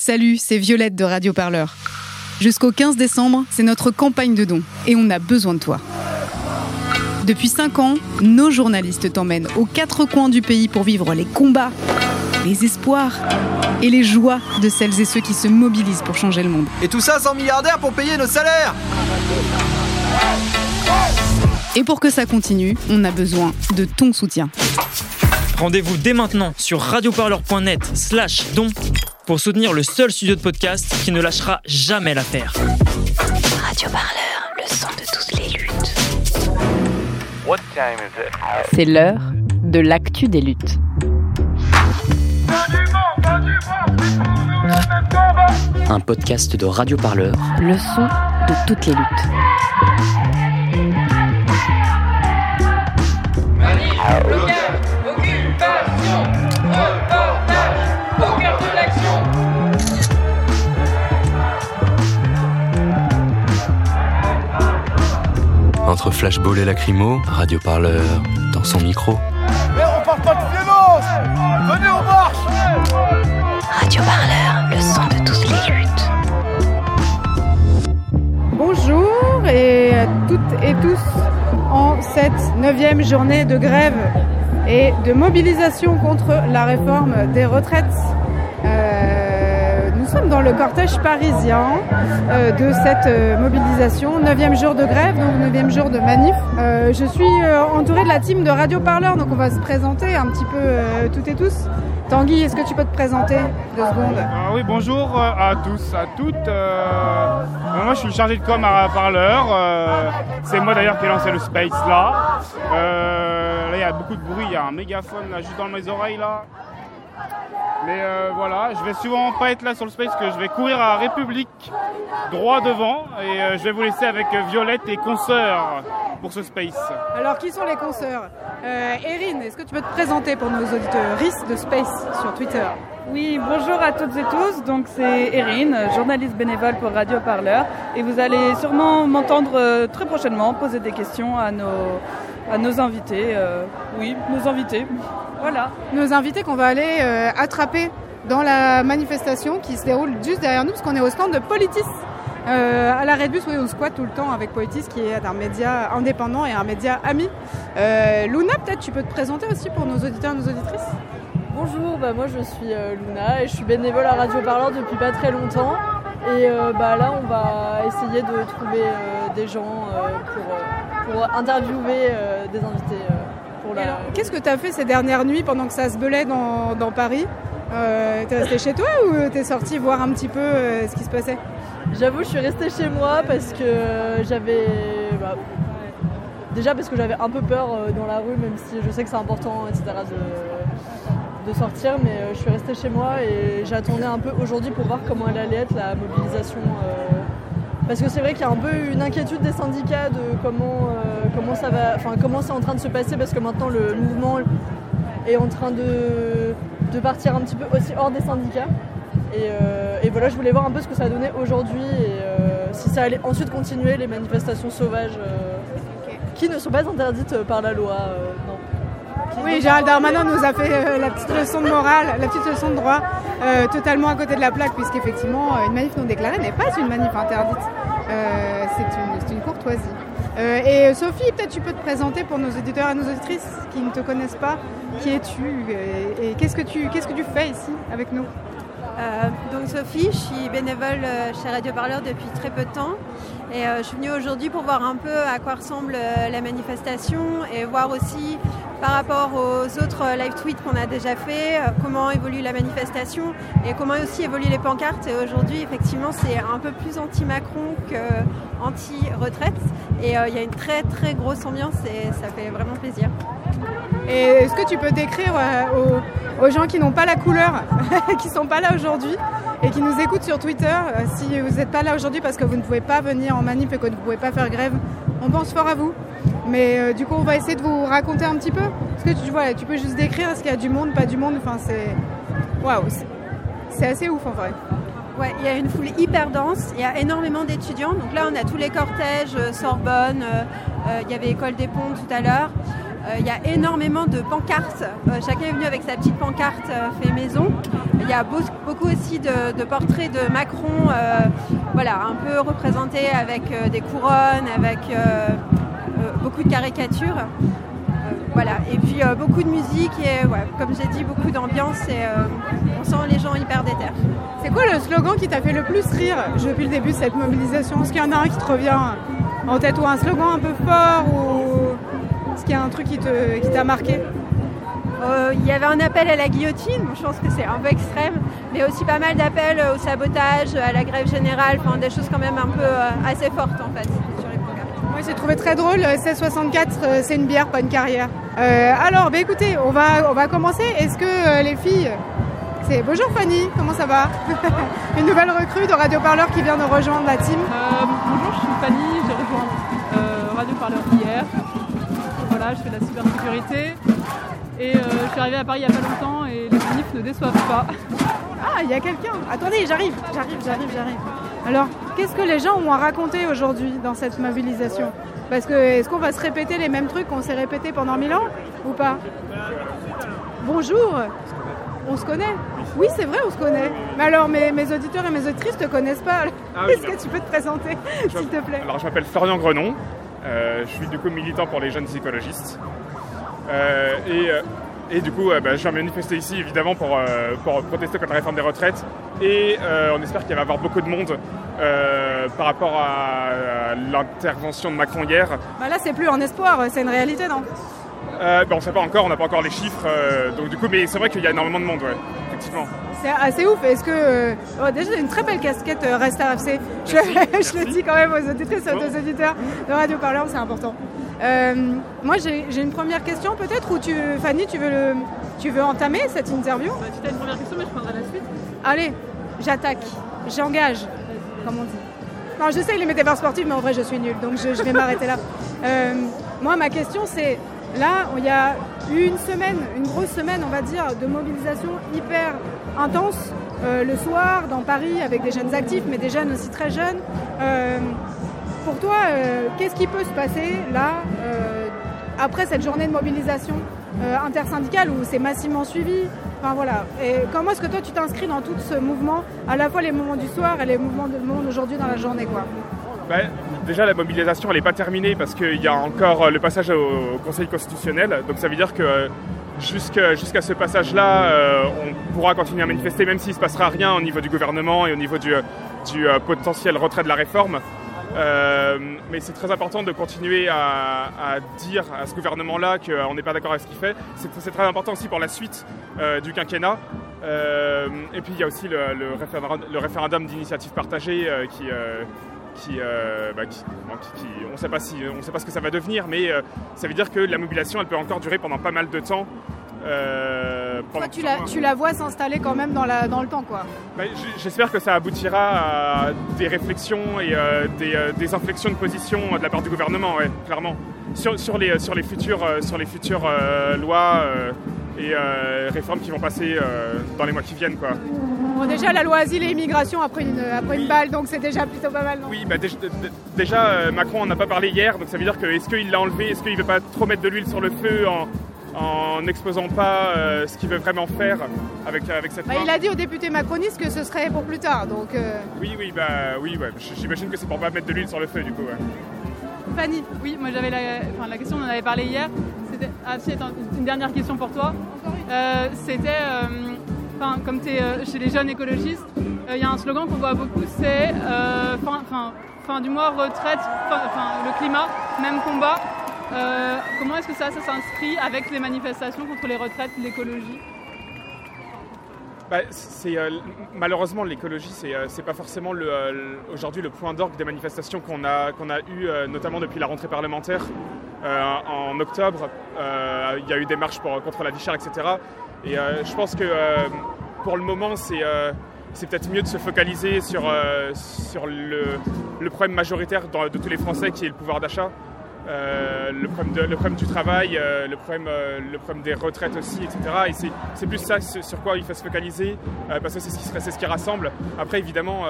Salut, c'est Violette de Radio Parleur. Jusqu'au 15 décembre, c'est notre campagne de dons et on a besoin de toi. Depuis 5 ans, nos journalistes t'emmènent aux quatre coins du pays pour vivre les combats, les espoirs et les joies de celles et ceux qui se mobilisent pour changer le monde. Et tout ça sans milliardaires pour payer nos salaires Et pour que ça continue, on a besoin de ton soutien. Rendez-vous dès maintenant sur radioparleur.net slash don pour soutenir le seul studio de podcast qui ne lâchera jamais l'affaire. Radio Parleur, le son de toutes les luttes. C'est l'heure de l'actu des luttes. Un podcast de Radio Parleur. Le son de toutes les luttes. Entre flashball et lacrymo, Radio Parleur dans son micro. Mais on parle pas de violence Venez, on marche Radio Parleur, le son de toutes les luttes. Bonjour et à toutes et tous en cette neuvième journée de grève et de mobilisation contre la réforme des retraites. Nous sommes dans le cortège parisien euh, de cette euh, mobilisation, neuvième jour de grève, donc neuvième jour de manif. Euh, je suis entourée de la team de Radio Parleur, donc on va se présenter un petit peu toutes et tous. Tanguy, est-ce que tu peux te présenter deux secondes? Ah oui, bonjour à tous, à toutes. Moi, je suis chargé de com à Parleur. C'est moi d'ailleurs qui ai lancé le Space là. Là, il y a beaucoup de bruit. Il y a un mégaphone là, juste dans mes oreilles là. Mais euh, voilà, je vais souvent pas être là sur le Space, que je vais courir à République droit devant. Et euh, je vais vous laisser avec euh, Violette et consoeurs pour ce Space. Alors, qui sont les consoeurs? Euh, Erin, est-ce que tu peux te présenter pour nos auditeurs de Space sur Twitter? Oui, bonjour à toutes et tous. Donc c'est Erin, journaliste bénévole pour Radio Parleur, et vous allez sûrement m'entendre très prochainement poser des questions à nos à nos invités. euh, oui, nos invités. Voilà. Nos invités qu'on va aller euh, attraper dans la manifestation qui se déroule juste derrière nous, parce qu'on est au stand de Politis. Euh, à l'arrêt de bus, oui, on squatte tout le temps avec Politis, qui est un média indépendant et un média ami. Euh, Luna, peut-être tu peux te présenter aussi pour nos auditeurs et nos auditrices? Bonjour, bah moi je suis euh, Luna et je suis bénévole à Radio Parleur depuis pas très longtemps. Et euh, bah là on va essayer de trouver euh, des gens euh, pour, euh, pour interviewer euh, des invités euh, pour la. Qu'est-ce que tu as fait ces dernières nuits pendant que ça se belait dans, dans Paris? Euh, T'es resté chez toi ou t'es sorti voir un petit peu euh, ce qui se passait? J'avoue, je suis restée chez moi parce que j'avais. bah, déjà parce que j'avais un peu peur euh, dans la rue, même si je sais que c'est important, etc., de, de sortir, mais je suis restée chez moi et j'attendais un peu aujourd'hui pour voir comment elle allait être la mobilisation. Parce que c'est vrai qu'il y a un peu une inquiétude des syndicats de comment, euh, comment ça va, enfin comment c'est en train de se passer, parce que maintenant le mouvement est en train de, de partir un petit peu aussi hors des syndicats. Et, euh, et voilà, je voulais voir un peu ce que ça donnait aujourd'hui et euh, si ça allait ensuite continuer les manifestations sauvages euh, qui ne sont pas interdites par la loi. non. Oui, Gérald Darmanin nous a fait euh, la petite leçon de morale, la petite leçon de droit, euh, totalement à côté de la plaque, puisqu'effectivement, euh, une manif non déclarée n'est pas une manif interdite. C'est une, courtoisie. Et Sophie, peut-être tu peux te présenter pour nos auditeurs et nos auditrices qui ne te connaissent pas. Qui es-tu et, qu'est-ce que tu fais ici avec nous? Euh, donc Sophie, je suis bénévole euh, chez Radio Parleur depuis très peu de temps et euh, je suis venue aujourd'hui pour voir un peu à quoi ressemble la manifestation et voir aussi par rapport aux autres live tweets qu'on a déjà fait, comment évolue la manifestation et comment aussi évoluent les pancartes. Et aujourd'hui, effectivement, c'est un peu plus anti-Macron qu'anti-retraite et euh, il y a une très très grosse ambiance et ça fait vraiment plaisir. Et est-ce que tu peux décrire euh, aux, gens qui n'ont pas la couleur, qui sont pas là aujourd'hui et qui nous écoutent sur Twitter, euh, si vous n'êtes pas là aujourd'hui parce que vous ne pouvez pas venir en manif et que vous ne pouvez pas faire grève, on pense fort à vous. Mais euh, du coup, on va essayer de vous raconter un petit peu. Est-ce que tu vois, tu peux juste décrire est-ce qu'il y a du monde, pas du monde Enfin, c'est waouh, c'est- assez ouf en vrai. Ouais, il y a une foule hyper dense, il y a énormément d'étudiants. Donc là, on a tous les cortèges, Sorbonne, il y avait École des Ponts tout à l'heure. Il y a énormément de pancartes. chacun est venu avec sa petite pancarte fait maison. Il y a beaucoup aussi de, portraits de Macron, voilà, un peu représentés avec des couronnes, avec beaucoup de caricatures. Voilà, et puis beaucoup de musique et comme j'ai dit, beaucoup d'ambiance et on sent les gens hyper déter. C'est quoi le slogan qui t'a fait le plus rire depuis le début de cette mobilisation? Est-ce qu'il y en a un qui te revient en tête ou un slogan un peu fort ou est-ce qu'il y a un truc qui t'a marqué euh, il y avait un appel à la guillotine, je pense que c'est un peu extrême, mais aussi pas mal d'appels au sabotage, à la grève générale, enfin des choses quand même un peu euh, assez fortes en fait sur les programmes. Moi j'ai trouvé très drôle, 1664 euh, c'est une bière, pas une carrière. alors bah, écoutez, on va, on va commencer. Est-ce que les filles Bonjour Fanny, comment ça va Une nouvelle recrue de Radio Parleur qui vient de rejoindre la team. Euh, bonjour, je suis Fanny, j'ai rejoint euh, Radio Parleur. Voilà, je fais de la cybersécurité. Et euh, je suis arrivée à Paris il n'y a pas longtemps et les manifs ne déçoivent pas. Ah, il y a quelqu'un Attendez, j'arrive, j'arrive, j'arrive, j'arrive. Alors, qu'est-ce que les gens ont à raconter aujourd'hui dans cette mobilisation? Parce que est-ce qu'on va se répéter les mêmes trucs qu'on s'est répétés pendant mille ans ou pas? Bonjour on se connaît Oui, c'est vrai, on se connaît. Mais alors, mes, auditeurs et mes auditrices ne te connaissent pas. Ah Est-ce que tu peux te présenter, s'il te plaît? Alors, je m'appelle Florian Grenon. Euh, je suis du coup militant pour les jeunes écologistes. Euh, euh, et, du coup, bah, je viens manifester ici, évidemment, pour, pour protester contre la réforme des retraites. Et on espère qu'il va y avoir beaucoup de monde par rapport à, l'intervention de Macron hier. Bah là, c'est plus un espoir, c'est une réalité, non? Euh, ben, on ne sait pas encore, on n'a pas encore les chiffres. Euh, donc du coup, mais c'est vrai qu'il y a énormément de monde, ouais, effectivement. C'est assez ouf. Est-ce que euh, oh, déjà une très belle casquette Reste RFC. Je, je, le dis quand même aux auditrices et aux auditeurs de Radio Parleur, c'est important. moi, j'ai une première question peut-être, ou tu, Fanny, tu veux, le, tu veux entamer cette interview? Bah, Tu as une première question, mais je prendrai la suite. Allez, j'attaque, j'engage, comme on dit. Non, j'essaye les métaphores sportives, mais en vrai, je suis nulle, donc je, je vais m'arrêter là. moi, ma question, c'est Là, il y a une semaine, une grosse semaine, on va dire, de mobilisation hyper intense euh, le soir dans Paris avec des jeunes actifs, mais des jeunes aussi très jeunes. Euh, pour toi, euh, qu'est-ce qui peut se passer là, après cette journée de mobilisation intersyndicale où c'est massivement suivi? Enfin voilà. Et comment est-ce que toi tu t'inscris dans tout ce mouvement, à la fois les moments du soir et les mouvements de monde aujourd'hui dans la journée quoi? Déjà, la mobilisation, n'est pas terminée parce qu'il y a encore euh, le passage au Conseil constitutionnel. Donc ça veut dire que euh, jusqu'à ce passage-là, euh, on pourra continuer à manifester, même s'il ne se passera rien au niveau du gouvernement et au niveau du, potentiel retrait de la réforme. mais c'est très important de continuer à, dire à ce gouvernement-là qu'on n'est pas d'accord avec ce qu'il fait. C'est très important aussi pour la suite du quinquennat. et puis il y a aussi le référendum d'initiative partagée qui, euh, bah, qui, on ne sait pas si, on sait pas ce que ça va devenir, mais euh, ça veut dire que la mobilisation, elle peut encore durer pendant pas mal de temps. Euh, Toi, tu la, tu la, vois s'installer quand même dans, la, dans le temps, quoi. Bah, j'espère que ça aboutira à des réflexions et des, des, inflexions de position de la part du gouvernement, ouais, clairement. Sur, sur, les, sur les futures, sur les futures lois et réformes qui vont passer dans les mois qui viennent, quoi déjà, la loi asile et immigration après une, après une balle, donc c'est déjà plutôt pas mal, non Oui, bah, déjà, euh, Macron en a pas parlé hier, donc ça veut dire que est-ce qu'il l'a enlevé, est-ce qu'il ne veut pas trop mettre de l'huile sur le feu en, n'exposant pas euh, ce qu'il veut vraiment faire avec, avec cette bah, loi Il a dit aux députés macronistes que ce serait pour plus tard, donc... Euh. Oui, oui, bah oui, j'imagine que c'est pour pas mettre de l'huile sur le feu, du coup, Fanny Oui, moi j'avais la, enfin, la question, on en avait parlé hier, c'était... Ah si, attends, une dernière question pour toi. C'était comme tu es euh, chez les jeunes écologistes, il euh, y a un slogan qu'on voit beaucoup, c'est euh, fin, du mois, retraite, le climat, même combat. comment est-ce que ça, s'inscrit avec les manifestations contre les retraites, l'écologie? Bah, malheureusement l'écologie c'est n'est pas forcément aujourd'hui le point d'orgue des manifestations qu'on a qu'on a eu notamment depuis la rentrée parlementaire en octobre. Il y a eu des marches contre la vie etc et euh, je pense que euh, pour le moment, c'est euh, c'est peut-être mieux de se focaliser sur, sur le, problème majoritaire de tous les Français qui est le pouvoir d'achat. le, problème du travail, le, problème, des retraites aussi, etc. Et c'est plus ça sur quoi il faut se focaliser, parce que c'est ce, qui, ce qui rassemble. Après, évidemment,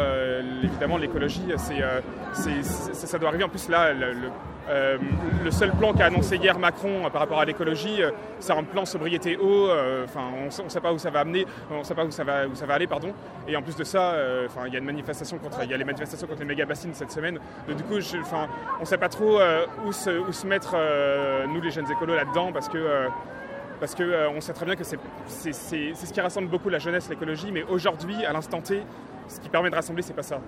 évidemment l'écologie, c'est ça, doit arriver. En plus, là, le, Euh, le seul plan qu'a annoncé hier Macron euh, par rapport à l'écologie, euh, c'est un plan sobriété eau. Enfin, on ne sait pas où ça va amener, on sait pas où ça va, où ça va aller, pardon. Et en plus de ça, enfin, il y a les manifestations contre les méga bassines cette semaine. Du coup, enfin, on ne sait pas trop où, se, mettre nous les jeunes écolos là-dedans parce que. parce qu'on on sait très bien que c'est ce qui rassemble beaucoup la jeunesse, l'écologie, mais aujourd'hui, à l'instant T, ce qui permet de rassembler, c'est pas ça.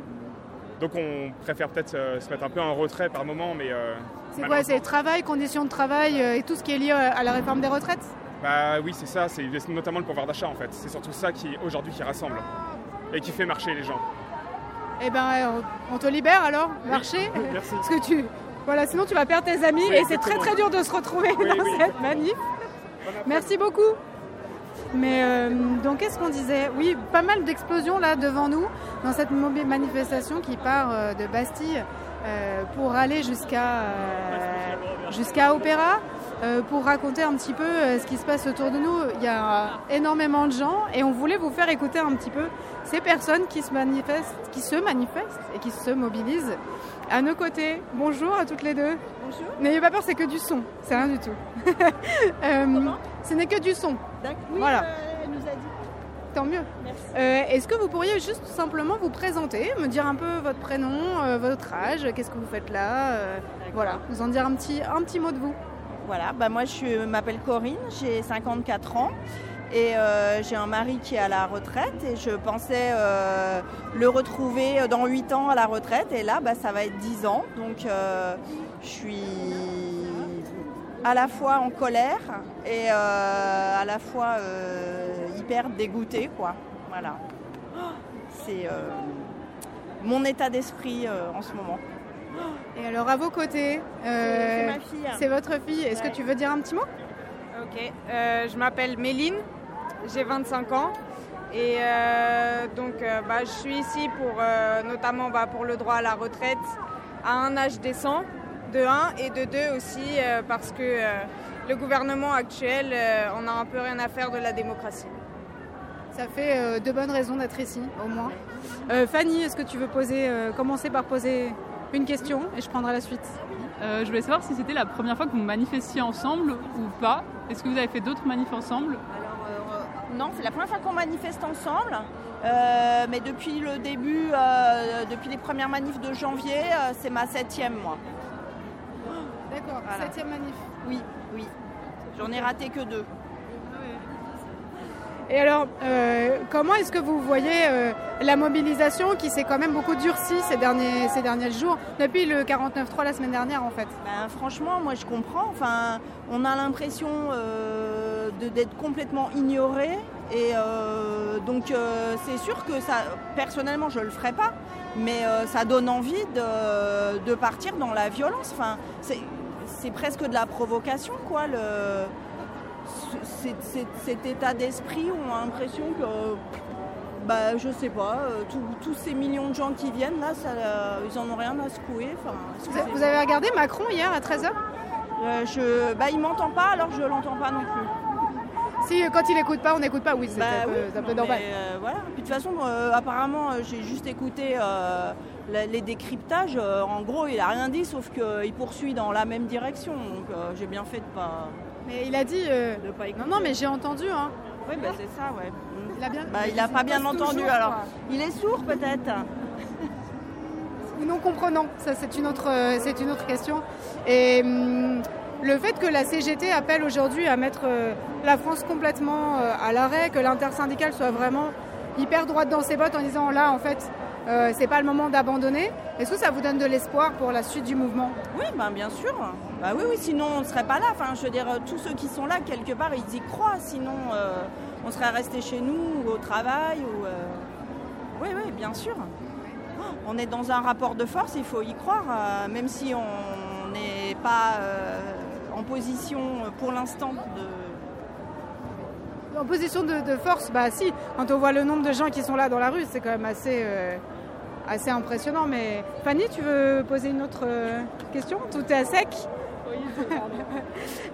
Donc on préfère peut-être euh, se mettre un peu en retrait par moment, mais... euh, C'est quoi C'est le travail, conditions de travail euh, et tout ce qui est lié à la réforme des retraites? Bah oui, c'est ça, c'est notamment le pouvoir d'achat en fait. C'est surtout ça qui, aujourd'hui, qui rassemble et qui fait marcher les gens. Eh ben, on te libère alors, marché. Merci. Parce que tu, voilà, sinon tu vas perdre tes amis Oui, et c'est très très dur de se retrouver Oui, dans oui. cette manif. Merci beaucoup. Mais euh, donc qu'est-ce qu'on disait? Oui, pas mal d'explosions là devant nous dans cette manifestation qui part euh, de Bastille euh, pour aller jusqu'à euh, jusqu'à Opéra. euh, pour raconter un petit peu ce qui se passe autour de nous, il y a énormément de gens et on voulait vous faire écouter un petit peu ces personnes qui se manifestent, qui se manifestent et qui se mobilisent à nos côtés. Bonjour à toutes les deux. Bonjour. N'ayez pas peur, c'est que du son, c'est rien du tout. Ce n'est que du son. Oui, Voilà. euh, elle nous a dit. Tant mieux. Merci. Euh, Est-ce que vous pourriez juste simplement vous présenter, me dire un peu votre prénom, euh, votre âge, qu'est-ce que vous faites là Voilà, nous en dire un petit, un petit mot de vous. Voilà, bah moi je m'appelle Corinne, j'ai 54 ans et euh, j'ai un mari qui est à la retraite et je pensais euh, le retrouver dans 8 ans à la retraite et là bah, ça va être 10 ans donc euh, je suis à la fois en colère et euh, à la fois euh, hyper dégoûtée quoi. Voilà. C'est euh, mon état d'esprit euh, en ce moment. Et alors à vos côtés, euh, C'est ma fille. c'est votre fille. Est-ce Ouais. que tu veux dire un petit mot? Ok, euh, je m'appelle Méline, j'ai 25 ans et euh, donc euh, bah, je suis ici pour euh, notamment bah, pour le droit à la retraite à un âge décent de 1 et de 2 aussi euh, parce que euh, le gouvernement actuel euh, on a un peu rien à faire de la démocratie. Ça fait euh, de bonnes raisons d'être ici, au moins. Euh, Fanny, est-ce que tu veux poser, euh, commencer par poser une question et je prendrai la suite? Euh, je voulais savoir si c'était la première fois que vous manifestiez ensemble ou pas. Est-ce que vous avez fait d'autres manifs ensemble? Non, c'est la première fois qu'on manifeste ensemble. Euh, mais depuis le début, euh, depuis les premières manifs de janvier, euh, c'est ma septième, moi. D'accord, Voilà. septième manif. Oui, oui. J'en ai raté que deux. Et alors, euh, comment est-ce que vous voyez euh, la mobilisation qui s'est quand même beaucoup durcie ces derniers, ces derniers jours, depuis le 49-3 la semaine dernière en fait? Ben, franchement, moi je comprends. Enfin, on a l'impression euh, d'être complètement ignoré. Et donc c'est sûr que ça, personnellement, je le ferai pas, mais ça donne envie de, de partir dans la violence. Enfin, c'est c'est presque de la provocation, quoi. Le, cet état d'esprit, on a l'impression que, bah, je sais pas, euh, tous- ces millions de gens qui viennent là, ça, euh, ils en ont rien à secouer. Vous, avez regardé Macron hier à 13h Euh, je, bah, il m'entend pas, alors je l'entends pas non plus. Si, euh, quand il écoute pas, on n'écoute pas, oui, c'est Bah un peu, oui, c'est un peu normal. euh, voilà. Puis de toute façon, euh, apparemment, j'ai juste écouté les décryptages. Euh, en gros, il a rien dit, sauf qu'il poursuit dans la même direction. Donc euh, j'ai bien fait de pas. Mais il a dit. euh, de pas. Non, non, mais j'ai entendu. Hein. Oui, bah, c'est ça, ouais. Il a bien. Bah, il a pas bien entendu toujours, alors. quoi. Il est sourd peut-être. ou non comprenant Ça, c'est une autre, euh, c'est une autre question. Et hum, le fait que la CGT appelle aujourd'hui à mettre euh, la France complètement à l'arrêt, que l'intersyndicale soit vraiment hyper droite dans ses bottes en disant là, en fait, euh, c'est pas le moment d'abandonner. Est-ce que ça vous donne de l'espoir pour la suite du mouvement? Oui, ben, bien sûr. Bah oui, oui, sinon on ne serait pas là. Enfin, je veux dire, tous ceux qui sont là, quelque part, ils y croient. Sinon, euh, on serait resté chez nous ou au travail. Ou, euh, Oui, oui, bien sûr. On est dans un rapport de force, il faut y croire, euh, même si on n'est pas euh, en position euh, pour l'instant de... En position de, de force, bah si, quand on voit le nombre de gens qui sont là dans la rue, c'est quand même assez, euh, assez impressionnant. Mais Fanny, tu veux poser une autre euh, question? Tout est à sec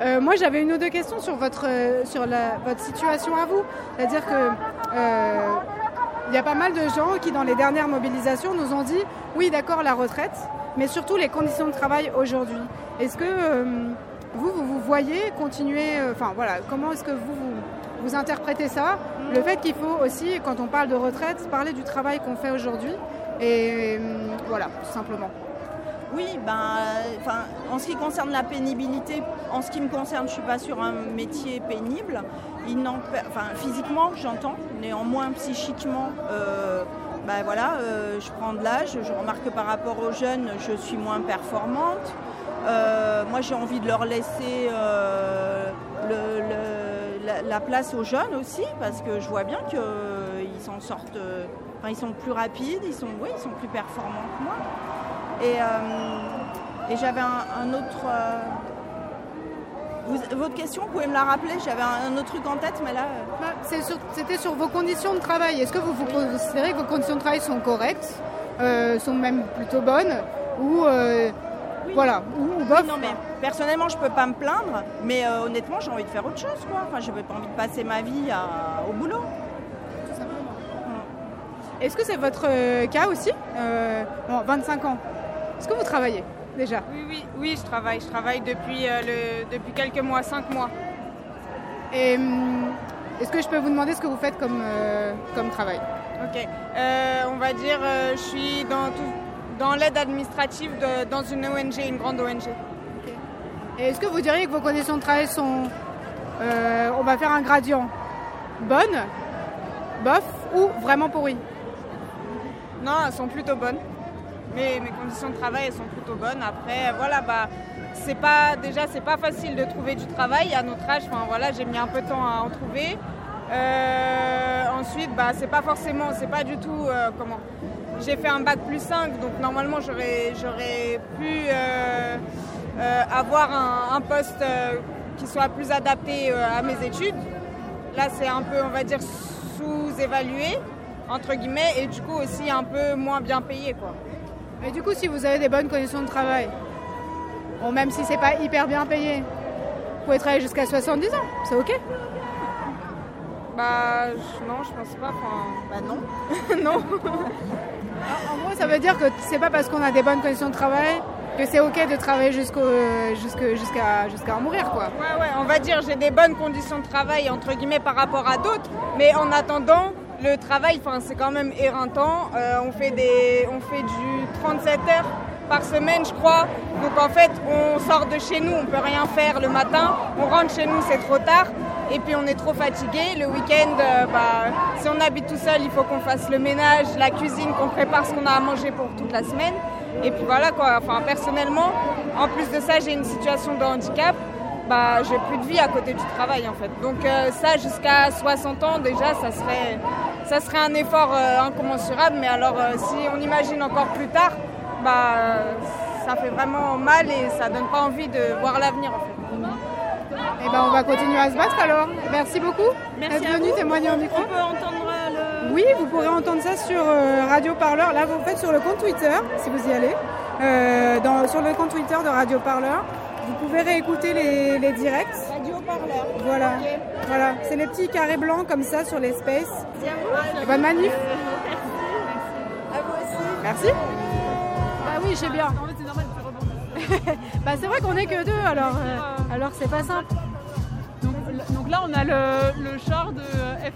Euh, moi, j'avais une ou deux questions sur votre, euh, sur la, votre situation à vous. C'est-à-dire que euh, il y a pas mal de gens qui, dans les dernières mobilisations, nous ont dit oui, d'accord, la retraite, mais surtout les conditions de travail aujourd'hui. Est-ce que vous, vous, vous voyez continuer, enfin voilà, comment est-ce que vous, vous, vous interprétez ça? Le fait qu'il faut aussi, quand on parle de retraite, parler du travail qu'on fait aujourd'hui. Et euh, voilà, tout simplement. Oui, ben, enfin, en ce qui concerne la pénibilité, en ce qui me concerne, je suis pas sur un métier pénible. Il physiquement, j'entends, néanmoins psychiquement, euh, ben voilà, euh, je prends de l'âge. Je remarque que par rapport aux jeunes, je suis moins performante. Euh, moi, j'ai envie de leur laisser euh, la, la place aux jeunes aussi, parce que je vois bien qu'ils s'en sortent. Enfin, ils sont plus rapides, ils sont, oui, ils sont plus performants que moi. Et, euh, et j'avais un, un autre. euh, vous- votre question, vous pouvez me la rappeler? J'avais un, un autre truc en tête, mais là. euh, Bah, sur- C'était sur vos conditions de travail. Est-ce que vous, vous considérez que vos conditions de travail sont correctes, sont même plutôt bonnes, ou voilà, ou, ou bof non, mais personnellement, je peux pas me plaindre, mais honnêtement, j'ai envie de faire autre chose, quoi. Enfin, j'ai pas envie de passer ma vie à- au boulot. Est-ce que c'est votre euh, cas aussi Euh, bon, 25 ans. Est-ce que vous travaillez déjà? Oui, oui, oui, je travaille. Je travaille depuis, euh, le, depuis quelques mois, 5 mois. Et hum, est-ce que je peux vous demander ce que vous faites comme, euh, comme travail? Ok. Euh, on va dire, euh, je suis dans, tout- dans l'aide administrative de- dans une ONG, une grande ONG. Et est-ce que vous diriez que vos conditions de travail sont, euh, on va faire un gradient, bonnes, bof ou vraiment pourries Non, elles sont plutôt bonnes. Mes, mes conditions de travail, elles sont plutôt bonnes. Après, voilà, bah, c'est pas déjà, c'est pas facile de trouver du travail à notre âge. Enfin, voilà, j'ai mis un peu de temps à en trouver. Euh, ensuite, bah, c'est pas forcément, c'est pas du tout euh, comment. J'ai fait un bac plus 5, donc normalement j'aurais, pu euh, avoir un, poste qui soit plus adapté à mes études. Là, c'est un peu, on va dire, sous-évalué, entre guillemets, et du coup aussi un peu moins bien payé, quoi. Et du coup, si vous avez des bonnes conditions de travail, bon, même si c'est pas hyper bien payé, vous pouvez travailler jusqu'à 70 ans, c'est ok Bah, je- non, je pense pas. Enfin, bah non. non. En gros, ça veut dire que c'est pas parce qu'on a des bonnes conditions de travail que c'est ok de travailler jusqu'au, jusqu'à, jusqu'à en mourir, quoi. Ouais, ouais, on va dire j'ai des bonnes conditions de travail entre guillemets par rapport à d'autres, mais en attendant, le travail, c'est quand même éreintant. Euh, on fait on fait du 37 heures par semaine, je crois. Donc en fait, on sort de chez nous, on peut rien faire le matin. On rentre chez nous, c'est trop tard. Et puis on est trop fatigué. Le week-end, euh, bah, si on habite tout seul, il faut qu'on fasse le ménage, la cuisine, qu'on prépare ce qu'on a à manger pour toute la semaine. Et puis voilà quoi. Enfin, personnellement, en plus de ça, j'ai une situation de handicap. Bah, j'ai plus de vie à côté du travail en fait. Donc euh, ça, jusqu'à 60 ans déjà, ça serait, ça serait un effort euh, incommensurable. Mais alors, euh, si on imagine encore plus tard, bah, ça fait vraiment mal et ça donne pas envie de voir l'avenir en fait. Et ben, on va continuer à se battre alors. Merci beaucoup d'être venu témoigner en micro. On peut entendre le. Oui, vous pourrez entendre ça sur Radio Parleur. Là, vous faites sur le compte Twitter, si vous y allez. Dans- sur le compte Twitter de Radio Parleur. Vous pouvez réécouter les, les directs. Radio parleur. Voilà. Voilà. C'est les petits carrés blancs comme ça sur les spaces. C'est à vous. Et bonne manif. À vous aussi. Merci. Bah oui, j'ai bien. En fait, c'est normal de. Bah c'est vrai qu'on est que deux, alors, euh, alors c'est pas simple. Donc, donc là, on a le, le char de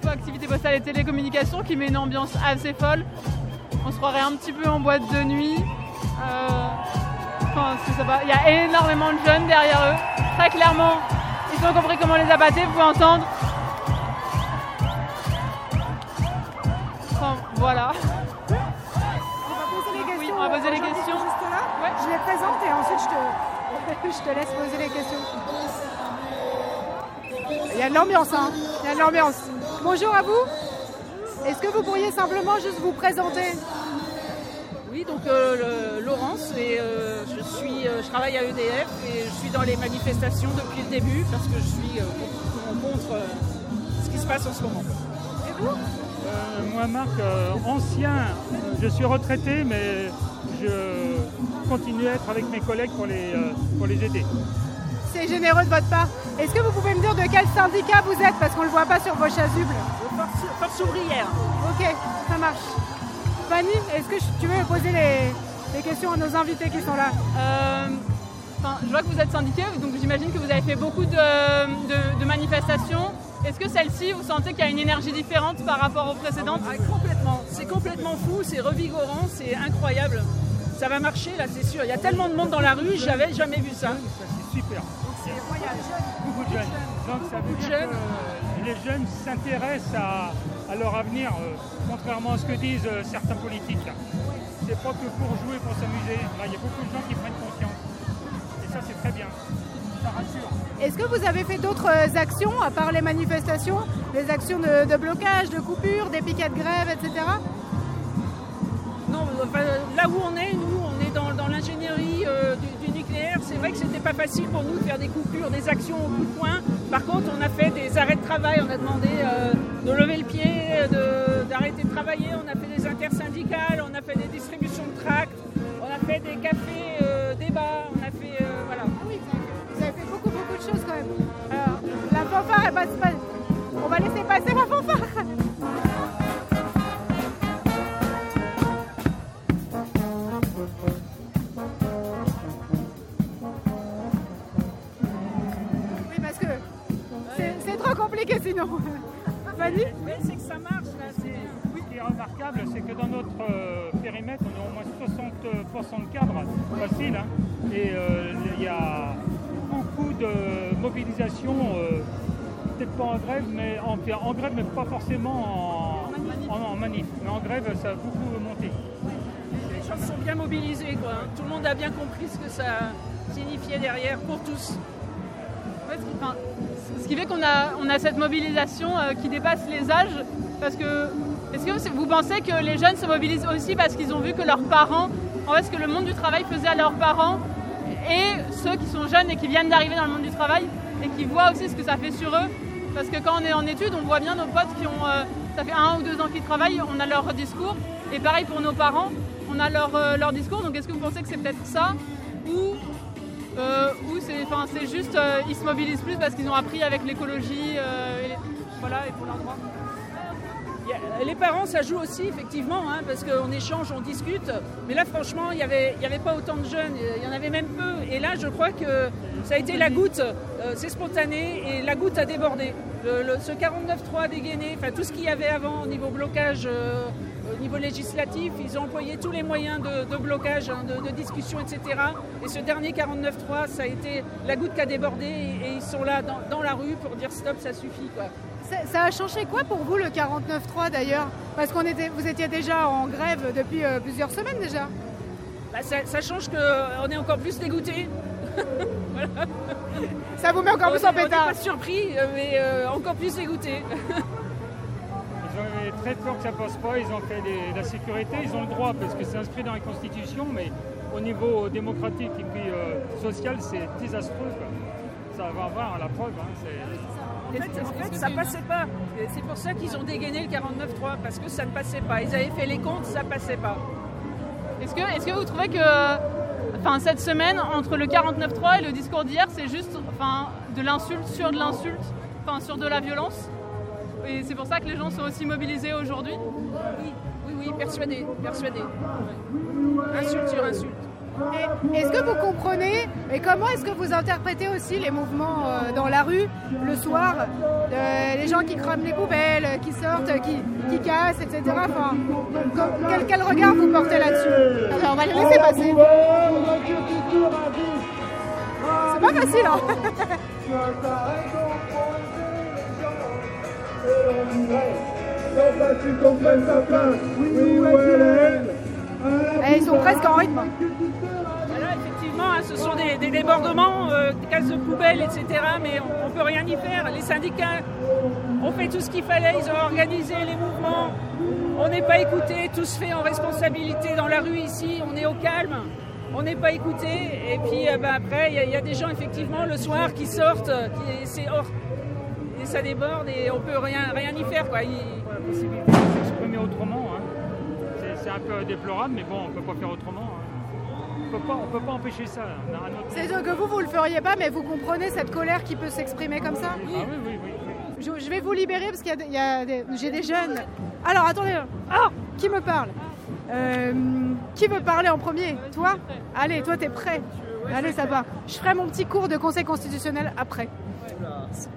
FO Activité Postale et Télécommunications qui met une ambiance assez folle. On se croirait un petit peu en boîte de nuit. Euh, Il y a énormément de jeunes derrière eux. Très clairement, ils ont compris comment les abattre, vous pouvez entendre. Enfin, voilà. On va poser les questions. Ouais. Je les présente et ensuite je te, je te laisse poser les questions. Il y a de l'ambiance, hein. Il y a de l'ambiance. Bonjour à vous. Est-ce que vous pourriez simplement juste vous présenter Oui, donc euh, le- Laurence, et euh, je, suis, euh, je travaille à EDF et je suis dans les manifestations depuis le début parce que je suis euh, contre, euh, ce qui se passe en ce moment. Et vous? Euh, moi, Marc, euh, ancien, je suis retraité, mais je continue à être avec mes collègues pour les, euh, pour les aider. C'est généreux de votre part. Est-ce que vous pouvez me dire de quel syndicat vous êtes? Parce qu'on ne le voit pas sur vos chasubles. Force, force ouvrière. Ok, ça marche. Fanny, est-ce que tu veux poser les, les questions à nos invités qui sont là Euh, enfin, je vois que vous êtes syndiqué, donc j'imagine que vous avez fait beaucoup de, de- de manifestations. Est-ce que celle-ci, vous sentez qu'il y a une énergie différente par rapport aux précédentes Ah, complètement. C'est complètement fou, c'est revigorant, c'est incroyable. Ça va marcher là, c'est sûr. Il y a tellement de monde dans la rue, j'avais jamais vu ça. C'est super. C'est incroyable. Beaucoup de jeunes. Donc ça veut Beaucoup de dire jeunes. que les jeunes s'intéressent à, à leur avenir, euh, contrairement à ce que disent euh, certains politiques. C'est pas que pour jouer, pour s'amuser. Là, il y a beaucoup de gens qui prennent conscience. Et ça, c'est très bien. Ça rassure. Est-ce que vous avez fait d'autres euh, actions, à part les manifestations? Des actions de, de blocage, de coupure, des piquets de grève, etc. Non, enfin, là où on est, nous, on est dans, dans l'ingénierie euh, du, du nucléaire. C'est vrai que c'était pas facile pour nous de faire des coupures, des actions au coup de poing. Par contre, on a fait des arrêts de travail. On a demandé euh, de lever le pied, d'arrêter de, travailler. On a fait des intersyndicales, on a fait des distributions de tracts, on a fait des cafés euh, débats, on a fait euh, voilà. Vous avez fait beaucoup, beaucoup de choses quand même. Alors, la fanfare, elle passe pas. On va laisser passer la fanfare. compliqué sinon. Fanny Mais c'est que ça marche là. c'est- Oui, ce qui est remarquable, c'est que dans notre euh, périmètre, on a au moins 60% de cadres faciles. hein. et euh, il y a beaucoup de mobilisation, euh, peut-être pas en grève, mais en, en grève, mais pas forcément en, en- en manif. Mais en grève, ça a beaucoup monté. Les gens sont bien mobilisés quoi. hein. Tout le monde a bien compris ce que ça signifiait derrière pour tous. Ouais, ce qui- fait qu'on a, cette mobilisation euh, qui dépasse les âges. Parce que, est-ce que vous pensez que les jeunes se mobilisent aussi parce qu'ils ont vu que leurs parents, en fait, ce que le monde du travail faisait à leurs parents, et ceux qui sont jeunes et qui viennent d'arriver dans le monde du travail, et qui voient aussi ce que ça fait sur eux? Parce que quand on est en études, on voit bien nos potes qui ont, euh, ça fait un ou deux ans qu'ils travaillent, on a leur discours. Et pareil pour nos parents, on a leur, euh, leur discours. Donc est-ce que vous pensez que c'est peut-être ça? Euh, ou c'est, juste, euh, ils se mobilisent plus parce qu'ils ont appris avec l'écologie, euh, et voilà, et pour a- Les parents, ça joue aussi, effectivement, hein, parce qu'on échange, on discute. Mais là, franchement, il n'y avait, y avait pas autant de jeunes, il y en avait même peu. Et là, je crois que ça a été la goutte. Euh, c'est spontané et la goutte a débordé. Ce 49.3 dégainé, enfin tout ce qu'il y avait avant au niveau blocage, niveau législatif, ils ont employé tous les moyens de, de blocage, hein, de, de discussion, etc. Et ce dernier 49.3, ça a été la goutte qui a débordé et, et ils sont là dans, dans la rue pour dire stop, ça suffit. Quoi. Ça, ça a changé quoi pour vous le 49.3 d'ailleurs? Parce qu'on était, vous étiez déjà en grève depuis euh, plusieurs semaines déjà. Bah, ça, ça change qu'on est encore plus dégoûté. Voilà. Ça vous met encore On plus est- en On pétard. pas surpris, euh, mais euh, encore plus dégoûté. Avaient très peur que ça passe pas, ils ont fait des- la sécurité, ils ont le droit parce que c'est inscrit dans la Constitution, mais au niveau démocratique et puis euh, social, c'est désastreux. quoi. Ça va avoir la preuve. hein, c'est- En fait, en fait, ça passait pas. C'est pour ça qu'ils ont dégainé le 49.3, parce que ça ne passait pas. Ils avaient fait les comptes, ça passait pas. Est-ce que, est-ce que vous trouvez que enfin, cette semaine, entre le 49.3 et le discours d'hier, c'est juste enfin, de l'insulte sur de l'insulte, enfin, sur de la violence? Et c'est pour ça que les gens sont aussi mobilisés aujourd'hui Oui, oui, oui, persuadé, persuadé. Insulte sur insulte. Est-ce que vous comprenez et comment est-ce que vous interprétez aussi les mouvements euh, dans la rue le soir euh, Les gens qui crament les poubelles, qui sortent, qui, qui cassent, etc. Enfin, quel, quel regard vous portez là-dessus? Alors, On va les laisser passer. C'est pas facile, hein Eh, Ils sont presque en rythme. Là, effectivement, hein, ce sont des, débordements, euh, des cases de poubelles, etc. Mais on ne peut rien y faire. Les syndicats ont fait tout ce qu'il fallait, ils ont organisé les mouvements. On n'est pas écouté, tout se fait en responsabilité dans la rue ici, on est au calme. On n'est pas écouté. Et puis euh, ben, après, il y a- des gens, effectivement, le soir qui sortent, euh, c'est hors. Et ça déborde et on peut rien, rien y faire. Quoi. Il- la possibilité de s'exprimer autrement. hein. C'est- un peu déplorable, mais bon, on ne peut pas faire autrement. hein. On peut pas, on peut pas empêcher ça. A un autre- C'est sûr que vous, vous le feriez pas, mais vous comprenez cette colère qui peut s'exprimer comme ça Ah oui, oui, oui. oui. je, je vais vous libérer parce qu'il y a des- il y a des- j'ai des jeunes Alors attendez, ah, qui me parle? Euh, Qui veut parler en premier? Toi? Allez, toi t'es prêt? Allez, ça va. Je ferai mon petit cours de conseil constitutionnel après.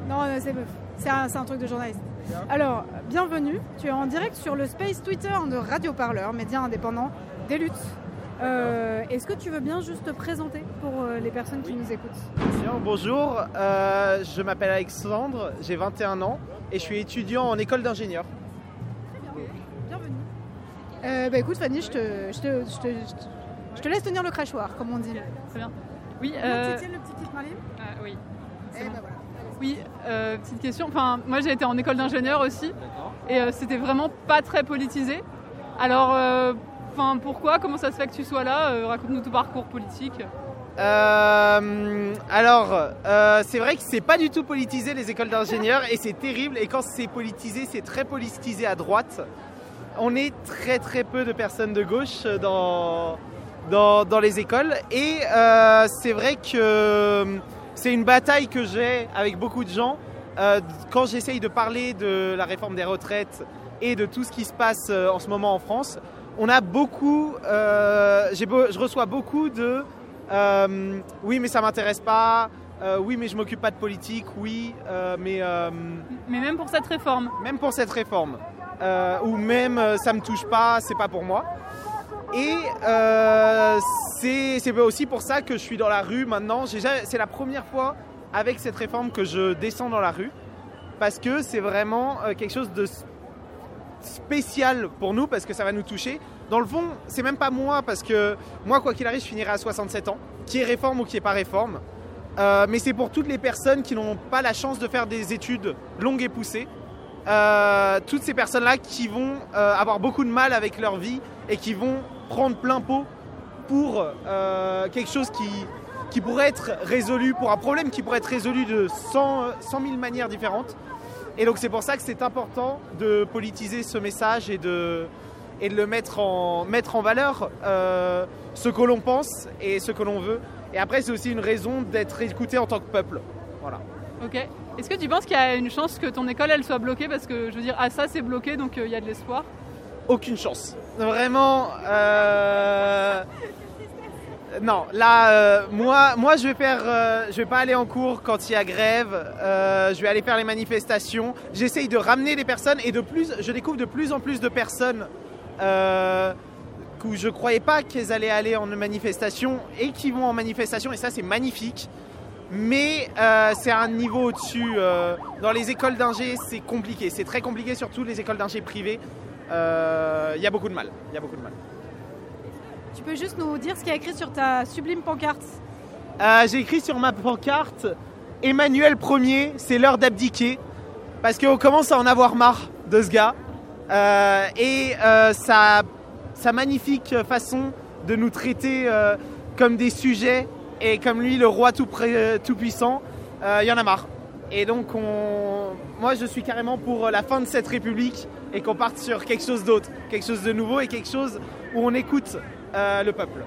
Non, c'est c'est un, c'est un truc de journaliste. Alors, bienvenue. Tu es en direct sur le space Twitter de Radio Parleur, média indépendant des luttes. Euh, Est-ce que tu veux bien juste te présenter pour euh, les personnes qui nous écoutent? Bien, bonjour, euh, je m'appelle Alexandre, j'ai 21 ans et je suis étudiant en école d'ingénieur. Bienvenue. Euh, bah écoute Fanny, je te, je, te, je, te, je te laisse tenir le crachoir, comme on dit. Très bien. Oui, euh, tu tiens le petit kit Marlene oui. Eh C'est bon. ben. Oui, euh, petite question. Enfin, moi j'ai été en école d'ingénieur aussi, et euh, c'était vraiment pas très politisé. Alors, euh, enfin, pourquoi? Comment ça se fait que tu sois là? Euh, Raconte-nous ton parcours politique. Euh, alors, euh, c'est vrai que c'est pas du tout politisé les écoles d'ingénieurs et c'est terrible. Et quand c'est politisé, c'est très politisé à droite. On est très très peu de personnes de gauche dans, dans, dans les écoles. Et euh, c'est vrai que c'est une bataille que j'ai avec beaucoup de gens. Euh, quand j'essaye de parler de la réforme des retraites et de tout ce qui se passe euh, en ce moment en France, on a beaucoup, euh, beau- je reçois beaucoup de oui mais ça m'intéresse pas, oui mais je m'occupe pas de politique, oui mais Mais même pour cette réforme. même pour cette réforme, ou même ça me touche pas, c'est pas pour moi. Et euh, c'est aussi pour ça que je suis dans la rue maintenant. C'est la première fois avec cette réforme que je descends dans la rue parce que c'est vraiment euh, quelque chose de spécial pour nous parce que ça va nous toucher. Dans le fond, c'est même pas moi parce que moi, quoi qu'il arrive, je finirai à 67 ans, qui est réforme ou qui est pas réforme. Euh, mais c'est pour toutes les personnes qui n'ont pas la chance de faire des études longues et poussées. Toutes ces personnes-là qui vont avoir beaucoup de mal avec leur vie et qui vont prendre plein pot pour euh, quelque chose qui, qui pourrait être résolu, pour un problème qui pourrait être résolu de 100, 100 000 manières différentes. Et donc c'est pour ça que c'est important de politiser ce message et de, et de le mettre en, mettre en valeur, euh, ce que l'on pense et ce que l'on veut. Et après c'est aussi une raison d'être écouté en tant que peuple. Voilà. Ok. Est-ce que tu penses qu'il y a une chance que ton école elle soit bloquée? Parce que je veux dire, ah ça c'est bloqué donc euh, il y a de l'espoir. Aucune chance. Vraiment. euh, Non, là, euh, moi, moi, je vais faire, euh, je vais pas aller en cours quand il y a grève. je vais aller faire les manifestations. J'essaye de ramener les personnes et de plus, je découvre de plus en plus de personnes où je croyais pas qu'elles allaient aller en manifestation et qui vont en manifestation et ça c'est magnifique. Mais c'est un niveau au-dessus. dans les écoles d'ingé, c'est compliqué. C'est très compliqué, surtout les écoles d'ingé privées. Euh, Il y a beaucoup de mal. Il y a beaucoup de mal. Tu peux juste nous dire ce qu'il y a écrit sur ta sublime pancarte Euh, J'ai écrit sur ma pancarte Emmanuel Ier, c'est l'heure d'abdiquer. Parce qu'on commence à en avoir marre de ce gars. Euh, et euh, sa, sa magnifique façon de nous traiter euh, comme des sujets et comme lui, le roi tout, pré- tout puissant, euh, il y en a marre. Et donc, on... moi, je suis carrément pour la fin de cette république et qu'on parte sur quelque chose d'autre, quelque chose de nouveau et quelque chose où on écoute euh, le peuple.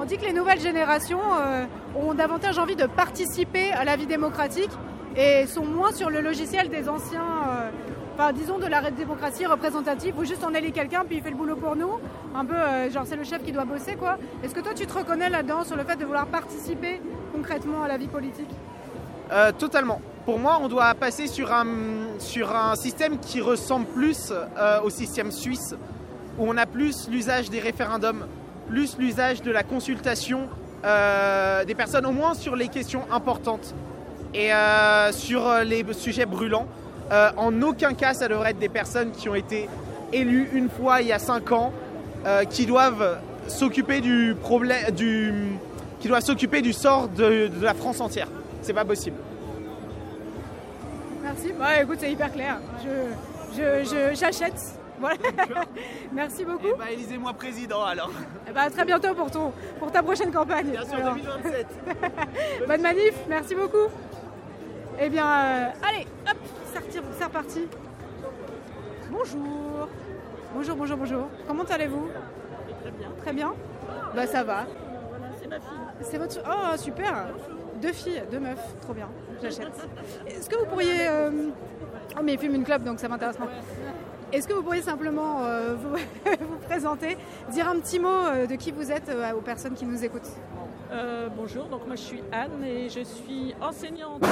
On dit que les nouvelles générations euh, ont davantage envie de participer à la vie démocratique et sont moins sur le logiciel des anciens, euh, enfin disons de la démocratie représentative où juste on élit quelqu'un puis il fait le boulot pour nous. Un peu euh, genre c'est le chef qui doit bosser quoi. Est-ce que toi tu te reconnais là-dedans sur le fait de vouloir participer concrètement à la vie politique? Euh, totalement. Pour moi, on doit passer sur un, système qui ressemble plus euh, au système suisse, où on a plus l'usage des référendums, plus l'usage de la consultation euh, des personnes, au moins sur les questions importantes et euh, sur les sujets brûlants. En aucun cas, ça devrait être des personnes qui ont été élues une fois il y a cinq ans, qui doivent s'occuper du problème, du, qui doivent s'occuper du sort de, de la France entière. C'est pas possible. Merci. Ouais, écoute, c'est hyper clair. Je, j'achète. Voilà. Merci beaucoup. Bah, élisez-moi président alors. Eh ben, à très bientôt pour, ton, pour ta prochaine campagne. Bien sûr, Alors. 2027. Bonne manif, merci beaucoup. Eh bien, euh, allez, hop, c'est reparti. Bonjour. Bonjour, bonjour, bonjour. Comment allez-vous? Très bien. Très bien Bah ça va. c'est ma fille. C'est votre... Oh, super Deux filles, deux meufs, trop bien, j'achète. Est-ce que vous pourriez... euh, Oh mais ils fument une clope donc ça m'intéresse pas. Est-ce que vous pourriez simplement euh, vous, vous présenter, dire un petit mot euh, de qui vous êtes euh, aux personnes qui nous écoutent? Bonjour, donc moi je suis Anne et je suis enseignante.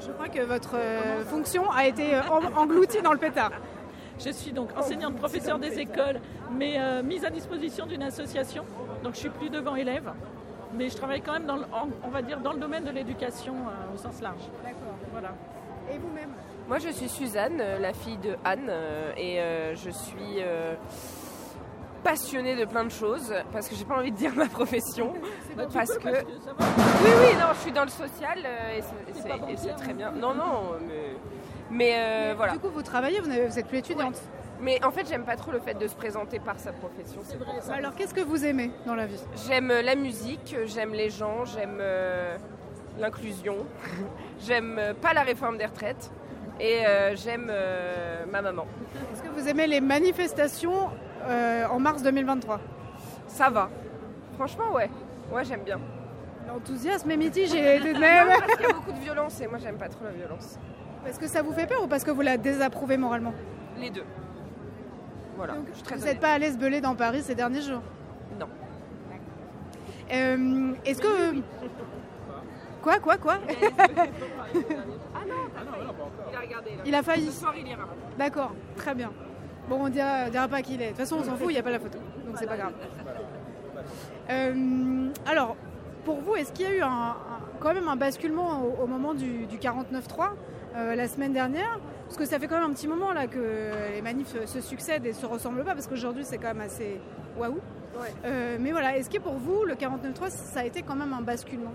Je crois que votre fonction a été en- engloutie dans le pétard. Je suis donc enseignante professeure des écoles, mais mise à disposition d'une association. Donc je suis plus devant élèves, mais je travaille quand même dans le, en- on va dire dans le domaine de l'éducation euh, au sens large. D'accord. Voilà. Et vous-même? Moi, je suis Suzanne, euh, la fille de Anne, euh, et euh, je suis euh, passionnée de plein de choses, parce que j'ai pas envie de dire ma profession, Bah, tu parce peux, que... parce que ça va. Oui, oui, non, je suis dans le social, et c'est- très bien. Non, non, mais, mais, euh, voilà. Du coup, vous travaillez, vous n'avez- vous êtes plus étudiante? Mais en fait, j'aime pas trop le fait de se présenter par sa profession. C'est ça. Alors, qu'est-ce que vous aimez dans la vie? J'aime euh, la musique, euh, j'aime les gens, j'aime euh, l'inclusion, j'aime euh, pas la réforme des retraites et euh, j'aime ma maman. Est-ce que vous aimez les manifestations en mars 2023 Ça va. Franchement, ouais. Ouais, j'aime bien. L'enthousiasme est mitigé même. Non, parce qu'il y a beaucoup de violence et moi, j'aime pas trop la violence. Est-ce que ça vous fait peur ou parce que vous la désapprouvez moralement? Les deux. Voilà. je suis très Vous n'êtes pas allé se beler dans Paris ces derniers jours Non. Euh, Est-ce que... Quoi, quoi, quoi Ah non, il a regardé. Là. Il a failli. Ce soir, il ira. D'accord, très bien. Bon, on dira, dira pas qui il est. De toute façon, on s'en fout, il n'y a pas la photo. Donc c'est pas grave. Euh, alors, pour vous, est-ce qu'il y a eu un, un- quand même un basculement au, au moment du, du 49-3 euh, la semaine dernière Parce que ça fait quand même un petit moment là que les manifs se succèdent et se ressemblent pas, parce qu'aujourd'hui c'est quand même assez waouh. Euh, mais voilà, est-ce que pour vous, le 49-3, ça a été quand même un basculement?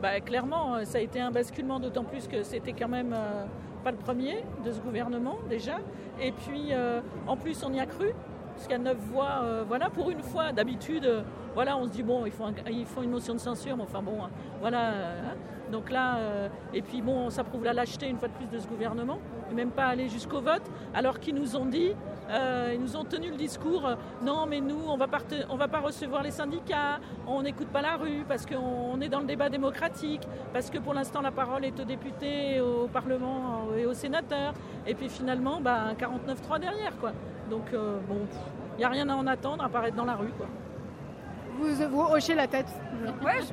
Bah, clairement, euh, ça a été un basculement, d'autant plus que c'était quand même euh, pas le premier de ce gouvernement déjà. Et puis, euh, en plus, on y a cru, parce qu'il y a neuf voix. voilà, pour une fois, d'habitude, voilà, on se dit bon, il faut, un- il faut une motion de censure, mais enfin bon, hein, voilà. hein. Donc là, euh, et puis bon, ça prouve la lâcheté une fois de plus de ce gouvernement, et même pas aller jusqu'au vote, alors qu'ils nous ont dit, euh, ils nous ont tenu le discours, euh, non mais nous, on va pas, on va pas recevoir les syndicats, on n'écoute pas la rue, parce qu'on est dans le débat démocratique, parce que pour l'instant la parole est aux députés, au Parlement et aux sénateurs, et puis finalement, bah, un 49-3 derrière, quoi. Donc euh, bon, il n'y a rien à en attendre à part être dans la rue, quoi. vous, vous hochez la tête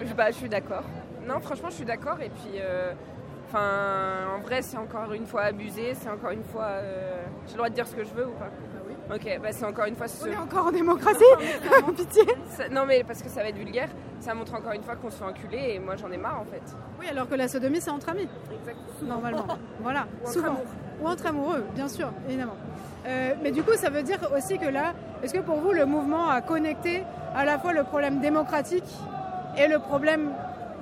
je- bah, je suis d'accord. Non, franchement, je suis d'accord. Et puis, euh, enfin, en vrai, c'est encore une fois abusé. C'est encore une fois. euh, J'ai le droit de dire ce que je veux ou pas? Ok, bah, c'est encore une fois. Ce... On est encore en démocratie Pitié Ça- Non, mais parce que ça va être vulgaire. Ça montre encore une fois qu'on se fait enculer. Et moi, j'en ai marre en fait. Oui, alors que la sodomie, c'est entre amis. Normalement. Voilà, Ou entre souvent. amoureux. Ou entre amoureux, bien sûr, évidemment. Euh, mais du coup, ça veut dire aussi que là, est-ce que pour vous, le mouvement a connecté à la fois le problème démocratique et le problème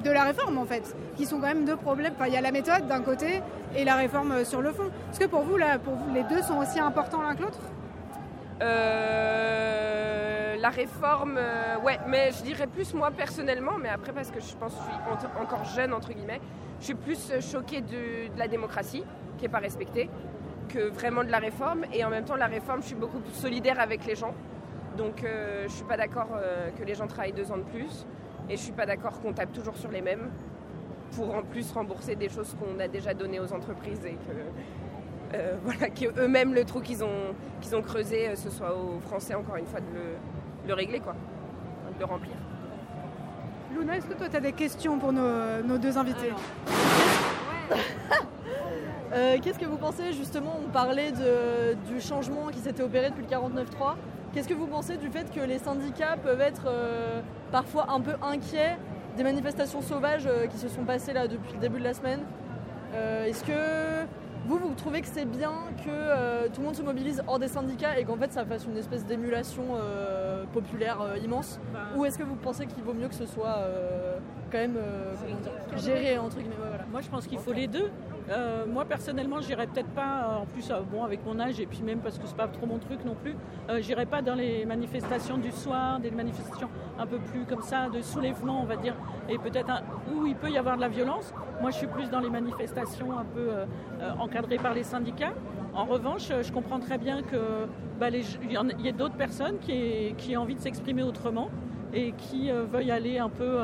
de la réforme, en fait, qui sont quand même deux problèmes. Enfin, il y a la méthode d'un côté et la réforme euh, sur le fond. Est-ce que pour vous, là, pour vous, les deux sont aussi importants l'un que l'autre? Euh, la réforme, euh, ouais, mais je dirais plus moi personnellement, mais après parce que je pense que je suis encore jeune, entre guillemets, je suis plus choquée de, la démocratie qui n'est pas respectée que vraiment de la réforme. Et en même temps, la réforme, je suis beaucoup plus solidaire avec les gens. Donc euh, je suis pas d'accord que les gens travaillent deux ans de plus. Et je suis pas d'accord qu'on tape toujours sur les mêmes pour en plus rembourser des choses qu'on a déjà données aux entreprises et que euh, voilà, qu'eux-mêmes le trou qu'ils ont, qu'ils ont creusé, euh, ce soit aux Français encore une fois de le, de le régler, quoi, de le remplir. Luna, est-ce que toi, tu as des questions pour nos, nos deux invités Euh, Qu'est-ce que vous pensez justement On parlait de- du changement qui s'était opéré depuis le 49.3. Qu'est-ce que vous pensez du fait que les syndicats peuvent être euh, parfois un peu inquiets des manifestations sauvages euh, qui se sont passées depuis le début de la semaine? Euh, Est-ce que vous, vous trouvez que c'est bien que euh, tout le monde se mobilise hors des syndicats et qu'en fait ça fasse une espèce d'émulation euh, populaire euh, immense? Ou est-ce que vous pensez qu'il vaut mieux que ce soit quand même dire, géré entre guillemets voilà. Moi, je pense qu'il faut les deux. Moi, personnellement, j'irai peut-être pas, en plus, bon, avec mon âge, et puis même parce que c'est pas trop mon truc non plus, euh, j'irai pas dans les manifestations du soir, des manifestations un peu plus comme ça, de soulèvement, on va dire, et peut-être où il peut y avoir de la violence. Moi, je suis plus dans les manifestations un peu euh, euh, encadrées par les syndicats. En revanche, euh, je comprends très bien que bah, y, a- d'autres personnes qui, aient- qui envie de s'exprimer autrement et qui euh, veuillent aller un peu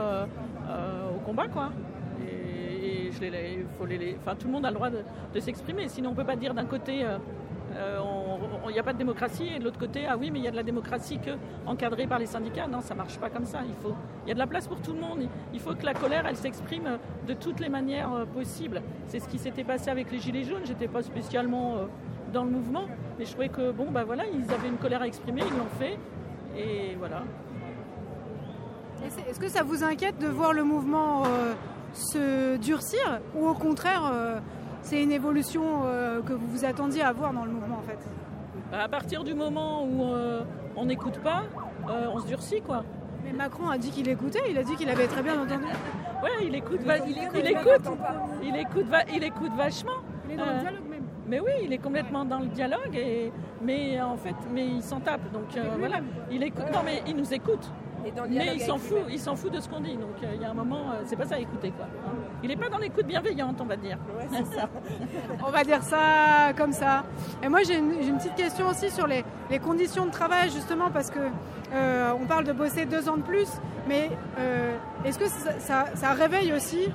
au combat, quoi. Et, faut tout le monde a le droit de, de s'exprimer. Sinon, on peut pas dire d'un côté, n'y a pas de démocratie, et de l'autre côté, ah oui, mais il y a de la démocratie que encadrée par les syndicats. Non, ça marche pas comme ça. Il faut, il y a de la place pour tout le monde. Il- Il faut que la colère, elle s'exprime euh, de toutes les manières euh, possibles. C'est ce qui s'était passé avec les gilets jaunes. J'étais pas spécialement euh, dans le mouvement, mais je trouvais que bon, bah voilà, ils avaient une colère à exprimer, ils l'ont fait, et voilà. Est-ce que ça vous inquiète de voir le mouvement se durcir ou au contraire c'est une évolution que vous vous attendiez à voir dans le mouvement en fait? Bah, à partir du moment où euh, on n'écoute pas, euh, on se durcit quoi. Mais Macron a dit qu'il écoutait, il a dit qu'il avait très bien entendu. Ouais, il écoute, va- il, écoute, il écoute, il écoute, va- il écoute vachement. Euh, Il est dans le dialogue même. Mais oui, il est complètement dans le dialogue et mais en fait, mais il s'en tape. Donc euh, voilà, il écoute. Non mais il nous écoute. Mais il s'en fout, il s'en fout de ce qu'on dit. Donc euh, il y a un moment, euh, c'est pas ça écouter quoi. Il est pas dans l'écoute bienveillante, on va dire. On va dire ça comme ça. Et moi j'ai une, petite question aussi sur les, les conditions de travail justement parce que euh, on parle de bosser deux ans de plus, mais euh, est-ce que ça, ça- ça réveille aussi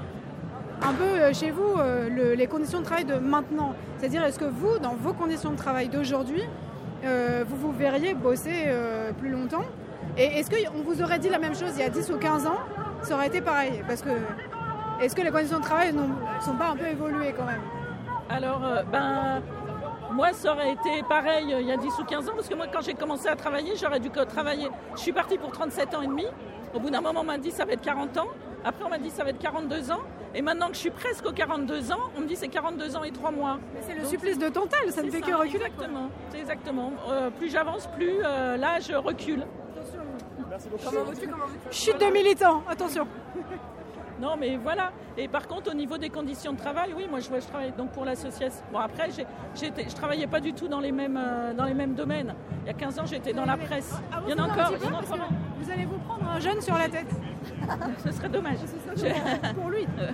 un peu chez vous euh, le- les conditions de travail de maintenant? C'est-à-dire est-ce que vous, dans vos conditions de travail d'aujourd'hui, vous vous verriez bosser plus longtemps? Et est-ce qu'on vous aurait dit la même chose il y a 10 ou 15 ans? Ça aurait été pareil Parce que est-ce que les conditions de travail ne sont pas un peu évoluées quand même? Alors, euh, ben, moi, ça aurait été pareil euh, il y a 10 ou 15 ans, parce que moi, quand j'ai commencé à travailler, j'aurais dû travailler. Je suis partie pour 37 ans et demi. Au bout d'un moment, on m'a dit ça va être 40 ans. Après, on m'a dit ça va être 42 ans. Et maintenant que je suis presque aux 42 ans, on me dit c'est 42 ans et 3 mois. Mais c'est le supplice de Total, ça ne fait que reculer. Exactement. Exactement. Euh, plus j'avance, plus l'âge recule. Comment veux-tu, comment veux-tu Chute de militants, attention. Non, mais voilà. Et par contre, au niveau des conditions de travail, oui, moi, je, vois, je travaille donc pour l'association. Bon, après, j'ai, j'étais, je travaillais pas du tout dans les mêmes, euh, dans les mêmes domaines. Il y a 15 ans, j'étais dans la presse. Il y en a encore. il y en a encore. Vous allez vous prendre un jeune sur la tête. Ce serait dommage. serait dommage pour lui. Euh,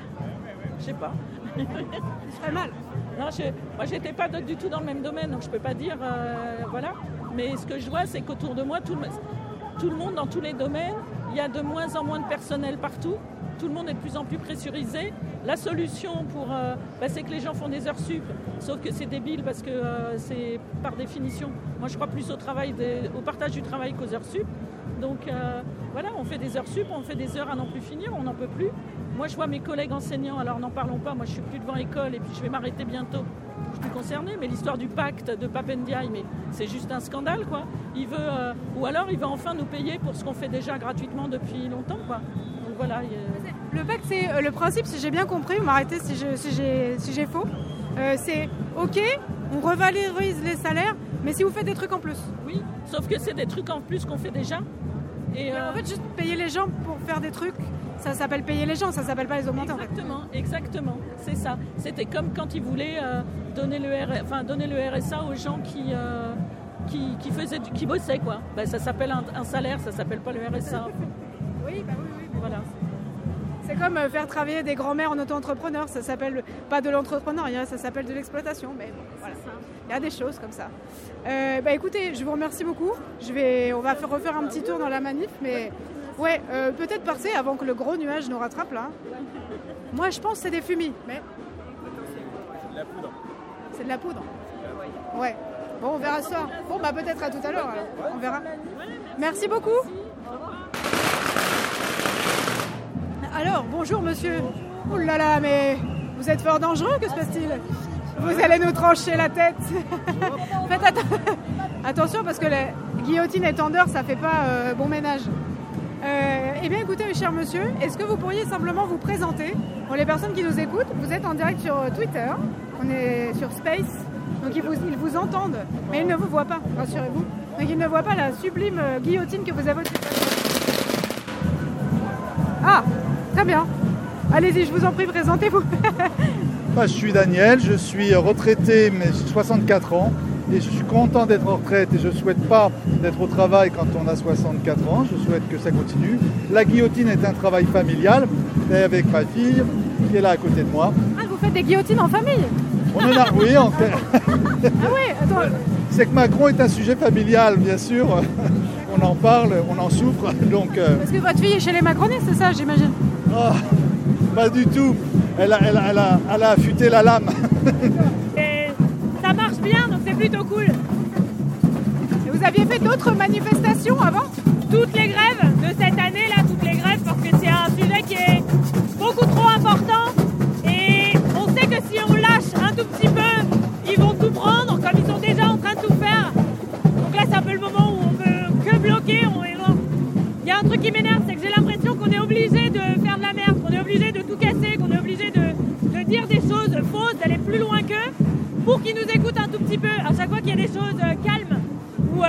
je sais pas. Il serait mal. Non, je, moi, j'étais pas du tout dans le même domaine, donc je peux pas dire, euh, voilà. Mais ce que je vois, c'est qu'autour de moi, tout le, tout le monde, dans tous les domaines, il y a de moins en moins de personnel partout. Tout le monde est de plus en plus pressurisé. La solution pour, euh, bah, c'est que les gens font des heures sup, sauf que c'est débile parce que euh, c'est par définition. Moi, je crois plus au travail, au partage du travail qu'aux heures sup. Donc euh, voilà, on fait des heures sup, on fait des heures à n'en plus finir, on n'en peut plus. Moi, je vois mes collègues enseignants, alors n'en parlons pas, moi je suis plus devant école et puis je vais m'arrêter bientôt. Je suis plus concernée, mais l'histoire du pacte de Papendiaï, c'est juste un scandale, quoi. Il veut, euh, ou alors il va enfin nous payer pour ce qu'on fait déjà gratuitement depuis longtemps, quoi. Donc voilà. Le pacte, c'est euh, le principe, si j'ai bien compris, vous m'arrêtez si j'ai si faux, c'est OK, on revalorise les salaires, mais si vous faites des trucs en plus. Oui, sauf que c'est des trucs en plus qu'on fait déjà. Et Mais euh, En fait, juste payer les gens pour faire des trucs, ça s'appelle payer les gens, ça s'appelle pas les augmenter en fait. Exactement, exactement, c'est ça. C'était comme quand ils voulaient euh, donner, le R- enfin, donner le RSA aux gens qui, euh, qui, qui faisaient du- qui bossaient quoi. Ben, ça s'appelle un, un salaire, ça s'appelle pas le RSA. Oui, bah oui, oui. Voilà. C'est comme faire travailler des grands-mères en auto-entrepreneur, ça s'appelle pas de l'entrepreneuriat, ça s'appelle de l'exploitation, mais bon, voilà. Il y a des choses comme ça. Euh, bah écoutez, je vous remercie beaucoup. Je vais, on va faire- refaire un petit tour dans la manif, mais ouais, euh, peut-être passer avant que le gros nuage nous rattrape là. Moi, je pense que c'est des fumis, mais c'est de la poudre. Ouais. Bon, on verra ça. Bon, bah peut-être à tout à l'heure. On verra. Merci beaucoup. Alors, bonjour monsieur. Ouh là là, mais vous êtes fort dangereux, que se passe-t-il? Vous allez nous trancher la tête. Faites atten- attention parce que la guillotine et tendeur, ça fait pas euh, bon ménage. Euh, eh bien écoutez, cher monsieur, est-ce que vous pourriez simplement vous présenter? Pour les personnes qui nous écoutent, vous êtes en direct sur euh, Twitter, on est sur Space, donc ils vous, ils vous entendent, mais ils ne vous voient pas, rassurez-vous. Donc ils ne voient pas la sublime guillotine que vous avez. Ah, très bien. Allez-y, je vous en prie, présentez-vous. Moi, je suis Daniel, je suis retraité, mais j'ai 64 ans. Et je suis content d'être en retraite et je ne souhaite pas d'être au travail quand on a 64 ans. Je souhaite que ça continue. La guillotine est un travail familial, et avec ma fille qui est là à côté de moi. Ah, vous faites des guillotines en famille? On en a, oui, en fait. Ah ouais, attends. C'est que Macron est un sujet familial, bien sûr. On en parle, on en souffre. Donc, euh, Parce que votre fille est chez les macronistes, c'est ça, j'imagine ah, pas du tout. elle a, elle a- elle a- affûté la lame. Ça marche bien, donc c'est plutôt cool. Vous aviez fait d'autres manifestations avant? Toutes les grèves de cette année, là, toutes les grèves, parce que c'est un sujet qui est beaucoup trop important. Et on sait que si on lâche un tout petit peu, ils vont tout prendre, comme ils sont déjà en train de tout faire. Donc là, c'est un peu le moment où on peut que bloquer. Il y a un truc qui m'énerve, c'est que j'ai l'impression qu'on est obligé de des choses fausses, d'aller plus loin qu'eux, pour qu'ils nous écoutent un tout petit peu. À chaque fois qu'il y a des choses euh, calmes ou euh,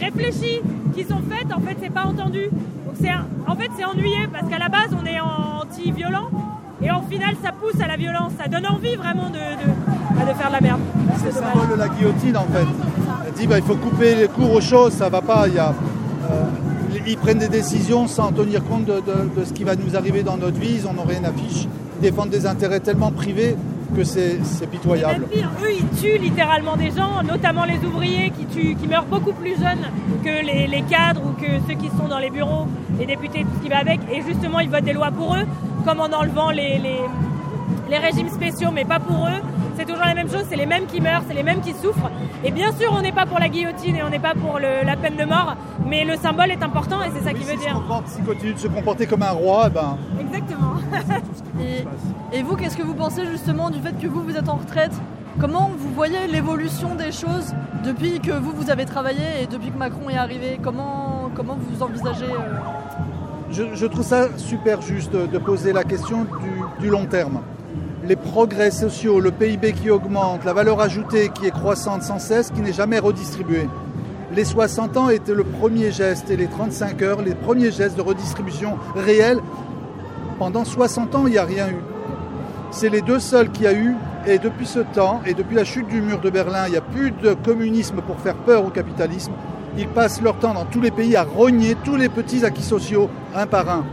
réfléchies qui sont faites, en fait, c'est pas entendu. Donc un- en fait, c'est ennuyeux parce qu'à la base, on est anti-violent et au final, ça pousse à la violence. Ça donne envie vraiment de, de, bah, de faire de la merde. C'est le symbole de la guillotine en fait. Elle dit bah, il faut couper les cours aux choses, ça va pas. Il y a, euh, ils prennent des décisions sans tenir compte de, de- de ce qui va nous arriver dans notre vie, ils en ont rien à fiche. Ils défendent des intérêts tellement privés que c'est pitoyable. Pire, eux ils tuent littéralement des gens, notamment les ouvriers qui, tuent, qui meurent beaucoup plus jeunes que les, les cadres ou que ceux qui sont dans les bureaux, les députés, tout ce qui va avec. Et justement, ils votent des lois pour eux, comme en enlevant les, les, les régimes spéciaux, mais pas pour eux. C'est toujours la même chose, c'est les mêmes qui meurent, c'est les mêmes qui souffrent. Et bien sûr, on n'est pas pour la guillotine et on n'est pas pour le- la peine de mort, mais le symbole est important et c'est ça qui veut dire. S'ils continuent de se comporter comme un roi, eh ben, Exactement. Et, vous, qu'est-ce que vous pensez justement du fait que vous, vous êtes en retraite? Comment vous voyez l'évolution des choses depuis que vous, vous avez travaillé et depuis que Macron est arrivé? Comment, comment vous envisagez euh, je, trouve ça super juste de, poser la question du long terme. Les progrès sociaux, le PIB qui augmente, la valeur ajoutée qui est croissante sans cesse, qui n'est jamais redistribuée. Les 60 ans étaient le premier geste et les 35 heures, les premiers gestes de redistribution réelle. Pendant 60 ans, il n'y a rien eu. C'est les deux seuls qu'il y a eu. Et depuis ce temps, et depuis la chute du mur de Berlin, il n'y a plus de communisme pour faire peur au capitalisme. Ils passent leur temps dans tous les pays à rogner tous les petits acquis sociaux, un par un.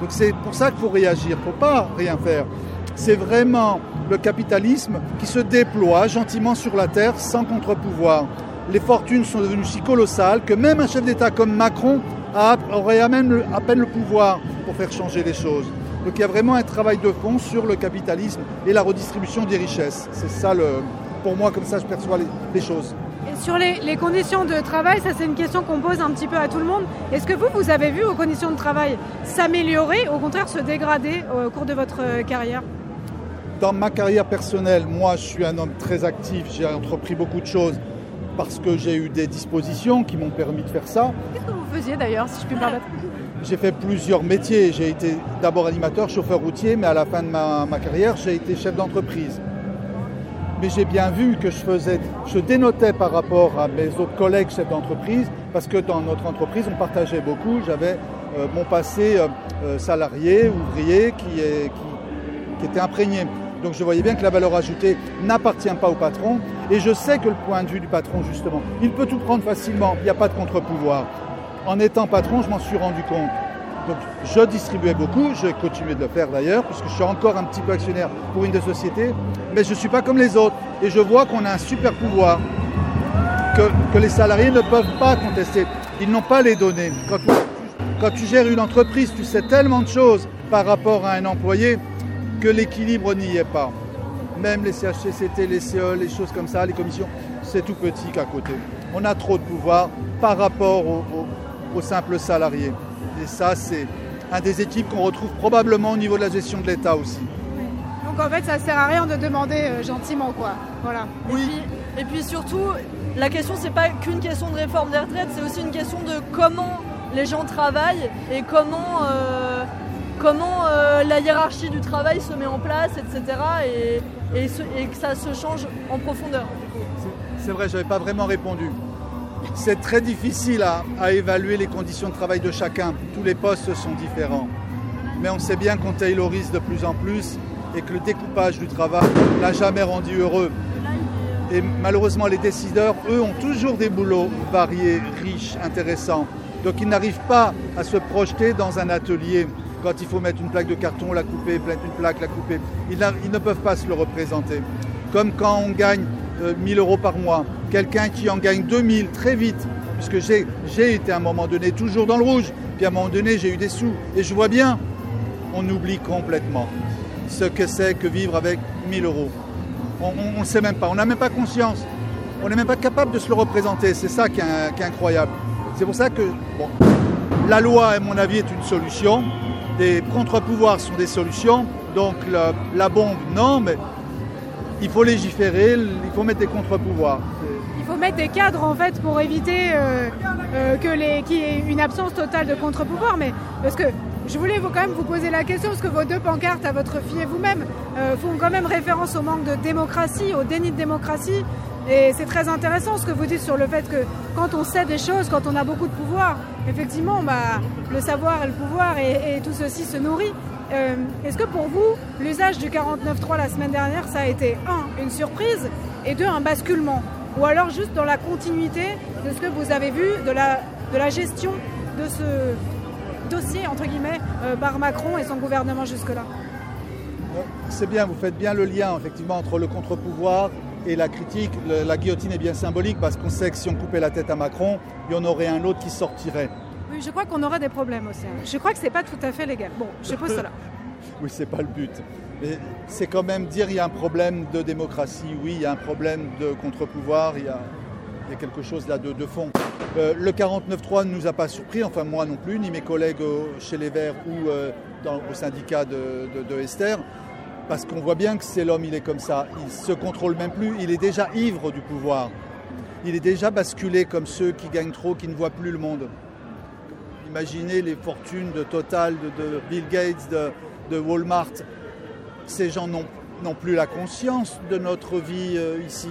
Donc c'est pour ça qu'il faut réagir, il ne faut pas rien faire. C'est vraiment le capitalisme qui se déploie gentiment sur la terre sans contre-pouvoir. Les fortunes sont devenues si colossales que même un chef d'État comme Macron aurait à à peine le pouvoir pour faire changer les choses. Donc il y a vraiment un travail de fond sur le capitalisme et la redistribution des richesses. C'est ça, le, pour moi, comme ça, je perçois les, les choses. Et sur les, les conditions de travail, ça c'est une question qu'on pose un petit peu à tout le monde. Est-ce que vous, vous avez vu vos conditions de travail s'améliorer, au contraire se dégrader au cours de votre euh, carrière? Dans ma carrière personnelle, moi, je suis un homme très actif. J'ai entrepris beaucoup de choses parce que j'ai eu des dispositions qui m'ont permis de faire ça. Qu'est-ce que vous faisiez d'ailleurs, si je puis me permettre? J'ai fait plusieurs métiers. J'ai été d'abord animateur, chauffeur routier, mais à la fin de ma, carrière, j'ai été chef d'entreprise. Mais j'ai bien vu que je faisais, je dénotais par rapport à mes autres collègues chefs d'entreprise, parce que dans notre entreprise, on partageait beaucoup. J'avais euh, mon passé euh, euh, salarié, ouvrier, qui était imprégné. Donc je voyais bien que la valeur ajoutée n'appartient pas au patron. Et je sais que le point de vue du patron, justement, il peut tout prendre facilement. Il n'y a pas de contre-pouvoir. En étant patron, je m'en suis rendu compte. Donc je distribuais beaucoup, je continuer de le faire d'ailleurs, puisque je suis encore un petit peu actionnaire pour une des sociétés, mais je ne suis pas comme les autres. Et je vois qu'on a un super pouvoir que, les salariés ne peuvent pas contester. Ils n'ont pas les données. Quand tu, gères une entreprise, tu sais tellement de choses par rapport à un employé que l'équilibre n'y est pas. Même les CHCCT, les CE, les choses comme ça, les commissions, c'est tout petit qu'à côté. On a trop de pouvoir par rapport aux au, au simples salariés. Et ça, c'est un des équipes qu'on retrouve probablement au niveau de la gestion de l'État aussi. Donc en fait, ça sert à rien de demander euh, gentiment, quoi. Voilà. Et puis, et puis surtout, la question c'est pas qu'une question de réforme des retraites, c'est aussi une question de comment les gens travaillent et comment, euh, comment euh, la hiérarchie du travail se met en place, etc. Et, et, ce- et que ça se change en profondeur. C'est vrai, je n'avais pas vraiment répondu. C'est très difficile à, évaluer les conditions de travail de chacun. Tous les postes sont différents. Mais on sait bien qu'on taylorise de plus en plus et que le découpage du travail n'a jamais rendu heureux. Et malheureusement, les décideurs, eux, ont toujours des boulots variés, riches, intéressants. Donc ils n'arrivent pas à se projeter dans un atelier quand il faut mettre une plaque de carton, la couper, mettre une plaque, la couper. Ils, ne peuvent pas se le représenter. Comme quand on gagne 1000 euros par mois, quelqu'un qui en gagne 2000 très vite, puisque j'ai été à un moment donné toujours dans le rouge, puis à un moment donné j'ai eu des sous, et je vois bien, on oublie complètement. ce que c'est que vivre avec 1000 euros. On ne sait même pas, on n'a même pas conscience. On n'est même pas capable de se le représenter. C'est ça qui est, incroyable. C'est pour ça que la loi, à mon avis, est une solution. Des contre-pouvoirs sont des solutions. Donc la bombe, non, mais il faut légiférer, il faut mettre des contre-pouvoirs. Il faut mettre des cadres en fait pour éviter euh, euh, qu'il y ait une absence totale de contre-pouvoir. Mais parce que je voulais vous, quand même vous poser la question, parce que vos deux pancartes à votre fille et vous-même euh, font quand même référence au manque de démocratie, au déni de démocratie. Et c'est très intéressant ce que vous dites sur le fait que quand on sait des choses, quand on a beaucoup de pouvoir, effectivement, bah, le savoir et le pouvoir et tout ceci se nourrit. Euh, Est-ce que pour vous, l'usage du 49.3 la semaine dernière, ça a été, un, une surprise, et deux, un basculement? Ou alors juste dans la continuité de ce que vous avez vu de la, gestion de ce dossier, entre guillemets, euh, par Macron et son gouvernement jusque-là? C'est bien, vous faites bien le lien effectivement entre le contre-pouvoir et la critique. La guillotine est bien symbolique parce qu'on sait que si on coupait la tête à Macron, il y en aurait un autre qui sortirait. Je crois qu'on aura des problèmes aussi. hein. Je crois que c'est pas tout à fait légal. Bon, je pose cela. Oui, c'est pas le but. Mais c'est quand même dire il y a un problème de démocratie, oui, il y a un problème de contre-pouvoir, il y a, quelque chose là de, fond. Euh, le 49.3 ne nous a pas surpris, enfin moi non plus, ni mes collègues chez les Verts ou euh, au syndicat de, Esther, parce qu'on voit bien que c'est l'homme, il est comme ça, il se contrôle même plus, il est déjà ivre du pouvoir. Il est déjà basculé comme ceux qui gagnent trop, qui ne voient plus le monde. Imaginez les fortunes de Total, de, Bill Gates, de, Walmart. Ces gens n'ont plus la conscience de notre vie euh, ici.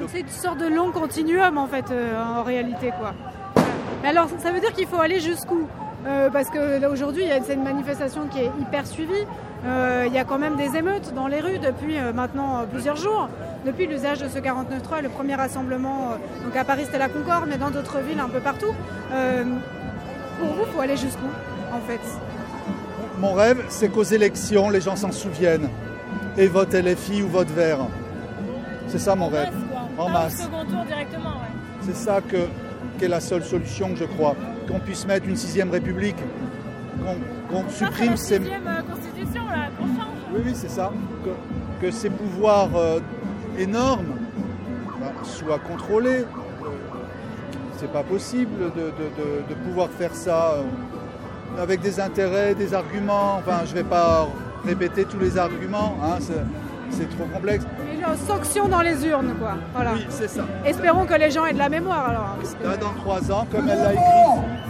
Donc c'est une sorte de long continuum en fait, euh, en réalité quoi. Mais alors ça veut dire qu'il faut aller jusqu'où? Euh, Parce que là aujourd'hui il une manifestation qui est hyper suivie. Il y a quand même des émeutes dans les rues depuis maintenant plusieurs jours, depuis l'usage de ce 49.3 et le premier rassemblement. donc à Paris c'était la Concorde, mais dans d'autres villes un peu partout. Pour vous, il faut aller jusqu'où en fait? Mon rêve, c'est qu'aux élections, les gens s'en souviennent et votent LFI ou votent vert. C'est ça mon rêve. En Pas au masse. second tour directement, ouais. C'est ça que, qu'est la seule solution que je crois. Qu'on puisse mettre une sixième république, qu'on, supprime ces... Sixième euh, constitution, là, qu'on change. Oui, oui, c'est ça. Que, que ces pouvoirs euh, énormes bah, soient contrôlés. C'est pas possible de, de- de- de pouvoir faire ça euh, avec des intérêts, des arguments. Enfin, je vais pas répéter tous les arguments, hein, c'est, trop complexe. Les gens sanction dans les urnes quoi. Voilà. Oui, c'est ça. Espérons que les gens aient de la mémoire alors. hein, parce que- Là, dans trois ans, comme elle l'a écrit,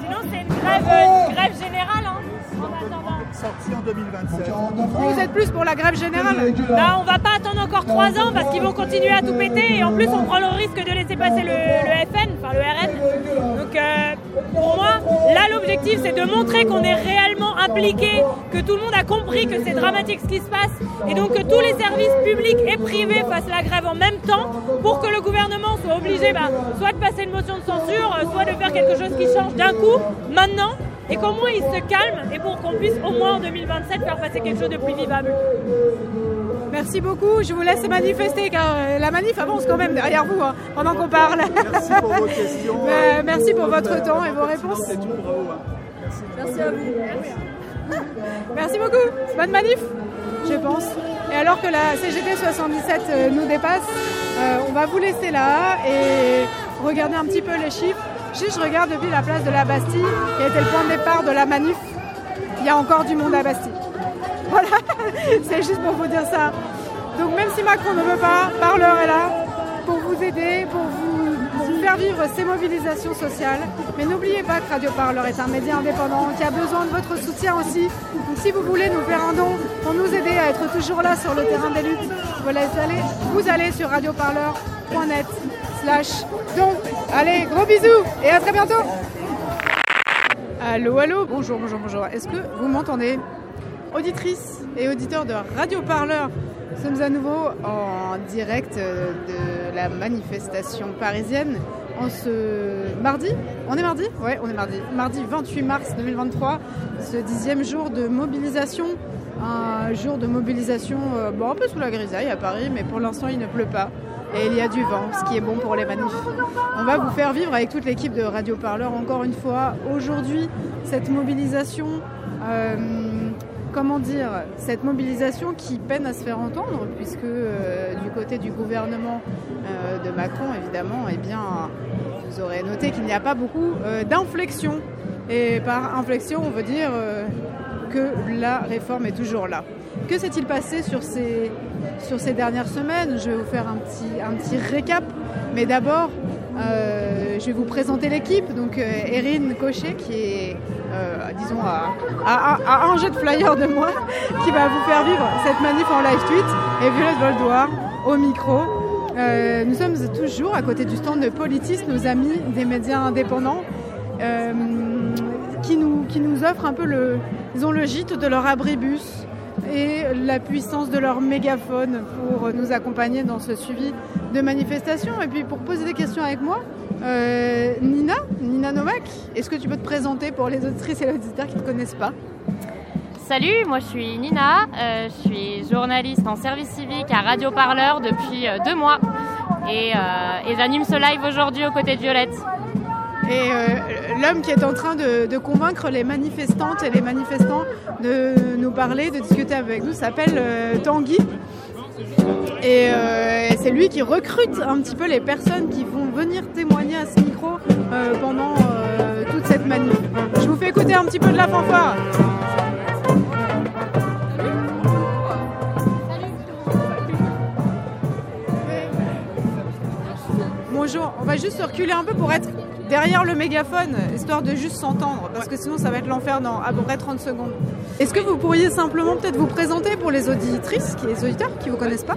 Sinon, c'est une grève, euh, une grève générale, hein, en attendant. Sorti en 2027. Vous êtes plus pour la grève générale Bah, on va pas attendre encore trois ans parce qu'ils vont continuer à tout péter et en plus on prend le risque de laisser passer le, le FN, enfin le RN. Donc euh, pour moi, là l'objectif c'est de montrer qu'on est réellement impliqué, que tout le monde a compris que c'est dramatique ce qui se passe et donc que tous les services publics et privés fassent la grève en même temps pour que le gouvernement soit obligé bah, soit de passer une motion de censure, euh, soit de faire quelque chose qui change d'un coup, maintenant, et qu'au moins il se calme et pour qu'on puisse au moins en 2027 faire passer quelque chose de plus vivable. Merci beaucoup. Je vous laisse manifester car euh, la manif avance quand même derrière vous hein, pendant qu'on parle. Merci pour vos questions. Euh, merci pour votre temps et vos réponses. C'est tout, bravo. hein. Merci à vous. Merci beaucoup. Bonne manif, je pense. Et alors que la CGT 77 euh, nous dépasse, euh, on va vous laisser là et regarder un petit peu les chiffres. Si je regarde depuis la place de la Bastille, qui été le point de départ de la manif, il y a encore du monde à Bastille. Voilà, c'est juste pour vous dire ça. Donc même si Macron ne veut pas, Parleur est là pour vous aider, pour vous, pour vous faire vivre ces mobilisations sociales. Mais n'oubliez pas que Radio Parleur est un média indépendant qui a besoin de votre soutien aussi. Donc si vous voulez nous faire un don pour nous aider à être toujours là sur le terrain des luttes, vous allez, vous allez sur radioparleur.net slash don. Allez, gros bisous et à très bientôt Allô, allô, bonjour, bonjour, bonjour. Est-ce que vous m'entendez? Auditrices et auditeurs de Radio Parleur, nous sommes à nouveau en direct euh, de la manifestation parisienne en ce mardi. On est mardi? Ouais, on est mardi. Mardi 28 mars 2023, ce dixième jour de mobilisation. Un jour de mobilisation euh, bon, un peu sous la grisaille à Paris, mais pour l'instant il ne pleut pas. Et il y a du vent, ce qui est bon pour les manifs. On va vous faire vivre avec toute l'équipe de Radio Parleur encore une fois aujourd'hui cette mobilisation. euh, comment dire, cette mobilisation qui peine à se faire entendre, puisque euh, du côté du gouvernement euh, de Macron, évidemment, eh bien, vous aurez noté qu'il n'y a pas beaucoup d'inflexion. Et par inflexion, on veut dire que la réforme est toujours là. Que s'est-il passé sur ces, sur ces dernières semaines? Je vais vous faire un petit, un petit récap. Mais d'abord, euh, je vais vous présenter l'équipe. Donc, euh, Erin Cochet, qui est, euh, disons, à, un jet de flyer de moi, qui va vous faire vivre cette manif en live tweet. Et Violette Voldoir au micro. Nous sommes toujours à côté du stand de Politis, nos amis des médias indépendants, qui, nous, qui nous offrent un peu le, le gîte de leur abribus et la puissance de leur mégaphone pour nous accompagner dans ce suivi de manifestation. Et puis pour poser des questions avec moi, euh, Nina, Nina Novak, est-ce que tu peux te présenter pour les auditrices et les auditeurs qui ne te connaissent pas? Salut, moi je suis Nina, euh, je suis journaliste en service civique à Radio Parleur depuis euh, deux mois et, et j'anime ce live aujourd'hui aux côtés de Violette. Et euh, l'homme qui est en train de, convaincre les manifestantes et les manifestants de nous parler, de discuter avec nous, s'appelle euh, Tanguy. Et euh, c'est lui qui recrute un petit peu les personnes qui vont venir témoigner à ce micro pendant toute cette manif. Je vous fais écouter un petit peu de la fanfare. Bonjour, on va juste reculer un peu pour être derrière le mégaphone, histoire de juste s'entendre, parce que sinon ça va être l'enfer dans à peu près 30 secondes. Est-ce que vous pourriez simplement peut-être vous présenter pour les auditrices, les auditeurs qui ne vous connaissent pas?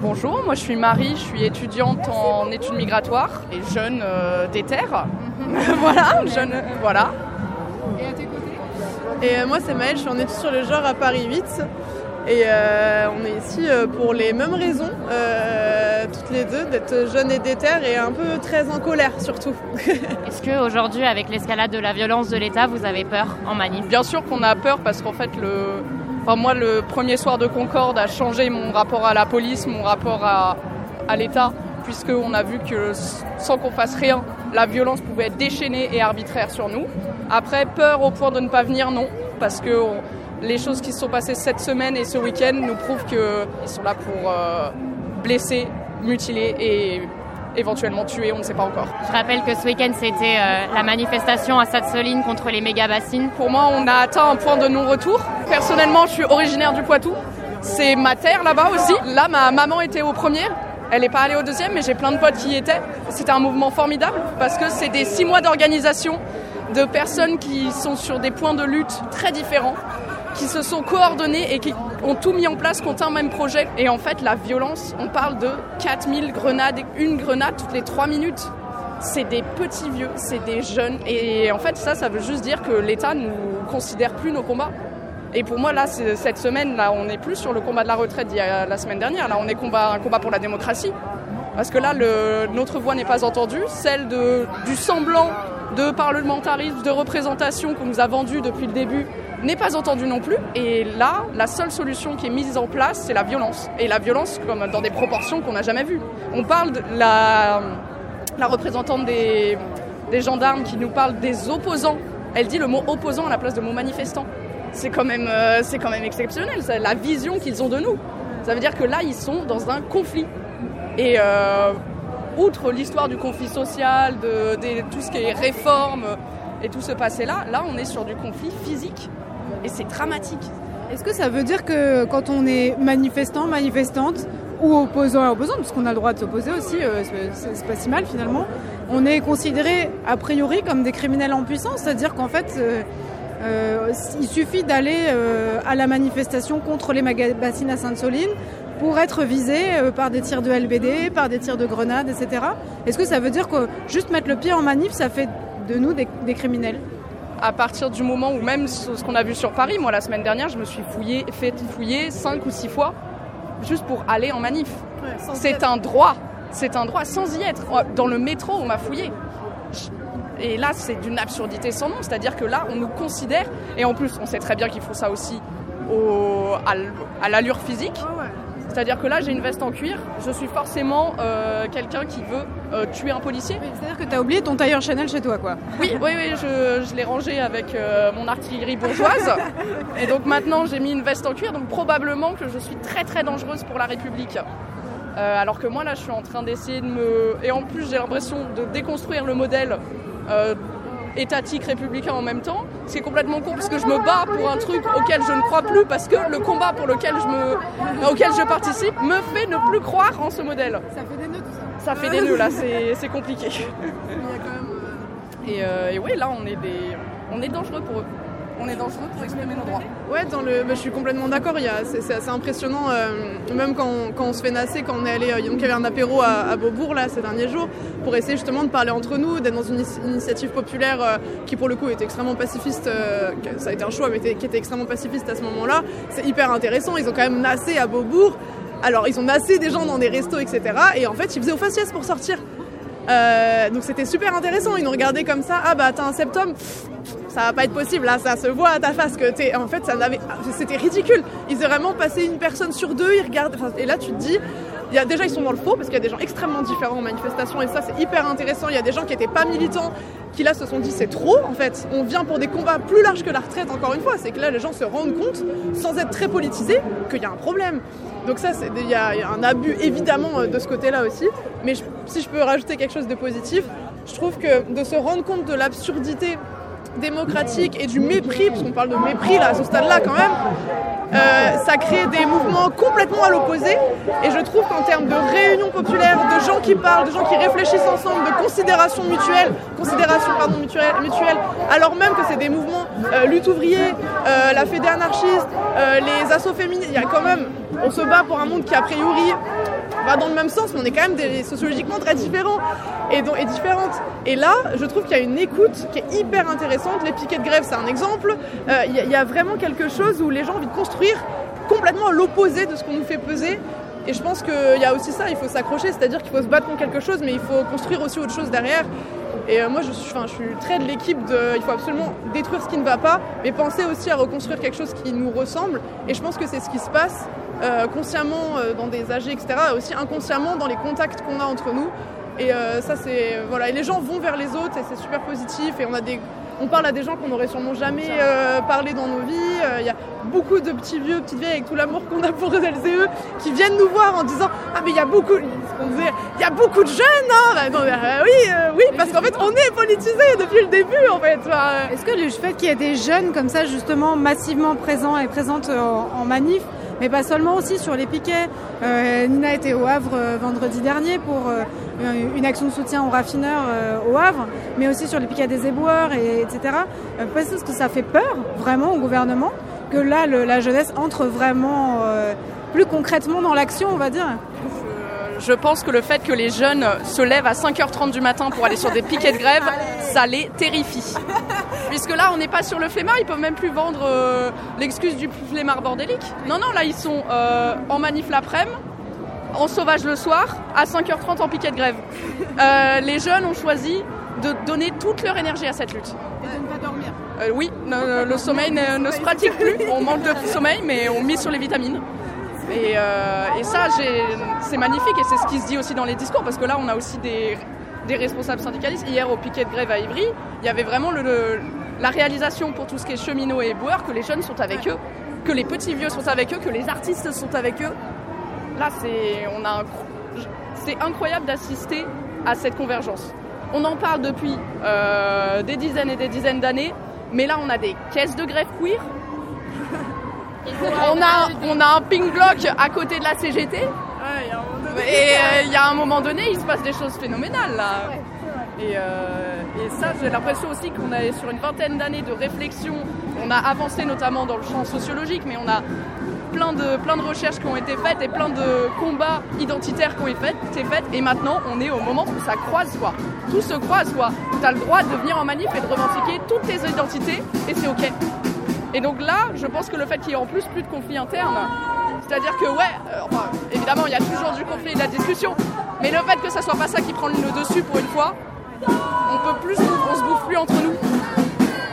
Bonjour, moi je suis Marie, je suis étudiante en études migratoires et jeune euh, déterre. voilà, jeune, voilà. Et à tes côtés? Et euh, moi c'est Maëlle, je suis en études sur le genre à Paris 8. Et euh, on est ici euh, pour les mêmes raisons, euh, toutes les deux, d'être jeunes et déterres et un peu très en colère surtout. Est-ce que aujourd'hui, avec l'escalade de la violence de l'État, vous avez peur en manif Bien sûr qu'on a peur parce qu'en fait, le... enfin, moi le premier soir de Concorde a changé mon rapport à la police, mon rapport à, à l'État, puisqu'on a vu que sans qu'on fasse rien, la violence pouvait être déchaînée et arbitraire sur nous. Après, peur au point de ne pas venir, non, parce que on- les choses qui se sont passées cette semaine et ce week-end nous prouvent qu'ils sont là pour euh, blesser, mutiler et éventuellement tuer, on ne sait pas encore. Je rappelle que ce week-end, c'était euh, la manifestation à Sainte-Soline contre les méga-bassines. Pour moi, on a atteint un point de non-retour. Personnellement, je suis originaire du Poitou. C'est ma terre là-bas aussi. Là, ma maman était au premier. Elle n'est pas allée au deuxième, mais j'ai plein de potes qui y étaient. C'était un mouvement formidable parce que c'est des six mois d'organisation de personnes qui sont sur des points de lutte très différents, qui se sont coordonnées et qui ont tout mis en place contre un même projet. Et en fait, la violence, on parle de 4000 grenades, une grenade toutes les 3 minutes. C'est des petits vieux, c'est des jeunes. Et en fait, ça, ça veut juste dire que l'État nous considère plus nos combats. Et pour moi, là, cette semaine, là, on n'est plus sur le combat de la retraite d'il y a la semaine dernière. Là, on est combat, un combat pour la démocratie. Parce que là, notre voix n'est pas entendue. Celle de, du semblant de parlementarisme, de représentation qu'on nous a vendu depuis le début n'est pas entendue non plus. Et là, la seule solution qui est mise en place, c'est la violence. Et la violence, comme dans des proportions qu'on n'a jamais vues. On parle de la, la représentante des, des gendarmes qui nous parle des opposants. Elle dit le mot opposant à la place de mot manifestant. C'est quand même, euh, c'est quand même exceptionnel, la vision qu'ils ont de nous. Ça veut dire que là, ils sont dans un conflit. Et euh, outre l'histoire du conflit social, de, des- tout ce qui est réforme et tout ce passé-là, là, on est sur du conflit physique. Et c'est dramatique. Est-ce que ça veut dire que quand on est manifestant, manifestante, ou opposant à opposant, parce qu'on a le droit de s'opposer aussi, euh, c'est- pas si mal finalement, on est considéré a priori comme des criminels en puissance, c'est-à-dire qu'en fait, euh, euh, il suffit d'aller à la manifestation contre les bassines à Sainte-Soline pour être visé par des tirs de LBD, par des tirs de grenades, etc. Est-ce que ça veut dire que juste mettre le pied en manif, ça fait de nous des criminels? À partir du moment où même ce qu'on a vu sur Paris, moi la semaine dernière, je me suis fouillé, fait fouiller cinq ou six fois juste pour aller en manif. c'est un droit, c'est un droit sans y être. Dans le métro, on m'a fouillé. Et là, c'est d'une absurdité sans nom. C'est-à-dire que là, on nous considère, et en plus, on sait très bien qu'ils font ça aussi au, à l- à l'allure physique. C'est-à-dire que là, j'ai une veste en cuir, je suis forcément euh, quelqu'un qui veut euh, tuer un policier. C'est-à-dire que tu as oublié ton tailleur Chanel chez toi, quoi. Oui, oui, oui, je, je l'ai rangé avec euh, mon artillerie bourgeoise. Et donc maintenant, j'ai mis une veste en cuir, donc probablement que je suis très très dangereuse pour la République. Alors que moi, là, je suis en train d'essayer de me. Et en plus, j'ai l'impression de déconstruire le modèle étatique républicain en même temps. Ce qui est complètement con, parce que je me bats pour un truc auquel je ne crois plus, parce que le combat pour lequel je, me... auquel je participe me fait ne plus croire en ce modèle. Ça fait des nœuds tout ça. Ça fait des nœuds, là, c'est compliqué. Et, euh, et oui, là, on est, des... on est dangereux pour eux. On est dangereux pour exprimer nos droits. Ouais, dans le, bah, je suis complètement d'accord. C'est assez impressionnant, euh, même quand on, quand on se fait nasser, quand on est allé, euh, il y avait un apéro à, Beaubourg là ces derniers jours, pour essayer justement de parler entre nous, d'être dans une ini- initiative populaire euh, qui pour le coup était extrêmement pacifiste. ça a été un choix, mais qui était extrêmement pacifiste à ce moment-là. C'est hyper intéressant. Ils ont quand même nassé à Beaubourg. Alors ils ont nassé des gens dans des restos, etc. Et en fait, ils faisaient au faciès pour sortir. Donc c'était super intéressant. Ils nous regardaient comme ça. Ah bah t'as un septum ça va pas être possible là, ça se voit à ta face que t'es. En fait, ça c'était ridicule. Ils ont vraiment passé une personne sur deux, ils regardent. et là, tu te dis, y a déjà ils sont dans le faux parce qu'il y a des gens extrêmement différents en manifestation et ça c'est hyper intéressant. Il y a des gens qui étaient pas militants qui là se sont dit c'est trop en fait. On vient pour des combats plus larges que la retraite encore une fois. C'est que là les gens se rendent compte sans être très politisés qu'il y a un problème. Donc ça il y, a un abus évidemment euh, de ce côté-là aussi. Mais si je peux rajouter quelque chose de positif, je trouve que de se rendre compte de l'absurdité démocratique et du mépris, parce qu'on parle de mépris là, à ce stade-là quand même, euh, ça crée des mouvements complètement à l'opposé. Et je trouve qu'en termes de réunion populaire, de gens qui parlent, de gens qui réfléchissent ensemble, de considération mutuelle, considération pardon, mutuelle, mutuelle, alors même que c'est des mouvements euh, lutte ouvrier, euh, la fédé anarchiste, euh, les assauts féministes, il y a quand même, on se bat pour un monde qui a priori va dans le même sens, mais on est quand même sociologiquement très différents et, donc, et différentes. Et là, je trouve qu'il y a une écoute qui est hyper intéressante. Les piquets de grève, c'est un exemple. Euh, Il y, y a vraiment quelque chose où les gens ont envie de construire complètement l'opposé de ce qu'on nous fait peser. Et je pense qu'il y a aussi ça, il faut s'accrocher, c'est-à-dire qu'il faut se battre contre quelque chose, mais il faut construire aussi autre chose derrière. Et euh, moi, je suis, je suis très de l'équipe de. Il faut absolument détruire ce qui ne va pas, mais penser aussi à reconstruire quelque chose qui nous ressemble. Et je pense que c'est ce qui se passe euh, consciemment euh, dans des AG, etc., et aussi inconsciemment dans les contacts qu'on a entre nous. Et ça, c'est. Voilà. Et les gens vont vers les autres, et c'est super positif. Et on a des. On parle à des gens qu'on n'aurait sûrement jamais euh, parlé dans nos vies. Euh, Il y a beaucoup de petits vieux, petites vieilles avec tout l'amour qu'on a pour elles et eux qui viennent nous voir en disant Ah, mais il y a beaucoup. disait, Il y a beaucoup de jeunes, hein Bah, non, euh, Oui, euh, oui, parce qu'en fait, on est politisés depuis le début, en fait. Est-ce que le fait qu'il y ait des jeunes comme ça, justement, massivement présents et présentes en, en manif, mais pas seulement aussi sur les piquets. Euh, Nina était au Havre euh, vendredi dernier pour euh, une action de soutien aux raffineurs au Havre, mais aussi sur les piquets des éboueurs, et, etc. Parce que ça fait peur vraiment au gouvernement que là, la jeunesse entre vraiment plus concrètement dans l'action, on va dire. Je pense que le fait que les jeunes se lèvent à 5h30 du matin pour aller sur des piquets de grève, ça les terrifie. Puisque là, on n'est pas sur le flemmard, ils peuvent même plus vendre euh, l'excuse du flemmard bordélique. Non, non, là, ils sont euh, en manif l'après-midi, en sauvage le soir, à 5h30 en piquet de grève. Euh, les jeunes ont choisi de donner toute leur énergie à cette lutte. Et de ne pas dormir. Oui, le, le sommeil ne, ne se pratique plus. On manque de sommeil, mais on mise sur les vitamines. Et, euh, et ça, c'est magnifique et c'est ce qui se dit aussi dans les discours parce que là, on a aussi des, responsables syndicalistes. Hier, au piquet de grève à Ivry, il y avait vraiment la réalisation pour tout ce qui est cheminots et éboueurs que les jeunes sont avec eux, que les petits vieux sont avec eux, que les artistes sont avec eux. Là, c'est incroyable d'assister à cette convergence. On en parle depuis euh, des dizaines et des dizaines d'années, mais là, on a des caisses de grève queer. On, a, on a un ping block à côté de la CGT. Et euh, il y a un moment donné, il se passe des choses phénoménales là. Et, euh, et ça, j'ai l'impression aussi qu'on est sur une vingtaine d'années de réflexion. On a avancé notamment dans le champ sociologique, mais on a plein de, plein de recherches qui ont été faites et plein de combats identitaires qui ont été faits. été faits. Et maintenant, on est au moment où ça croise quoi. Tout se croise quoi. Tu as le droit de venir en manif et de revendiquer toutes tes identités et c'est ok. Et donc là, je pense que le fait qu'il y ait en plus plus de conflits internes, c'est-à-dire que ouais, euh, enfin, évidemment, il y a toujours du conflit et de la discussion, mais le fait que ça soit pas ça qui prend le dessus pour une fois, on peut plus, on se bouffe plus entre nous.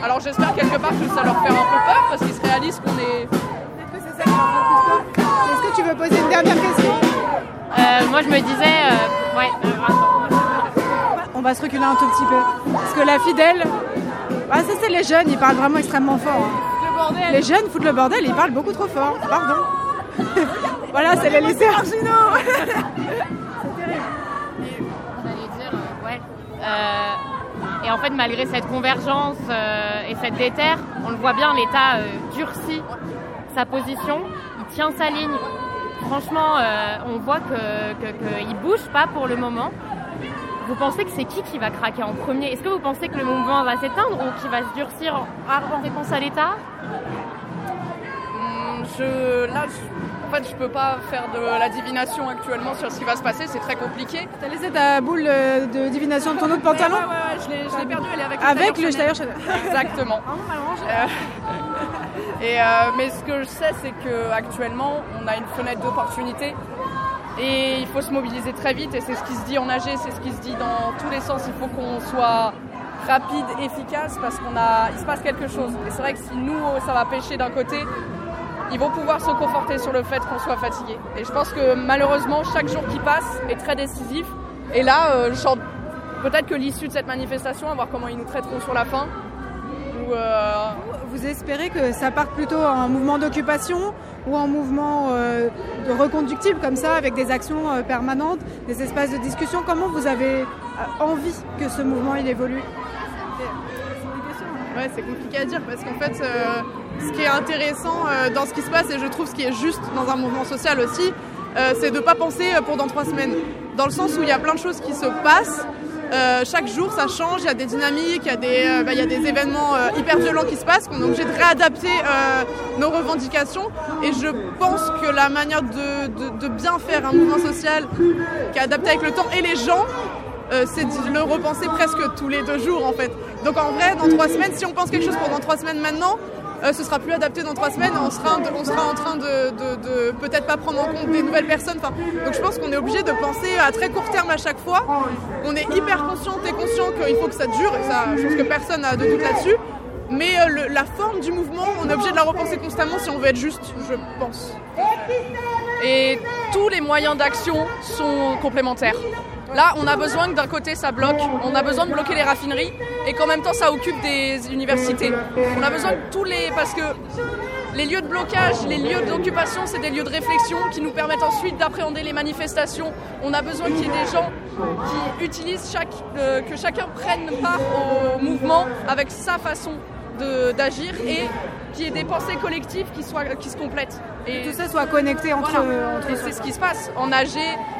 Alors j'espère quelque part que ça leur fait un peu peur parce qu'ils se réalisent qu'on est. Est-ce que tu veux poser une dernière question? Euh, moi, je me disais, euh, ouais, euh, attends. On va se reculer un tout petit peu. Parce que la fidèle, ah, ça c'est les jeunes, ils parlent vraiment extrêmement fort. hein. Les jeunes foutent le bordel, ils parlent beaucoup trop fort. Pardon. voilà, c'est les allait dire, euh. Euh, et en fait, malgré cette convergence euh, et cette déterre, on le voit bien, l'État durcit sa position, il tient sa ligne. Franchement, on voit qu'il que, bouge pas pour le moment. Vous pensez que c'est qui qui va craquer en premier? Est-ce que vous pensez que le mouvement va s'éteindre ou qu'il va se durcir en, en réponse à l'État? Hum, Je, là, je- en fait, je peux pas faire de la divination actuellement sur ce qui va se passer, c'est très compliqué. T'as laissé ta boule de divination de ton autre pantalon? Ouais, ouais, ouais, je l'ai- je l'ai perdu, elle est avec le Avec le Chanel. tailleur. Exactement. Euh, et, euh, mais ce que je sais, c'est qu'actuellement, on a une fenêtre d'opportunité et il faut se mobiliser très vite. Et c'est ce qui se dit en AG, c'est ce qui se dit dans tous les sens. Il faut qu'on soit rapide, efficace, parce qu'on a, il se passe quelque chose. Et c'est vrai que si nous, ça va pêcher d'un côté, ils vont pouvoir se conforter sur le fait qu'on soit fatigué. Et je pense que malheureusement, chaque jour qui passe est très décisif. Et là, euh, peut-être que l'issue de cette manifestation, à voir comment ils nous traiteront sur la fin, ou euh, Vous espérez que ça parte plutôt en mouvement d'occupation ou en mouvement euh, de reconductible comme ça, avec des actions euh, permanentes, des espaces de discussion? Comment vous avez envie que ce mouvement il évolue? Ouais, c'est compliqué à dire parce qu'en fait, ce qui est intéressant dans ce qui se passe, et je trouve ce qui est juste dans un mouvement social aussi, c'est de ne pas penser pour dans trois semaines. Dans le sens où il y a plein de choses qui se passent. Euh, chaque jour, ça change. Il y a des dynamiques, il y a des, euh, bah, événements euh, hyper violents qui se passent, qu'on est obligé de réadapter nos revendications. Et je pense que la manière de, de- bien faire un mouvement social qui est adapté avec le temps et les gens, c'est de le repenser presque tous les deux jours en fait. Donc en vrai, dans trois semaines, si on pense quelque chose pendant trois semaines maintenant, euh, ce sera plus adapté dans trois semaines. On sera, en train de, peut-être pas prendre en compte des nouvelles personnes. Donc je pense qu'on est obligé de penser à très court terme à chaque fois. On est hyper consciente et conscient qu'il faut que ça dure. Je pense que personne n'a de doute là-dessus. Mais euh, la forme du mouvement, on est obligé de la repenser constamment si on veut être juste, je pense. Et tous les moyens d'action sont complémentaires. Là, on a besoin que d'un côté ça bloque, on a besoin de bloquer les raffineries et qu'en même temps ça occupe des universités. On a besoin de tous les. parce que les lieux de blocage, les lieux d'occupation, c'est des lieux de réflexion qui nous permettent ensuite d'appréhender les manifestations. On a besoin qu'il y ait des gens qui utilisent chaque. euh, que chacun prenne part au mouvement avec sa façon d'agir et qu'il y ait des pensées collectives qui, soient, qui se complètent. Et tout ça soit connecté entre, Voilà. entre Et soi. c'est ce qui se passe. En AG,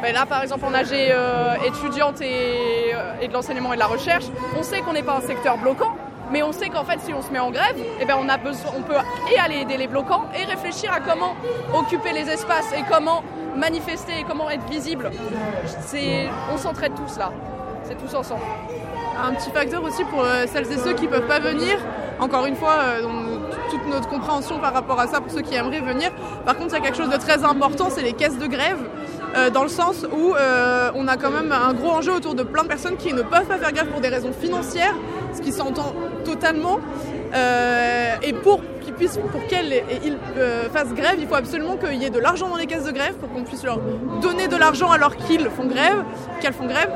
ben là par exemple en AG euh, étudiante et, euh, et de l'enseignement et de la recherche, on sait qu'on n'est pas un secteur bloquant, mais on sait qu'en fait si on se met en grève, eh ben, on, a besoin, on peut et aller aider les bloquants et réfléchir à comment occuper les espaces et comment manifester et comment être visible. C'est, on s'entraide tous là. C'est tous ensemble. Un petit facteur aussi pour euh, celles et ceux qui ne peuvent pas venir. Encore une fois, on- toute notre compréhension par rapport à ça pour ceux qui aimeraient venir. Par contre, il y a quelque chose de très important, c'est les caisses de grève. euh, dans le sens où euh, on a quand même un gros enjeu autour de plein de personnes qui ne peuvent pas faire grève pour des raisons financières, ce qui s'entend totalement. Euh, et pour qu'ils puissent, pour qu'elles fassent grève, il faut absolument qu'il y ait de l'argent dans les caisses de grève pour qu'on puisse leur donner de l'argent alors qu'ils font grève, qu'elles font grève.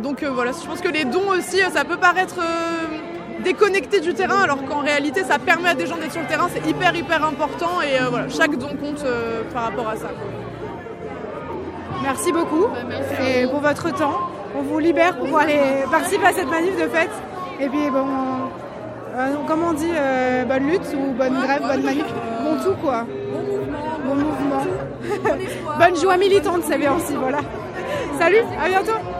Donc voilà, je pense que les dons aussi, ça peut paraître déconnecté du terrain, alors qu'en réalité, ça permet à des gens d'être sur le terrain. C'est hyper hyper important et euh, voilà, chaque don compte euh, par rapport à ça. Merci beaucoup et pour votre temps. On vous libère pour pouvoir aller participer à cette manif de fête. Et puis bon, euh, comme on dit, euh, bonne lutte ou bonne grève, bonne manif, bon tout quoi. Bon mouvement. bonne joie militante, c'est bien aussi, voilà. Salut, à bientôt.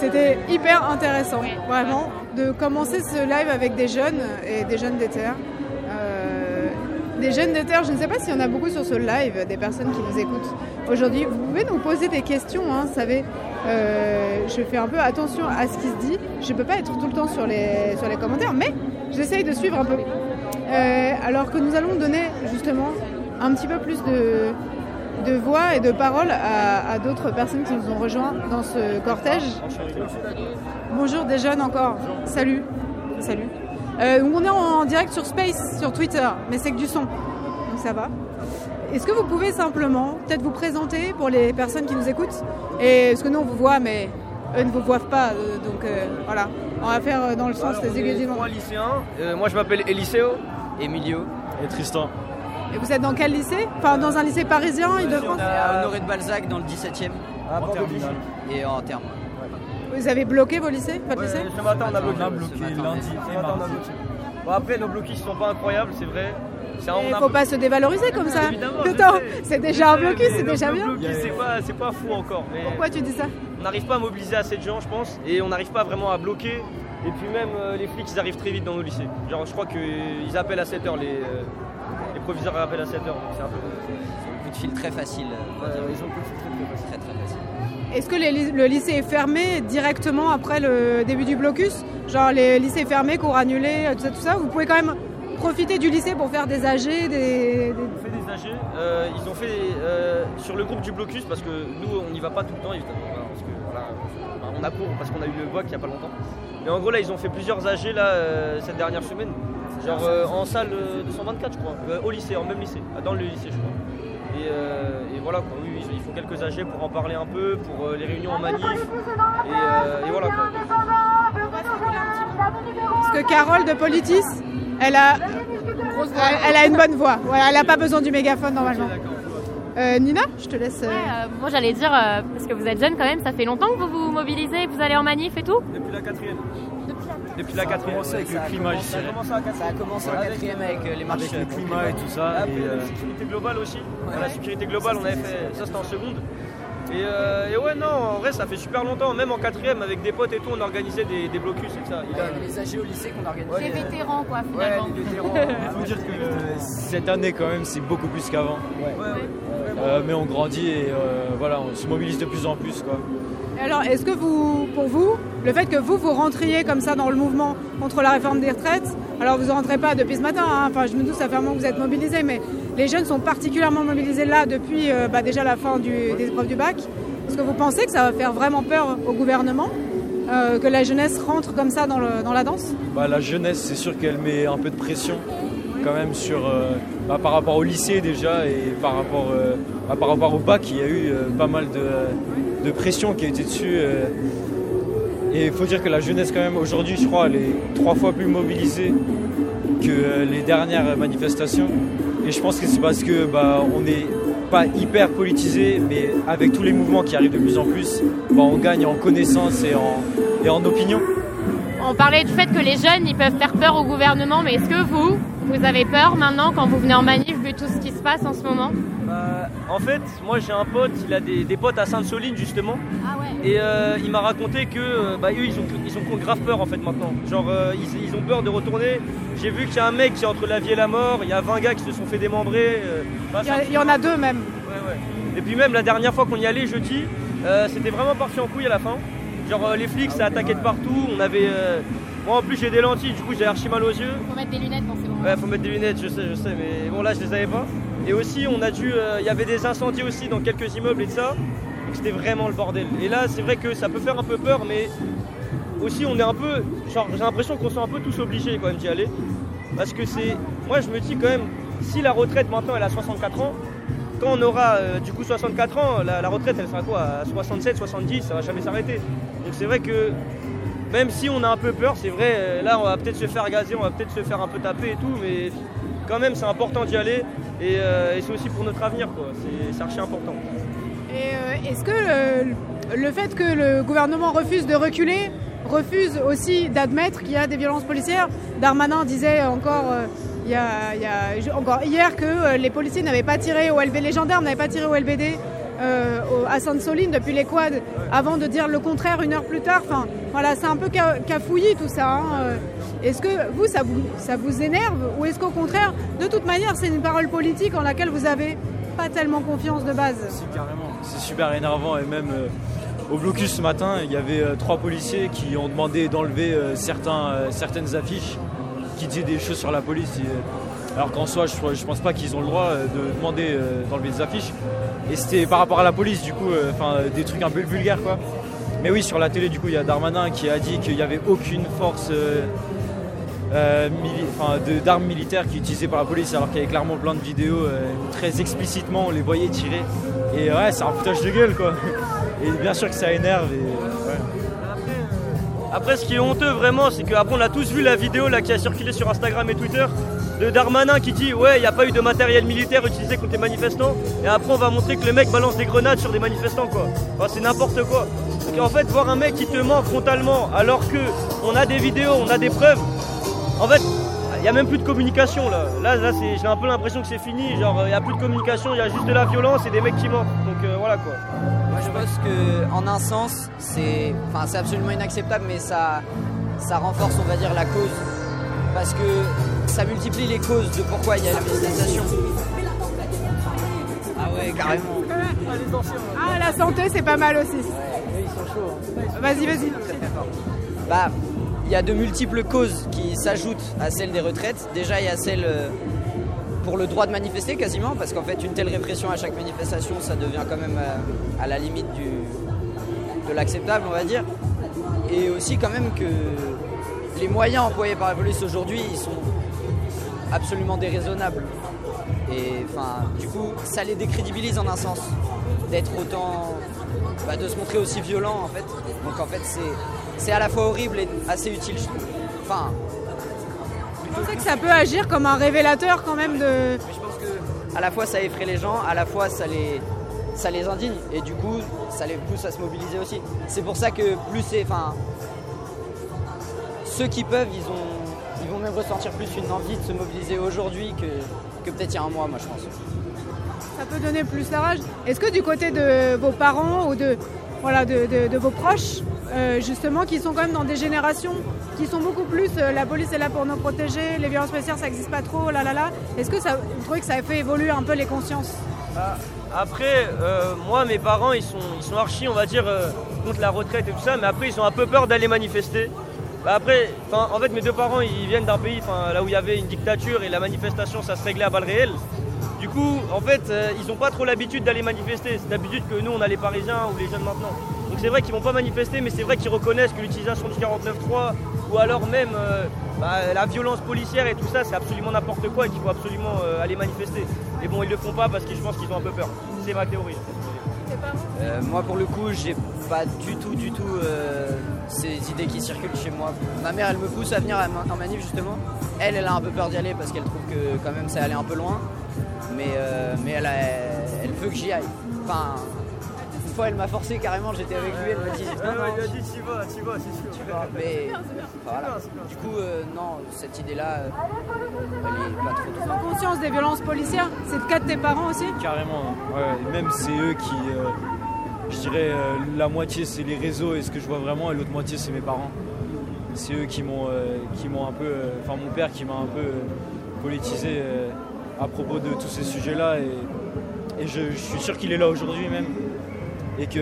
C'était hyper intéressant, vraiment, de commencer ce live avec des jeunes et des jeunes des terres. Euh, des jeunes des terres, je ne sais pas s'il y en a beaucoup sur ce live, des personnes qui nous écoutent aujourd'hui. Vous pouvez nous poser des questions, hein, vous savez. Euh, je fais un peu attention à ce qui se dit. Je ne peux pas être tout le temps sur les, sur les commentaires, mais j'essaye de suivre un peu. Euh, alors que nous allons donner justement un petit peu plus de, de voix et de parole à, à d'autres personnes qui nous ont rejoints dans ce cortège. Bonjour des jeunes encore. Salut. Salut. Euh, on est en direct sur Space, sur Twitter, mais c'est que du son. Donc ça va. est-ce que vous pouvez simplement peut-être vous présenter pour les personnes qui nous écoutent Et parce que nous on vous voit, mais eux ne vous voient pas, euh, donc euh, voilà. On va faire euh, dans le sens des aiguilles du vent. Moi, lycéen. Moi, je m'appelle Eliseo. Emilio. Et Tristan. Et vous êtes dans quel lycée Enfin, dans un lycée parisien, Île-de-France à Honoré de Balzac dans le 17e. en terminale. Et en terme. Vous avez bloqué vos lycées Votre lycée Ce matin, on a bloqué. On a bloqué matin, lundi et matin, on a mardi. bloqué. Bon, après, nos blocus sont pas incroyables, c'est vrai. Il on a- faut pas se dévaloriser comme ça. C'est déjà un blocus, c'est déjà bien. c'est pas, c'est pas fou encore. Mais Pourquoi tu dis ça on n'arrive pas à mobiliser assez de gens, je pense, et on n'arrive pas vraiment à bloquer. Et puis même euh, les flics, ils arrivent très vite dans nos lycées. Genre, je crois qu'ils appellent à 7h, les, euh, proviseurs appellent à 7h, donc c'est un peu. Coup de fil très facile. on va dire. ils ont un coup de fil très, très facile. Très très facile. Est-ce que les le lycée est fermé directement après le début du blocus? Genre les lycées fermés, cours annulés, euh, tout ça, tout ça? Vous pouvez quand même profiter du lycée pour faire des AG, des... des- On fait des AG, euh, ils ont fait euh, sur le groupe du blocus parce que nous on n'y va pas tout le temps évidemment voilà, parce que voilà, enfin, on a cours parce qu'on a eu le VOC il n'y a pas longtemps. Mais en gros là ils ont fait plusieurs AG là euh, cette dernière semaine, genre euh, en salle euh, 224 je crois, euh, au lycée, en même lycée, dans le lycée je crois. Et, euh, et voilà quoi, oui, ils font quelques AG pour en parler un peu, pour euh, les réunions en manif. Et, euh, et voilà quoi. Parce que Carole de Politis, elle a, elle, elle a une bonne voix. Voilà, elle n'a pas besoin du mégaphone normalement. Euh, Nina, je te laisse. euh, Euh, moi j'allais dire, euh, parce que vous êtes jeune quand même, ça fait longtemps que vous vous mobilisez, vous allez en manif et tout? Depuis la quatrième. Depuis la quatrième. commencé avec le climat, je Ça a commencé à Ça a commencé en quatrième avec euh, les marches. Avec le climat et tout ça. Et, Après, euh, la sécurité globale aussi. La sécurité globale, on avait fait. Ça, c'était en seconde. Et, euh, et ouais, non, en vrai, ça fait super longtemps. Même en quatrième, avec des potes et tout, on organisait des, des blocus et ça. Il y a- les AG au lycée qu'on organisait. Les vétérans quoi Ouais, finalement. les vétérans. Il faut dire que euh, cette année quand même c'est beaucoup plus qu'avant. Euh, mais on grandit et euh, voilà, on se mobilise de plus en plus quoi. Alors, est-ce que vous, pour vous, le fait que vous, vous rentriez comme ça dans le mouvement contre la réforme des retraites, alors vous ne rentrez pas depuis ce matin, hein, enfin je me doute, ça fait un que vous êtes mobilisés, mais les jeunes sont particulièrement mobilisés là depuis euh, bah, déjà la fin des épreuves du bac. Est-ce que vous pensez que ça va faire vraiment peur au gouvernement euh, que la jeunesse rentre comme ça dans, la danse? Bah, la jeunesse c'est sûr qu'elle met un peu de pression quand même sur euh, bah, par rapport au lycée déjà et par rapport, bah, par rapport au bac il y a eu pas mal de, de pression qui a été dessus. euh, et il faut dire que la jeunesse quand même aujourd'hui je crois elle est trois fois plus mobilisée que euh, les dernières manifestations. Et je pense que c'est parce que bah, on n'est pas hyper politisé, mais avec tous les mouvements qui arrivent de plus en plus, bah, on gagne en connaissance et en, et en opinion. On parlait du fait que les jeunes ils peuvent faire peur au gouvernement, mais est-ce que vous, vous avez peur maintenant quand vous venez en manif vu tout ce qui se passe en ce moment? Bah, en fait, moi j'ai un pote, il a des, des potes à Sainte-Soline justement. Ah ouais. Et euh, il m'a raconté que euh, bah, eux ils ont, ils ont grave peur en fait maintenant. Genre euh, ils, ils ont peur de retourner. J'ai vu qu'il y a un mec qui est entre la vie et la mort, il y a 20 gars qui se sont fait démembrer. euh, bah, il y, a- ça- il y en a deux même. Ouais, ouais. Et puis même la dernière fois qu'on y allait jeudi, euh, c'était vraiment parti en couille à la fin. Genre euh, les flics ça attaquait de partout. On avait. euh, Moi en plus j'ai des lentilles, du coup j'ai archi mal aux yeux. Faut mettre des lunettes dans ces moments. Ouais, faut mettre des lunettes, je sais, je sais, mais bon là je les avais pas. Et aussi on a dû, euh, il y avait des incendies aussi dans quelques immeubles et de ça. C'était vraiment le bordel. Et là c'est vrai que ça peut faire un peu peur, mais aussi on est un peu, genre j'ai l'impression qu'on sont un peu tous obligés quand même d'y aller. Parce que c'est, moi je me dis quand même, si la retraite maintenant elle a 64 ans, quand on aura euh, du coup 64 ans, la, la retraite elle sera quoi? À 67, 70, ça va jamais s'arrêter. Donc c'est vrai que même si on a un peu peur, c'est vrai, euh, là on va peut-être se faire gazer, on va peut-être se faire un peu taper et tout, mais quand même c'est important d'y aller et, euh, c'est aussi pour notre avenir quoi, c'est archi important. Et euh, est-ce que le, fait que le gouvernement refuse de reculer refuse aussi d'admettre qu'il y a des violences policières Darmanin disait encore, y a, encore hier que les policiers n'avaient pas tiré au LBD, les gendarmes n'avaient pas tiré au LBD euh, à Sainte-Soline depuis les quads avant de dire le contraire une heure plus tard. Voilà, c'est un peu ca- cafouillis tout ça. hein. Euh, Est-ce que vous ça, vous, ça énerve ou est-ce qu'au contraire, de toute manière, c'est une parole politique en laquelle vous avez pas tellement confiance de base? Carrément, c'est super énervant et même euh, au blocus ce matin, il y avait trois policiers qui ont demandé d'enlever certaines affiches qui disaient des choses sur la police. Alors qu'en soi, je, pense pas qu'ils ont le droit euh, de demander euh, d'enlever des affiches. Et c'était par rapport à la police, du coup, euh, enfin des trucs un peu vulgaires quoi. Mais oui, sur la télé, du coup, il y a Darmanin qui a dit qu'il n'y avait aucune force, d'armes militaires qui est utilisée par la police alors qu'il y avait clairement plein de vidéos où très explicitement on les voyait tirer. Et ouais, c'est un foutage de gueule quoi. Et bien sûr que ça énerve. Et. Après, ce qui est honteux vraiment, c'est qu'après, on a tous vu la vidéo là, qui a circulé sur Instagram et Twitter de Darmanin qui dit Ouais, il n'y a pas eu de matériel militaire utilisé contre les manifestants. Et après, on va montrer que le mec balance des grenades sur des manifestants, quoi. C'est n'importe quoi. Donc, en fait, voir un mec qui te ment frontalement alors que on a des vidéos, on a des preuves, en fait, il n'y a même plus de communication là. Là, là c'est- j'ai un peu l'impression que c'est fini. Genre, il n'y a plus de communication, il y a juste de la violence et des mecs qui mentent. Donc euh, voilà quoi. Moi je pense que en un sens c'est enfin c'est absolument inacceptable mais ça ça renforce on va dire la cause parce que ça multiplie les causes de pourquoi il y a la manifestation. Ah ouais carrément. Ah, la santé, c'est pas mal aussi. ils sont chauds. Vas-y, vas-y. Bah, il y a de multiples causes qui s'ajoutent à celle des retraites. Déjà, il y a celle euh, pour le droit de manifester quasiment, parce qu'en fait, une telle répression à chaque manifestation, ça devient quand même euh, à la limite de l'acceptable, on va dire. Et aussi quand même que les moyens employés par la police aujourd'hui, ils sont absolument déraisonnables. Et enfin, du coup, ça les décrédibilise en un sens, d'être autant, bah, de se montrer aussi violent en fait. Donc en fait, c'est, c'est à la fois horrible et assez utile, je trouve. Enfin, Je pensais que ça peut agir comme un révélateur quand même de. à la fois ça effraie les gens, à la fois ça les, ça les indigne et du coup ça les pousse à se mobiliser aussi. C'est pour ça que plus c'est, enfin, ceux qui peuvent, ils ont, ils vont même ressentir plus une envie de se mobiliser aujourd'hui que, que peut-être il y a un mois, moi je pense. Ça peut donner plus la rage. Est-ce que du côté de vos parents ou de, voilà, de, vos proches, euh, justement, qui sont quand même dans des générations qui sont beaucoup plus euh, la police est là pour nous protéger, les violences policières ça n'existe pas trop, là là là. Est-ce que ça, vous trouvez que ça a fait évoluer un peu les consciences Ah, Après, euh, moi, mes parents, ils sont, ils sont archi, on va dire, contre la retraite et tout ça, mais après, ils ont un peu peur d'aller manifester. Bah, après, en fait, mes deux parents, ils viennent d'un pays là où il y avait une dictature et la manifestation, ça se réglait à balles réelles. Du coup, en fait, euh, ils n'ont pas trop l'habitude d'aller manifester. C'est d'habitude que nous, on a les Parisiens ou les jeunes maintenant. Donc c'est vrai qu'ils vont pas manifester, mais c'est vrai qu'ils reconnaissent que l'utilisation du 49.3 ou alors même euh, bah, la violence policière et tout ça, c'est absolument n'importe quoi et qu'il faut absolument euh, aller manifester. Mais bon, ils le font pas parce que je pense qu'ils ont un peu peur. C'est ma théorie. Euh, moi, pour le coup, j'ai pas du tout, du tout euh, ces idées qui circulent chez moi. Ma mère, elle me pousse à venir en manif justement. Elle, elle a un peu peur d'y aller parce qu'elle trouve que quand même ça allait un peu loin. Mais, euh, mais elle, a- elle veut que j'y aille. Enfin, une fois, elle m'a forcé carrément. J'étais avec lui. Elle m'a dit non, non, il a dit t'y vas, t'y vas, c'est sûr. mais voilà. Du coup, euh, non, cette idée-là, euh, elle est pas trop. Ils ont conscience des violences policières C'est le cas de tes parents aussi Carrément, ouais. Même c'est eux qui, euh, je dirais, euh, la moitié c'est les réseaux et ce que je vois vraiment, et l'autre moitié c'est mes parents. C'est eux qui m'ont, euh, qui m'ont un peu, euh, enfin mon père qui m'a un peu euh, politisé euh, à propos de tous ces sujets-là, et, et je, je suis sûr qu'il est là aujourd'hui même, et qu'il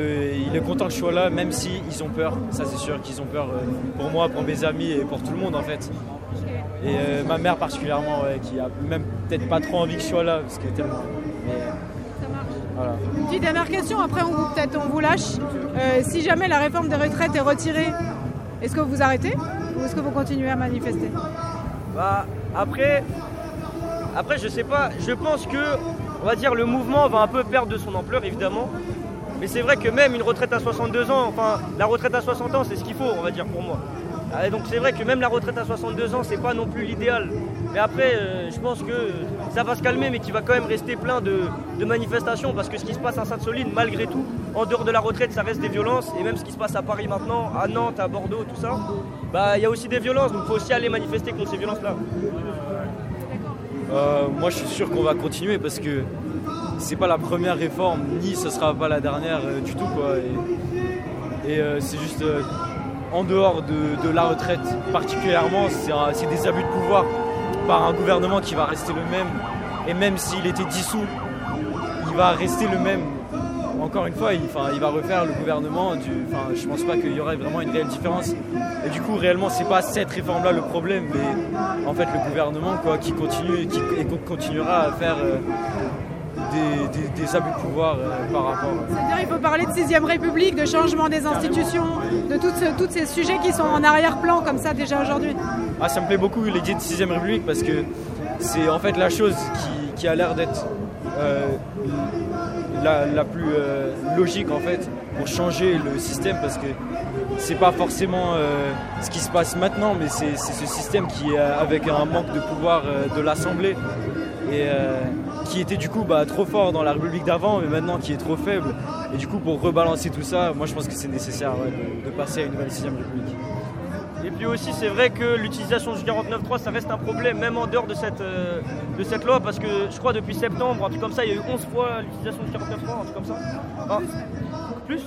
est content que je sois là, même si ils ont peur. Ça c'est sûr qu'ils ont peur euh, pour moi, pour mes amis et pour tout le monde en fait. Et euh, ma mère particulièrement, ouais, qui a même peut-être pas trop envie que je sois là, parce que tellement. Mais, voilà. Une petite dernière question, après on vous- peut-être on vous lâche. Euh, si jamais la réforme des retraites est retirée, est-ce que vous arrêtez ou est-ce que vous continuez à manifester? Bah, après, après, je sais pas, je pense que, on dire, le mouvement va un peu perdre de son ampleur, évidemment. Mais c'est vrai que même une retraite à 62 ans, enfin, la retraite à 60 ans, c'est ce qu'il faut, on va dire, pour moi. Ah, donc c'est vrai que même la retraite à 62 ans, c'est pas non plus l'idéal. Mais après, euh, je pense que ça va se calmer, mais qu'il va quand même rester plein de, de manifestations, parce que ce qui se passe à Sainte-Soline, malgré tout, en dehors de la retraite, ça reste des violences, et même ce qui se passe à Paris maintenant, à Nantes, à Bordeaux, tout ça, bah il y a aussi des violences, donc il faut aussi aller manifester contre ces violences-là. Euh, moi, je suis sûr qu'on va continuer parce que c'est pas la première réforme, ni ce sera pas la dernière euh, du tout. Quoi. Et, euh, c'est juste en dehors de, la retraite, particulièrement, c'est des abus de pouvoir par un gouvernement qui va rester le même. Et même s'il était dissous, il va rester le même. Encore une fois, il, va refaire le gouvernement. Du, je pense pas qu'il y aurait vraiment une réelle différence. Et du coup, réellement, c'est pas cette réforme-là le problème, mais en fait le gouvernement quoi, qui continue et qui et continuera à faire euh, des, des- des abus de pouvoir euh, par rapport. C'est-à-dire il faut parler de 6ème République, de changement des institutions, de tous ces sujets qui sont en arrière-plan comme ça déjà aujourd'hui. Ah, ça me plaît beaucoup l'idée de 6ème République parce que c'est en fait la chose qui, qui a l'air d'être euh, la, plus euh, logique en fait pour changer le système parce que c'est pas forcément euh, ce qui se passe maintenant mais c'est ce système qui est euh, avec un manque de pouvoir de l'Assemblée et qui était du coup bah, trop fort dans la République d'avant mais maintenant qui est trop faible et du coup pour rebalancer tout ça moi je pense que c'est nécessaire de, de passer à une nouvelle 6ème République. Et puis aussi, c'est vrai que l'utilisation du 49.3, ça reste un problème, même en dehors de cette, euh, de cette loi, parce que je crois depuis septembre, un truc comme ça, il y a eu 11 fois l'utilisation du 49.3, un truc comme ça. Ah, plus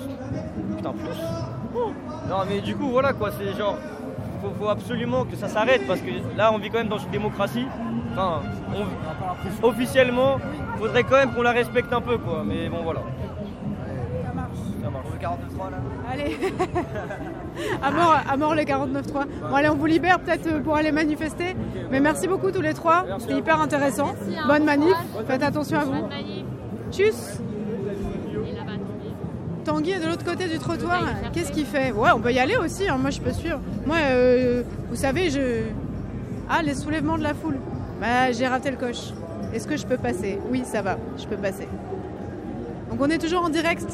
Putain, plus Oh. Non, mais du coup, voilà quoi, c'est genre, faut, faut absolument que ça s'arrête, parce que là, on vit quand même dans une démocratie. Enfin, on- officiellement, faudrait quand même qu'on la respecte un peu, quoi, mais bon, voilà. Ça marche. Ça marche. Le 49.3 là Allez, à mort, à mort le 49.3. Bon allez, on vous libère peut-être euh, pour aller manifester. Mais merci beaucoup tous les trois, c'était hyper intéressant. Bonne manif, faites attention à vous. Tchuss Tanguy est de l'autre côté du trottoir. Qu'est-ce qu'il fait? Ouais, on peut y aller aussi, hein, moi je peux suivre. Moi, euh, vous savez, je... Ah, les soulèvements de la foule. Bah, j'ai raté le coche. Est-ce que je peux passer? Oui, ça va, je peux passer. Donc on est toujours en direct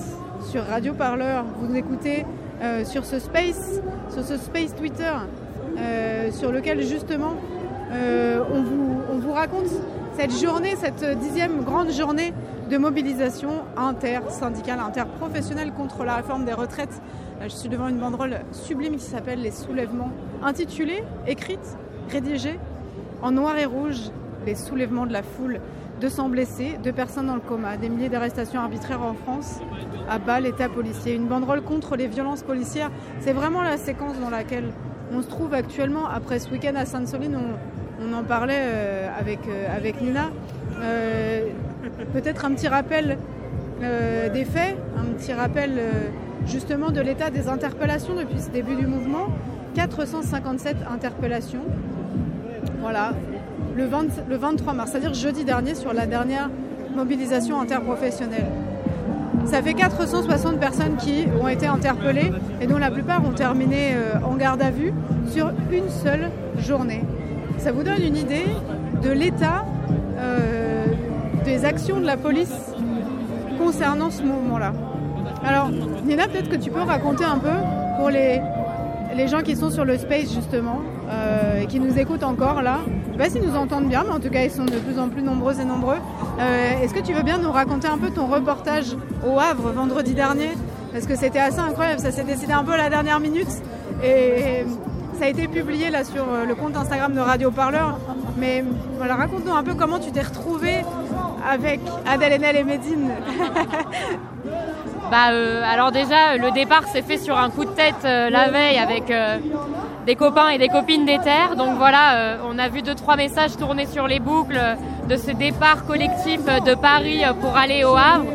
sur Radio Parleur. Vous nous écoutez euh, sur ce space, sur ce space Twitter, euh, sur lequel justement euh, on, vous, on vous raconte cette journée, cette dixième grande journée de mobilisation intersyndicale, interprofessionnelle contre la réforme des retraites. Je suis devant une banderole sublime qui s'appelle Les Soulèvements, intitulée, écrite, rédigée en noir et rouge, Les Soulèvements de la foule. 200 blessés, deux personnes dans le coma, des milliers d'arrestations arbitraires en France, à bas l'état policier, une banderole contre les violences policières. C'est vraiment la séquence dans laquelle on se trouve actuellement. Après ce week-end à Sainte-Soline, on, en parlait euh, avec, euh, avec Nina. Euh, Peut-être un petit rappel des faits, un petit rappel justement de l'état des interpellations depuis ce début du mouvement. 457 interpellations. Voilà, le, 20 le 23 mars, c'est-à-dire jeudi dernier sur la dernière mobilisation interprofessionnelle. Ça fait 460 personnes qui ont été interpellées et dont la plupart ont terminé euh, en garde à vue sur une seule journée. Ça vous donne une idée de l'état euh, des actions de la police concernant ce mouvement-là. Alors, Nina, peut-être que tu peux raconter un peu pour les, les gens qui sont sur le space justement euh, et qui nous écoutent encore là. Je sais pas s'ils nous entendent bien, mais en tout cas ils sont de plus en plus nombreux et nombreux. Euh, Est-ce que tu veux bien nous raconter un peu ton reportage au Havre vendredi dernier? Parce que c'était assez incroyable, ça s'est décidé un peu à la dernière minute et ça a été publié là sur euh, le compte Instagram de Radio Parleur. Mais voilà, raconte-nous un peu comment tu t'es retrouvée avec Adèle Haenel et Médine. Bah, euh, alors déjà, le départ s'est fait sur un coup de tête euh, la veille avec des copains et des copines des terres. Donc voilà, euh, on a vu deux trois messages tourner sur les boucles de ce départ collectif de Paris pour aller au Havre.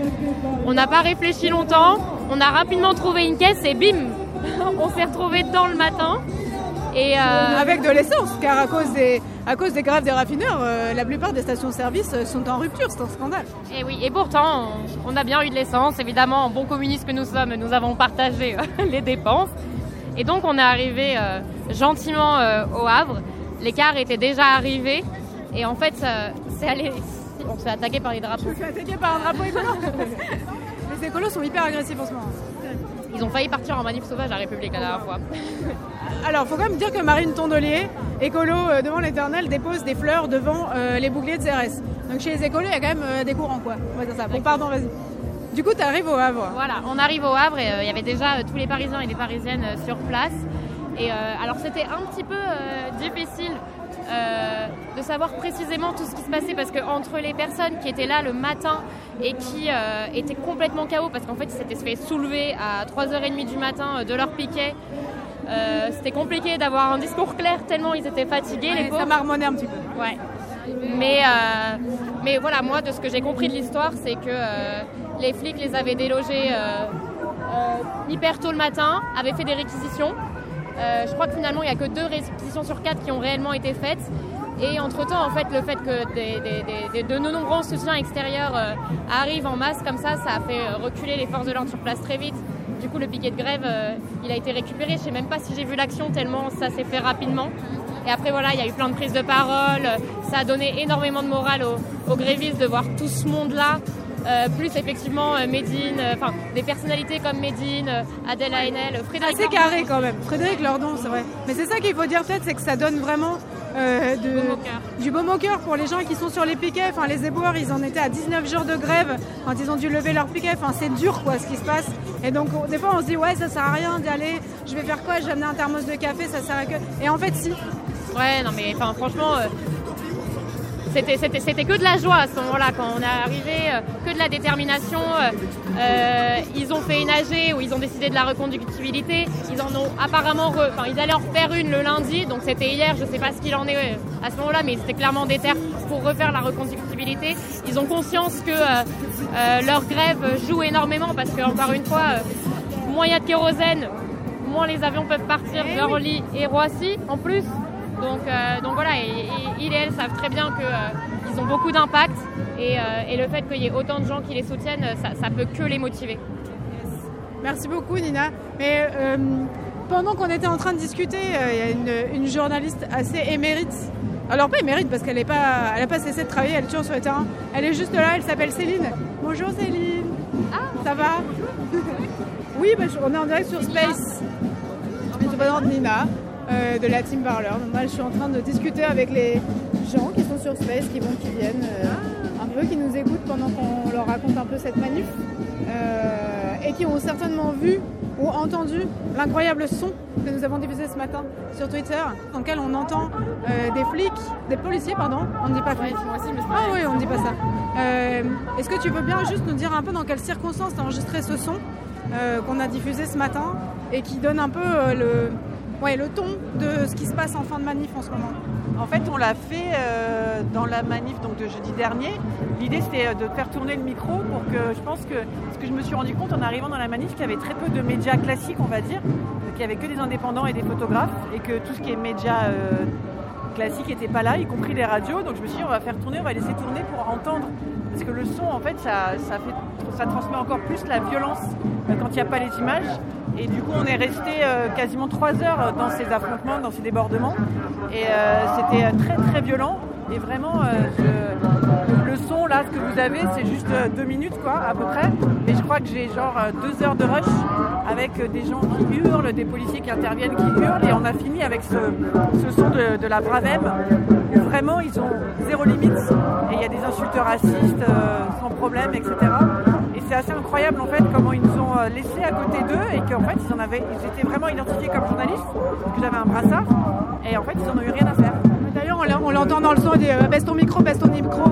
On n'a pas réfléchi longtemps, on a rapidement trouvé une caisse et bim, on s'est retrouvé dedans le matin. Et euh, Avec de l'essence, car à cause des, à cause des grèves des raffineurs, euh, la plupart des stations-service sont en rupture, c'est un scandale. Et oui, et pourtant, on, on a bien eu de l'essence. Évidemment, en bon communiste que nous sommes, nous avons partagé les dépenses. Et donc, on est arrivé euh, gentiment euh, au Havre. Les cars étaient déjà arrivés. Et en fait, euh, c'est allé. On s'est attaqué par les drapeaux. Je suis attaqué par un drapeau écolo. Les écolos sont hyper agressifs en ce moment. Ils ont failli partir en manif sauvage à la République la dernière fois. Alors, faut quand même dire que Marine Tondelier, écolo devant l'éternel, dépose des fleurs devant les boucliers de CRS. Donc chez les écolos, il y a quand même des courants, quoi. On va dire ça. Bon, pardon, vas-y. Du coup, tu arrives au Havre. Voilà, on arrive au Havre et euh, il y avait déjà euh, tous les Parisiens et les Parisiennes euh, sur place. Et euh, alors c'était un petit peu euh, difficile euh, de savoir précisément tout ce qui se passait parce que entre les personnes qui étaient là le matin et qui euh, étaient complètement KO parce qu'en fait ils s'étaient fait soulever à 3h30 du matin euh, de leur piquet. euh, c'était compliqué d'avoir un discours clair tellement ils étaient fatigués Ouais, ça marmonnait un petit peu. Ouais. Mais, euh, mais voilà, moi, de ce que j'ai compris de l'histoire, c'est que euh, les flics les avaient délogés euh, euh, hyper tôt le matin, avaient fait des réquisitions. Euh, je crois que finalement, il n'y a que deux réquisitions sur quatre qui ont réellement été faites. Et entre-temps, en fait, le fait que des, des- des- de nombreux soutiens extérieurs arrivent en masse comme ça, ça a fait reculer les forces de l'ordre sur place très vite. Du coup, le piquet de grève, il a été récupéré. Je sais même pas si j'ai vu l'action tellement ça s'est fait rapidement. Et après, voilà, il y a eu plein de prises de parole. Ça a donné énormément de morale aux, aux grévistes de voir tout ce monde-là. Euh, plus effectivement euh, Médine, euh, enfin des personnalités comme Médine, Adèle Haenel, Frédéric assez Lordon. carré quand même. Frédéric Lordon, c'est vrai. Mais c'est ça qu'il faut dire peut-être, c'est que ça donne vraiment euh, de- du baume au cœur pour les gens qui sont sur les piquets. Enfin, les éboueurs, ils en étaient à 19 jours de grève quand ils ont dû lever leur piquet. Enfin, c'est dur quoi ce qui se passe. Et donc, on- des fois, on se dit, ouais, ça sert à rien d'y aller. Je vais faire quoi? Je vais amener un thermos de café, ça sert à que. Et en fait, si. Ouais, non mais enfin franchement, euh, c'était, que de la joie à ce moment-là quand on est arrivé, euh, que de la détermination. euh, euh, ils ont fait une AG où ils ont décidé de la reconductibilité. Ils en ont apparemment, re- enfin ils allaient en refaire une le lundi, donc c'était hier. Je sais pas ce qu'il en est à ce moment-là, mais c'était clairement déter pour refaire la reconductibilité. Ils ont conscience que euh, euh, leur grève joue énormément parce que encore une fois, moins il y a de kérosène, moins les avions peuvent partir vers Orly et Roissy en plus. Donc, euh, donc voilà, et, et- ils et elles savent très bien qu'ils ont beaucoup d'impact et, euh, et le fait qu'il y ait autant de gens qui les soutiennent, ça, ça peut que les motiver. Merci beaucoup Nina. Mais euh, pendant qu'on était en train de discuter, euh, il y a une, une journaliste assez émérite. Alors pas émérite parce qu'elle n'a pas, elle a pas cessé de travailler, elle est toujours sur le terrain. Elle est juste là, elle s'appelle Céline. Bonjour Céline. Ah, ça va? Oui, bah, on est en direct sur Space. Je suis présente Nina euh, de la team Parleur. Donc, je suis en train de discuter avec les gens qui sont sur Space, qui vont, qui viennent, euh, un peu, qui nous écoutent pendant qu'on leur raconte un peu cette manif. Euh, et qui ont certainement vu ou entendu l'incroyable son que nous avons diffusé ce matin sur Twitter, dans lequel on entend euh, des flics, des policiers, pardon, on ne dit pas flics. ah oui, on ne dit pas ça. Euh, Est-ce que tu peux bien juste nous dire un peu dans quelles circonstances tu as enregistré ce son euh, qu'on a diffusé ce matin et qui donne un peu le, ouais, le ton de ce qui se passe en fin de manif en ce moment En fait, on l'a fait euh, dans la manif donc, de jeudi dernier. L'idée, c'était euh, de faire tourner le micro pour que je pense que ce que je me suis rendu compte en arrivant dans la manif, qu'il y avait très peu de médias classiques, on va dire, qu'il n'y avait que des indépendants et des photographes, et que tout ce qui est médias euh, classiques n'était pas là, y compris les radios. Donc je me suis dit, on va faire tourner, on va laisser tourner pour entendre. Parce que le son, en fait, ça, ça, fait, ça transmet encore plus la violence euh, quand il n'y a pas les images. Et du coup, on est resté euh, quasiment trois heures dans ces affrontements, dans ces débordements. Et euh, c'était euh, très très violent. Et vraiment, le son là, ce que vous avez, c'est juste deux minutes quoi, à peu près. Et je crois que j'ai genre deux heures de rush avec des gens qui hurlent, des policiers qui interviennent, qui hurlent. Et on a fini avec ce, son de, de la Bravem. Vraiment, ils ont zéro limite. Et il y a des insultes racistes sans problème, etc. C'est assez incroyable en fait comment ils nous ont euh, laissés à côté d'eux et qu'en fait ils en avaient, ils étaient vraiment identifiés comme journalistes, parce que j'avais un brassard et en fait ils en ont eu rien à faire. D'ailleurs, on l'en- on l'entend dans le son, il dit euh, baisse ton micro, baisse ton micro,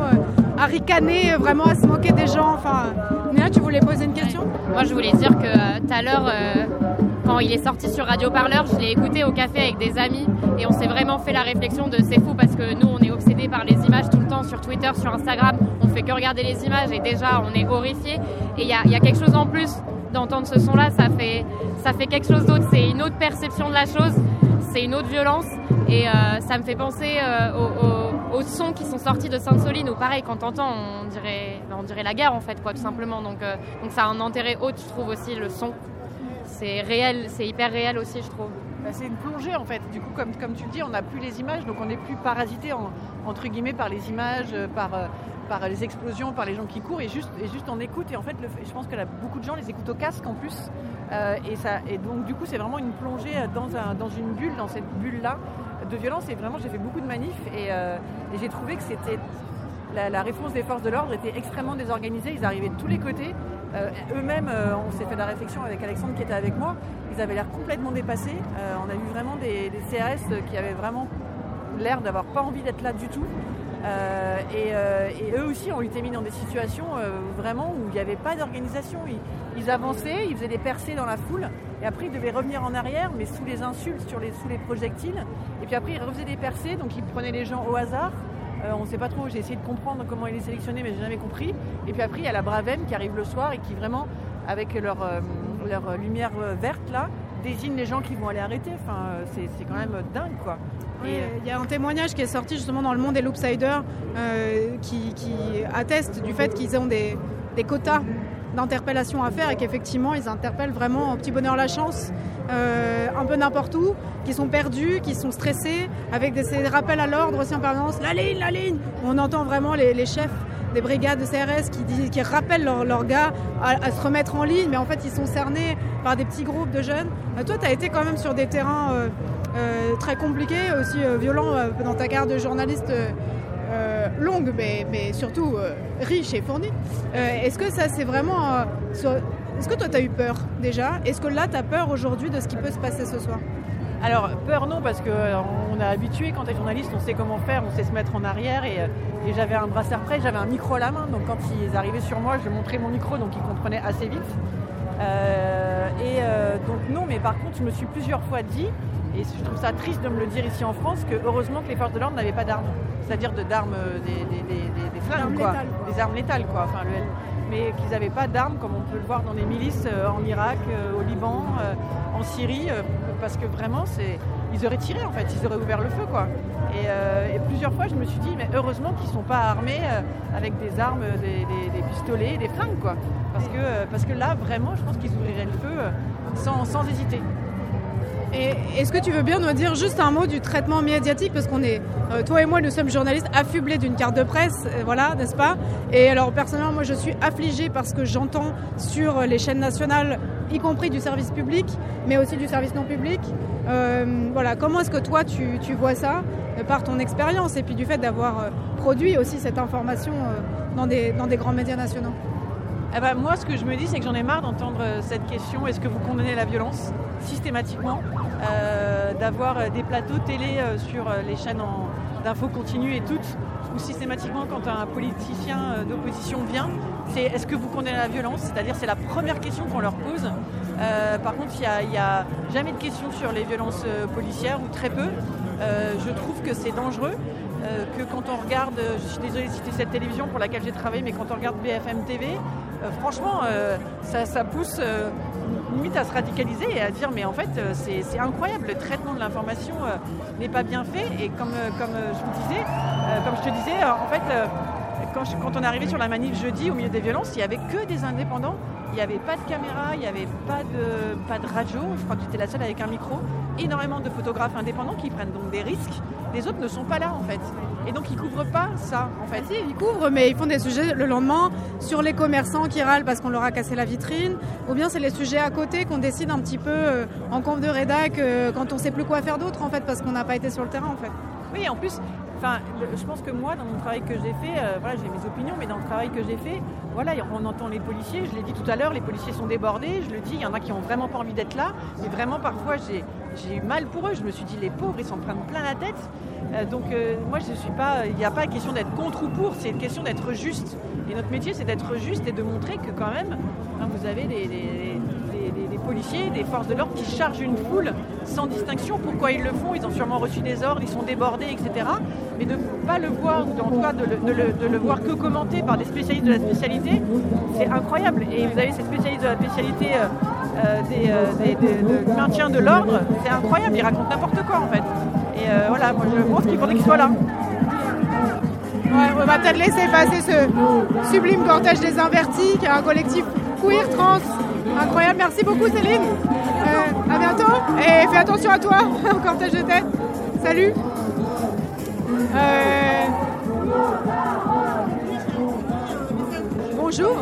à ricaner, euh, vraiment à se moquer des gens. Enfin, Nina, tu voulais poser une question? Moi, je voulais dire que tout à l'heure, quand il est sorti sur Radio Parleur, je l'ai écouté au café avec des amis et on s'est vraiment fait la réflexion de c'est fou parce que nous, on est par les images tout le temps sur Twitter, sur Instagram. On fait que regarder les images et déjà, on est horrifiés. Et il y a, quelque chose en plus d'entendre ce son-là, ça fait, ça fait quelque chose d'autre. C'est une autre perception de la chose, c'est une autre violence. Et euh, ça me fait penser euh, aux sons qui sont sortis de Sainte-Soline, où pareil, quand t'entends, on dirait, on dirait la guerre en fait, quoi, tout simplement. Donc, euh, donc ça a un intérêt haut, je trouve aussi, le son. C'est réel, c'est hyper réel aussi, je trouve. C'est une plongée en fait. Du coup, comme, comme tu le dis, on n'a plus les images, donc on n'est plus parasité en- entre guillemets par les images, euh, par, euh, par les explosions, par les gens qui courent, et juste, et juste on écoute. Et en fait, le je pense que beaucoup de gens les écoutent au casque en plus. Euh, et, ça, et donc, du coup, c'est vraiment une plongée dans, un, dans une bulle, dans cette bulle-là de violence. Et vraiment, j'ai fait beaucoup de manifs et j'ai trouvé que c'était la, réponse des forces de l'ordre était extrêmement désorganisée. Ils arrivaient de tous les côtés. Euh, Eux-mêmes, euh, on s'est fait la réflexion avec Alexandre qui était avec moi. Ils avaient l'air complètement dépassés. Euh, on a vu vraiment des, CRS qui avaient vraiment l'air d'avoir pas envie d'être là du tout. Et, eux aussi ont été mis dans des situations vraiment où il n'y avait pas d'organisation. Ils, avançaient, ils faisaient des percées dans la foule, et après ils devaient revenir en arrière, mais sous les insultes, sous les projectiles. Et puis après ils refaisaient des percées, donc ils prenaient les gens au hasard. Euh, on ne sait pas trop, j'ai essayé de comprendre comment ils les sélectionnaient, mais j'ai jamais compris. Et puis après il y a la Bravem qui arrive le soir et qui vraiment, avec leur, euh, leur lumière euh, verte là, désigne les gens qui vont aller arrêter. Enfin, c'est quand même dingue quoi. Il y a un témoignage qui est sorti justement dans le monde des Loopsiders euh, qui, qui atteste du fait qu'ils ont des, des quotas d'interpellation à faire et qu'effectivement ils interpellent vraiment au petit bonheur la chance euh, un peu n'importe où, qui sont perdus, qui sont stressés, avec des, rappels à l'ordre aussi en permanence, la ligne, la ligne. On entend vraiment les, chefs des brigades de CRS qui, disent, qui rappellent leurs leur gars à, se remettre en ligne, mais en fait ils sont cernés par des petits groupes de jeunes. Euh, toi, tu as été quand même sur des terrains euh, très compliqués, aussi violents dans ta carrière de journaliste. Euh, longue mais, surtout euh, riche et fournie. Euh, Est-ce que ça c'est vraiment... Est-ce que toi tu as eu peur déjà? Est-ce que là tu as peur aujourd'hui de ce qui peut se passer ce soir? Alors, peur non, parce qu'on est habitué quand tu journaliste, on sait comment faire, on sait se mettre en arrière. Et, j'avais un brassard prêt, j'avais un micro à la main. Donc, quand ils arrivaient sur moi, je montrais mon micro, donc ils comprenaient assez vite. Et donc, non, mais par contre, je me suis plusieurs fois dit, et je trouve ça triste de me le dire ici en France, que heureusement que les forces de l'ordre n'avaient pas d'armes. C'est-à-dire de- d'armes, euh, des, des, des- flingues, armes quoi. létales, quoi. Des armes létales, quoi. Enfin, le- mais qu'ils n'avaient pas d'armes comme on peut le voir dans les milices euh, en Irak, euh, au Liban, euh, en Syrie, parce que vraiment, c'est, ils auraient tiré en fait, ils auraient ouvert le feu quoi. Et, et plusieurs fois, je me suis dit, mais heureusement qu'ils sont pas armés avec des armes, des, pistolets, des flingues quoi, parce que parce que là, vraiment, je pense qu'ils ouvriraient le feu sans, sans hésiter. Et est-ce que tu veux bien nous dire juste un mot du traitement médiatique? Parce qu'on est, euh, toi et moi, nous sommes journalistes affublés d'une carte de presse, euh, voilà, n'est-ce pas? Et alors, personnellement, moi, je suis affligée parce que j'entends sur les chaînes nationales, y compris du service public, mais aussi du service non public. Euh, voilà, comment est-ce que toi, tu, vois ça, euh, par ton expérience et puis du fait d'avoir euh, produit aussi cette information euh, dans des grands médias nationaux? Eh ben, moi, ce que je me dis, c'est que j'en ai marre d'entendre euh, cette question est-ce que vous condamnez la violence systématiquement euh, D'avoir euh, des plateaux télé sur les chaînes d'infos continues et toutes, où systématiquement, quand un politicien d'opposition vient, c'est est-ce que vous condamnez la violence? C'est-à-dire, c'est la première question qu'on leur pose. Par contre, il n'y a, jamais de questions sur les violences policières, ou très peu. Je trouve que c'est dangereux. que quand on regarde, je suis désolée de citer cette télévision pour laquelle j'ai travaillé, mais quand on regarde BFM TV, franchement, euh, ça, pousse euh, limite à se radicaliser et à dire mais en fait euh, c'est incroyable, le traitement de l'information euh, n'est pas bien fait. Et comme, euh, euh, je vous disais, euh, comme je te disais, euh, en fait euh, quand on est arrivé sur la manif jeudi au milieu des violences, il n'y avait que des indépendants, il n'y avait pas de caméra, il n'y avait pas de, pas de radio, je crois que j'étais la seule avec un micro, énormément de photographes indépendants qui prennent donc des risques, les autres ne sont pas là en fait. Et donc ils couvrent pas ça en fait. Si, ils couvrent, mais ils font des sujets le lendemain sur les commerçants qui râlent parce qu'on leur a cassé la vitrine, ou bien c'est les sujets à côté qu'on décide un petit peu euh, en conf de rédac euh, quand on sait plus quoi faire d'autre en fait parce qu'on n'a pas été sur le terrain en fait. Oui, en plus, enfin, je pense que moi, dans mon travail que j'ai fait, euh, voilà, j'ai mes opinions, mais dans le travail que j'ai fait, voilà, on entend les policiers. Je l'ai dit tout à l'heure, les policiers sont débordés. Je le dis, il y en a qui ont vraiment pas envie d'être là. Mais vraiment, parfois, j'ai j'ai eu mal pour eux. Je me suis dit, les pauvres, ils s'en prennent plein la tête. Euh, donc, euh, moi, je suis pas. Il n'y a pas question d'être contre ou pour. C'est une question d'être juste. Et notre métier, c'est d'être juste et de montrer que quand même, hein, vous avez des, policiers, des forces de l'ordre qui chargent une foule sans distinction. Pourquoi ils le font? Ils ont sûrement reçu des ordres, ils sont débordés, etc. Mais de ne pas le voir, ou en tout cas de le, le- de le voir que commenté par des spécialistes de la spécialité, c'est incroyable. Et vous avez ces spécialistes de la spécialité euh, des, euh, des- de- maintien de l'ordre, c'est incroyable, ils racontent n'importe quoi en fait. Et euh, voilà, moi je pense qu'il faudrait qu'ils soient là. On va peut-être laisser passer ce sublime cortège des invertis qui est un collectif queer trans incroyable. Merci beaucoup Céline. Euh, à bientôt et fais attention à toi au cortège de tête. Salut. Euh, Bonjour.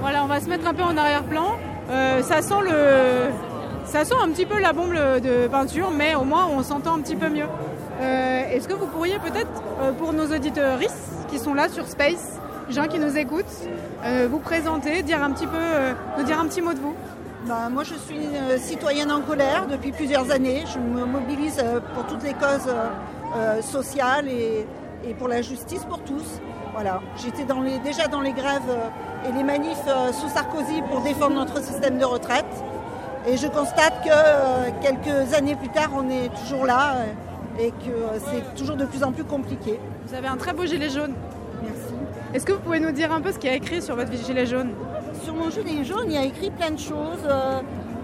Voilà, on va se mettre un peu en arrière-plan. Euh, ça sent le, ça sent un petit peu la bombe de peinture, mais au moins on s'entend un petit peu mieux. Euh, Est-ce que vous pourriez peut-être, euh, pour nos auditeurs qui sont là sur Space, gens qui nous écoutent, vous présenter, dire un petit peu, nous dire un petit mot de vous? Bah, moi, je suis une citoyenne en colère depuis plusieurs années. Je me mobilise pour toutes les causes sociales et, et pour la justice pour tous. Voilà. J'étais déjà dans les grèves et les manifs euh, sous Sarkozy pour défendre notre système de retraite. Et je constate que euh, quelques années plus tard, on est toujours là euh, et que c'est toujours de plus en plus compliqué. Vous avez un très beau gilet jaune. Merci. Est-ce que vous pouvez nous dire un peu ce qu'il y a écrit sur votre gilet jaune? Sur mon gilet jaune, il y a écrit plein de choses.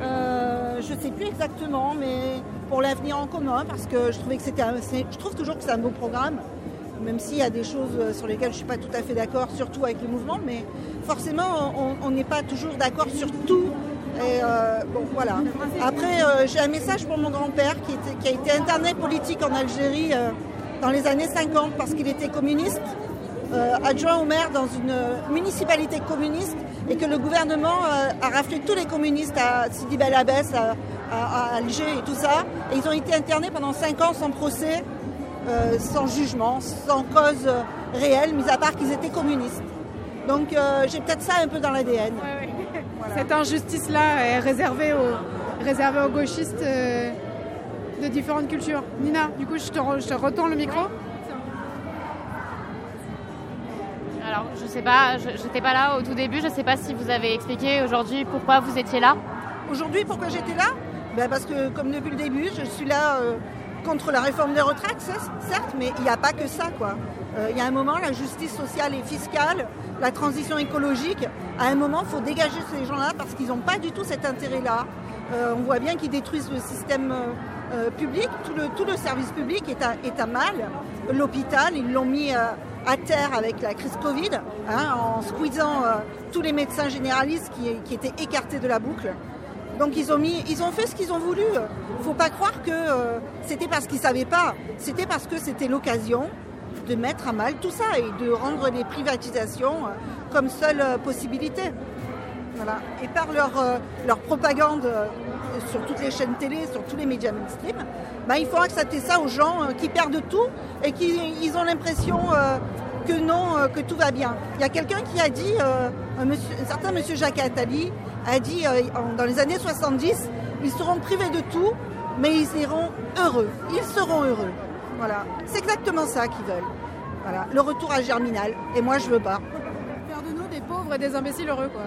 euh, je ne sais plus exactement, mais pour l'avenir en commun, parce que je trouvais que c'était, je trouve toujours que c'est un beau programme, même s'il y a des choses euh, sur lesquelles je suis pas tout à fait d'accord, surtout avec le mouvement, mais forcément, on- n'est pas toujours d'accord sur tout. Euh, bon, voilà. Après, euh, j'ai un message pour mon grand-père qui, a été interné politique en Algérie dans les années 50 parce qu'il était communiste, adjoint au maire dans une municipalité communiste et que le gouvernement a raflé tous les communistes à Sidi Bel Abbès, à, à- à Alger et tout ça. Et ils ont été internés pendant 5 ans sans procès, euh, sans jugement, sans cause euh, réelle, mis à part qu'ils étaient communistes. Donc euh, j'ai peut-être ça un peu dans l'ADN. Cette injustice-là est réservée aux, réservée aux gauchistes euh, de différentes cultures. Nina, du coup, je te, re- je te retourne le micro. Alors, je sais pas, je j'étais pas là au tout début, je sais pas si vous avez expliqué aujourd'hui pourquoi vous étiez là. Aujourd'hui, pourquoi j'étais là? Ben, Parce que, comme depuis le début, je suis là euh, contre la réforme des retraites, ce- certes, mais il n'y a pas que ça. quoi. Euh, Il y a un moment, la justice sociale et fiscale, la transition écologique, à un moment, il faut dégager ces gens-là parce qu'ils n'ont pas du tout cet intérêt-là. Euh, on voit bien qu'ils détruisent le système euh, public, tout le, service public est à, mal. L'hôpital, ils l'ont mis à terre avec la crise Covid, hein, en squeezant tous les médecins généralistes qui étaient écartés de la boucle. Donc ils ont, mis, ils ont fait ce qu'ils ont voulu. Il ne faut pas croire que euh, c'était parce qu'ils ne savaient pas. C'était parce que c'était l'occasion de mettre à mal tout ça et de rendre les privatisations euh, comme seule euh, possibilité. Voilà. Et par leur, leur propagande sur toutes les chaînes télé, sur tous les médias mainstream, bah, il faut accepter ça aux gens qui perdent tout et qui ils ont l'impression que non, euh, que tout va bien. Il y a quelqu'un qui a dit, euh, un, monsieur- un certain monsieur Jacques Attali a dit euh, dans les années 70, ils seront privés de tout, mais ils seront heureux. Ils seront heureux. Voilà. C'est exactement ça qu'ils veulent. Voilà. Le retour à Germinal. Et moi, je veux pas. Faire de nous des pauvres et des imbéciles heureux, quoi.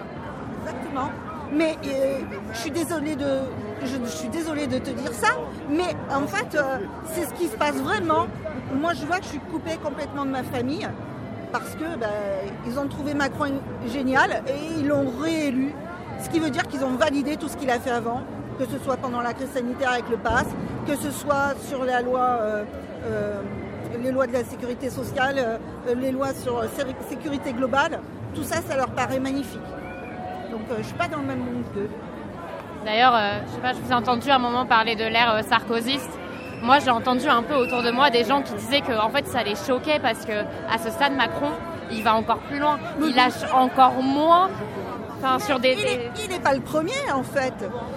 Exactement. Mais euh, je suis désolée de, je, je suis désolée de te dire ça, mais en fait, euh, c'est ce qui se passe vraiment. Moi, je vois que je suis coupée complètement de ma famille parce que ben, ils ont trouvé Macron génial et ils l'ont réélu. Ce qui veut dire qu'ils ont validé tout ce qu'il a fait avant, que ce soit pendant la crise sanitaire avec le pass, que ce soit sur euh, euh, les lois de la sécurité sociale, euh, les lois sur sé- sécurité globale. Tout ça, ça leur paraît magnifique. Donc je ne suis pas dans le même monde qu'eux. D'ailleurs, je sais pas, je vous ai entendu à un moment parler de l'ère sarkozyste. Moi, j'ai entendu un peu autour de moi des gens qui disaient que en fait, ça les choquait parce que à ce stade, Macron, il va encore plus loin. Il lâche encore moins. Enfin, sur des. Il n'est pas le premier en fait.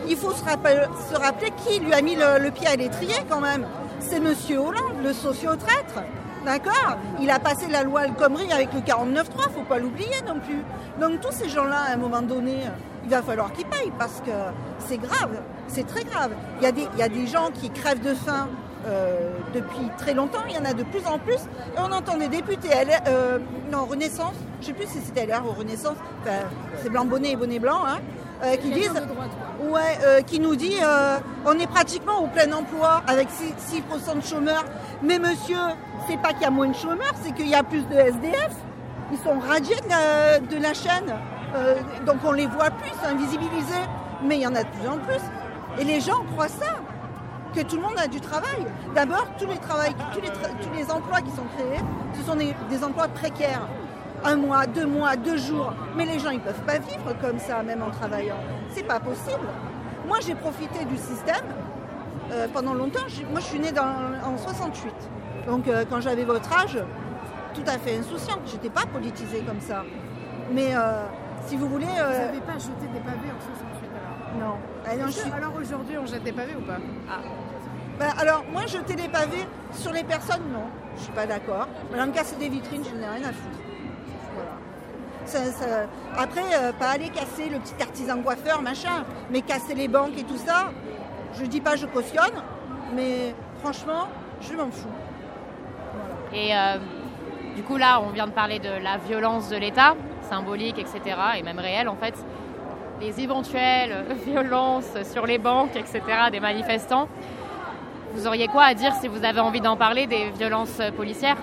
Il faut se, rappel- se rappeler qui lui a mis le, le pied à l'étrier quand même. C'est Monsieur Hollande, le socio-traître. D'accord? Il a passé la loi El Khomri avec le 49.3, faut pas l'oublier non plus. Donc tous ces gens-là, à un moment donné, il va falloir qu'ils payent parce que c'est grave, c'est très grave. Il y, a des, il y a des gens qui crèvent de faim euh, depuis très longtemps, il y en a de plus en plus. Et on entend des députés, LR, euh, non, Renaissance, je sais plus si c'était LR ou Renaissance, enfin, c'est blanc bonnet et bonnet blanc, hein, euh, qui disent, ouais, qui nous dit, on est pratiquement au plein emploi avec 6%, 6% de chômeurs. Mais monsieur, c'est pas qu'il y a moins de chômeurs, c'est qu'il y a plus de SDF. Ils sont radiés de la, de la chaîne, donc on les voit plus, invisibilisés. Mais il y en a de plus en plus. Et les gens croient ça que tout le monde a du travail. D'abord, tous les, emplois qui sont créés, ce sont des, emplois précaires. Un mois, deux mois, deux jours. Mais les gens, ils ne peuvent pas vivre comme ça, même en travaillant. C'est pas possible. Moi, j'ai profité du système euh, pendant longtemps. Moi, je suis née en 68. Donc, euh, quand j'avais votre âge, tout à fait insouciante. Je n'étais pas politisée comme ça. Mais euh, si vous voulez... Vous n'avez pas jeté des pavés en 68 alors Non. Ah non, je suis- Alors aujourd'hui, on jette des pavés ou pas? Ah. Ben, alors, moi, jeter des pavés sur les personnes, non. Je suis pas d'accord. Madame casser des vitrines, je n'ai rien à foutre. Voilà. Ça- ça- Après, euh, pas aller casser le petit artisan coiffeur, machin, mais casser les banques et tout ça, je dis pas je cautionne, mais franchement, je m'en fous. Et euh, du coup, là, on vient de parler de la violence de l'État, symbolique, etc., et même réelle, en fait. Les éventuelles violences sur les banques, etc., des manifestants. Vous auriez quoi à dire si vous avez envie d'en parler des violences policières?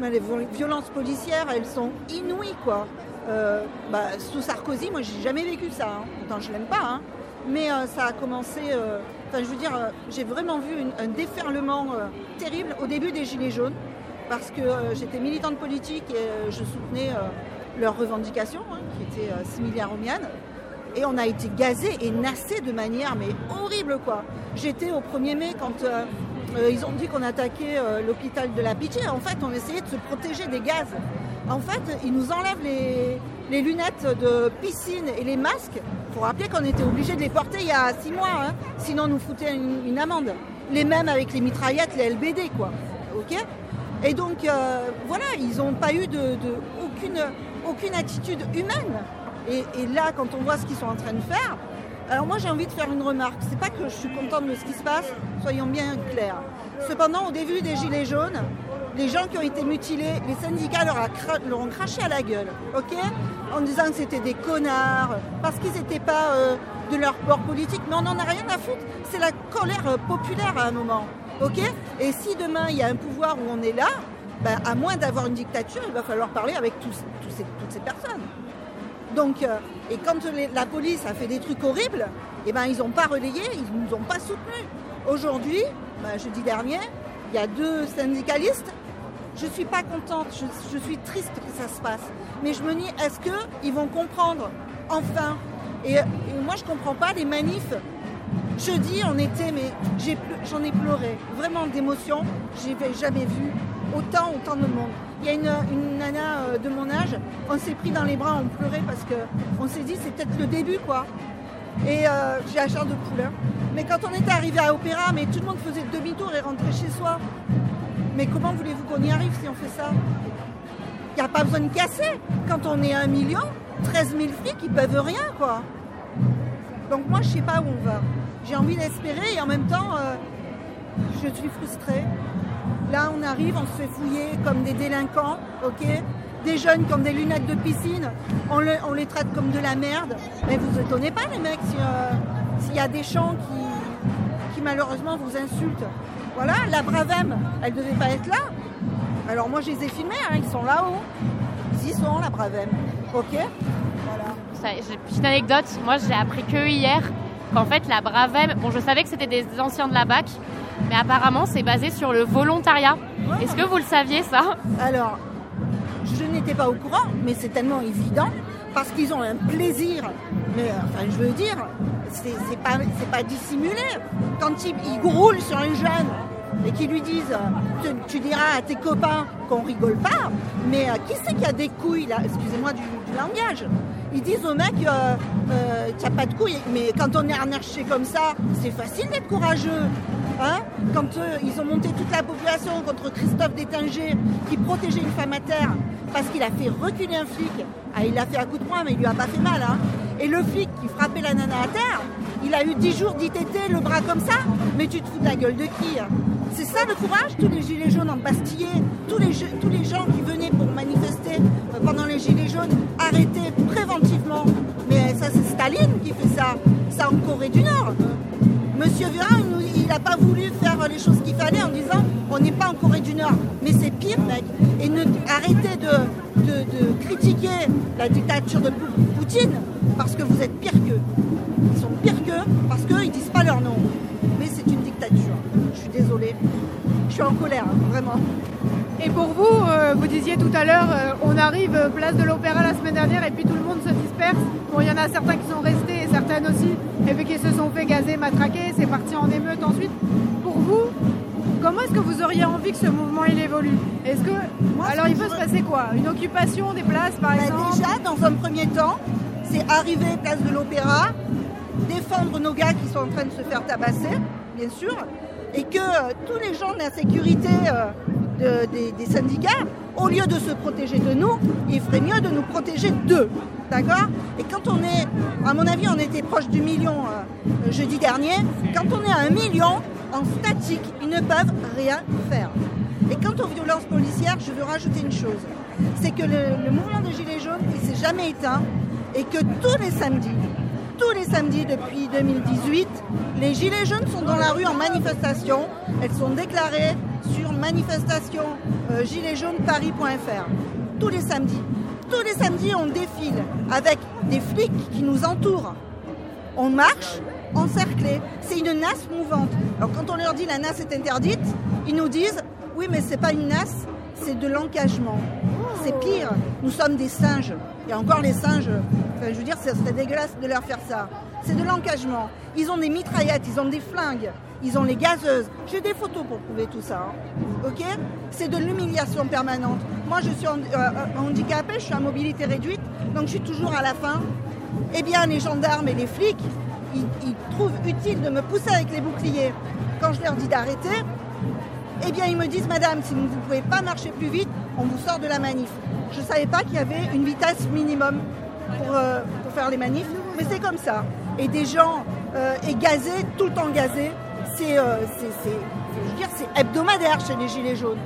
Les viol- violences policières, elles sont inouïes, quoi. Euh, bah, sous Sarkozy, moi, j'ai jamais vécu ça. hein. Je l'aime pas. hein. Mais euh, ça a commencé. euh, je veux dire, j'ai vraiment vu un déferlement terrible au début des Gilets jaunes, parce que j'étais militante politique et je soutenais leurs revendications, hein, qui étaient similaires aux miennes. Et on a été gazés et nassés de manière mais horrible quoi. J'étais au 1er mai quand euh, euh, ils ont dit qu'on attaquait euh, l'hôpital de la Pitié. En fait, on essayait de se protéger des gaz. En fait, ils nous enlèvent les, lunettes de piscine et les masques. Il faut rappeler qu'on était obligé de les porter il y a six mois, hein, sinon on nous foutait une, amende. Les mêmes avec les mitraillettes, les LBD quoi. Ok? Et donc voilà, ils n'ont pas eu de- aucune, aucune attitude humaine. Et, là, quand on voit ce qu'ils sont en train de faire, alors moi j'ai envie de faire une remarque. C'est pas que je suis contente de ce qui se passe, soyons bien clairs. Cependant, au début des Gilets jaunes, les gens qui ont été mutilés, les syndicats leur, ont craché à la gueule, ok? En disant que c'était des connards, parce qu'ils n'étaient pas euh, de leur bord politique, mais on n'en a rien à foutre. C'est la colère euh, populaire à un moment, ok? Et si demain il y a un pouvoir où on est là, ben, à moins d'avoir une dictature, il va falloir parler avec toutes ces personnes. Donc, euh, et quand la police a fait des trucs horribles, eh ben, ils n'ont pas relayé, ils ne nous ont pas soutenus. Aujourd'hui, ben, jeudi dernier, il y a deux syndicalistes. Je ne suis pas contente, je, suis triste que ça se passe. Mais je me dis, est-ce qu'ils vont comprendre enfin? Et, et moi, je ne comprends pas les manifs. Jeudi, on était, mais j'ai j'en ai pleuré, vraiment d'émotion. Je n'avais jamais vu autant, autant de monde. Il y a une, nana euh, de mon âge, on s'est pris dans les bras, on pleurait parce qu'on s'est dit c'est peut-être le début quoi. Et euh, j'ai chair de poule. hein. Mais quand on était arrivé à Opéra, mais tout le monde faisait demi-tour et rentrait chez soi. Mais comment voulez-vous qu'on y arrive si on fait ça? Il n'y a pas besoin de casser. Quand on est un million, 13 000 flics, ils peuvent rien quoi. Donc moi je sais pas où on va. J'ai envie d'espérer et en même temps euh, je suis frustrée. Là on arrive, on se fait fouiller comme des délinquants, ok Des jeunes comme des lunettes de piscine, on, le- on les traite comme de la merde. Mais vous étonnez pas les mecs euh, s'il y a des gens qui, malheureusement vous insultent. Voilà, la Bravem, elle devait pas être là. Alors moi je les ai filmés, hein, ils sont là-haut. Ils y sont la Bravem, ok Voilà. Petite anecdote, moi j'ai appris que hier qu'en fait la Bravem, bon je savais que c'était des anciens de la BAC, mais apparemment c'est basé sur le volontariat. Est-ce que vous le saviez ça Alors, je n'étais pas au courant, mais c'est tellement évident parce qu'ils ont un plaisir. Mais enfin, je veux dire, c'est pas, pas dissimulé. Quand ils, ils roulent sur un jeune et qu'ils lui disent, tu, tu diras à tes copains qu'on rigole pas, mais euh, qui c'est qui a des couilles là? Excusez-moi du, du langage. Ils disent au mec, euh, euh, t'as pas de couilles, mais quand on est arnaché comme ça, c'est facile d'être courageux. Hein quand euh, ils ont monté toute la population contre Christophe Détinger qui protégeait une femme à terre parce qu'il a fait reculer un flic. Ah, il l'a fait à coup de poing, mais il lui a pas fait mal. Hein Et le flic qui frappait la nana à terre, il a eu 10 jours d'ITT, le bras comme ça. Mais tu te fous de la gueule de qui hein C'est ça le courage Tous les gilets jaunes en Bastillé, tous les, tous les gens qui venaient pour manifester pendant les gilets jaunes, arrêtés préventivement. Mais ça, c'est Staline qui fait ça. Ça en Corée du Nord. Monsieur Véran, il n'a pas voulu faire les choses qu'il fallait en disant on n'est pas en Corée du Nord. Mais c'est pire, mec. Et ne, arrêtez de, de- de critiquer la dictature de Pou- Poutine parce que vous êtes pire qu'eux. Ils sont pires qu'eux parce qu'eux, ils disent pas leur nom. Mais c'est une dictature. Je suis désolée. Je suis en colère, hein, vraiment. Et pour vous, euh, vous disiez tout à l'heure, euh, on arrive euh, place de l'Opéra la semaine dernière et puis tout le monde se disperse. Bon, il y en a certains qui sont restés et certaines aussi, et puis qui se sont fait gazer, matraquer, c'est parti en émeute ensuite. Pour vous, comment est-ce que vous auriez envie que ce mouvement il évolue? Est-ce que alors il peut se passer quoi? Une occupation des places par Bah, exemple? Déjà, dans un premier temps, c'est arriver place de l'Opéra, défendre nos gars qui sont en train de se faire tabasser, bien sûr, et que euh, tous les gens de la sécurité euh, de- des, des syndicats, au lieu de se protéger de nous, ils feraient mieux de nous protéger d'eux. D'accord Et quand on est, à mon avis, on était proche du million euh, jeudi dernier, quand on est à un million, en statique, ils ne peuvent rien faire. Et quant aux violences policières, je veux rajouter une chose. C'est que le, mouvement des Gilets jaunes, il s'est jamais éteint et que tous les samedis, tous les samedis depuis 2018, les Gilets jaunes sont dans la rue en manifestation. Elles sont déclarées sur manifestation euh, giletsjaunesparis.fr. Tous les samedis. Tous les samedis, on défile avec des flics qui nous entourent. On marche encerclés. C'est une nasse mouvante. Alors quand on leur dit la nasse est interdite, ils nous disent oui mais c'est pas une nasse, c'est de l'encagement. C'est pire, nous sommes des singes. Et encore les singes, enfin, je veux dire, ce serait dégueulasse de leur faire ça. C'est de l'encagement. Ils ont des mitraillettes, ils ont des flingues, ils ont les gazeuses. J'ai des photos pour prouver tout ça. hein. Ok? C'est de l'humiliation permanente. Moi, je suis en- euh, handicapée, je suis à mobilité réduite, donc je suis toujours à la fin. Eh bien, les gendarmes et les flics, ils, ils trouvent utile de me pousser avec les boucliers. Quand je leur dis d'arrêter, eh bien, ils me disent, Madame, si vous ne pouvez pas marcher plus vite, on vous sort de la manif. Je ne savais pas qu'il y avait une vitesse minimum pour, euh, pour faire les manifs, mais c'est comme ça. Et des gens euh, et gazés, tout le temps gazés, c'est, euh, c'est, c'est- je veux dire, c'est hebdomadaire chez les Gilets jaunes.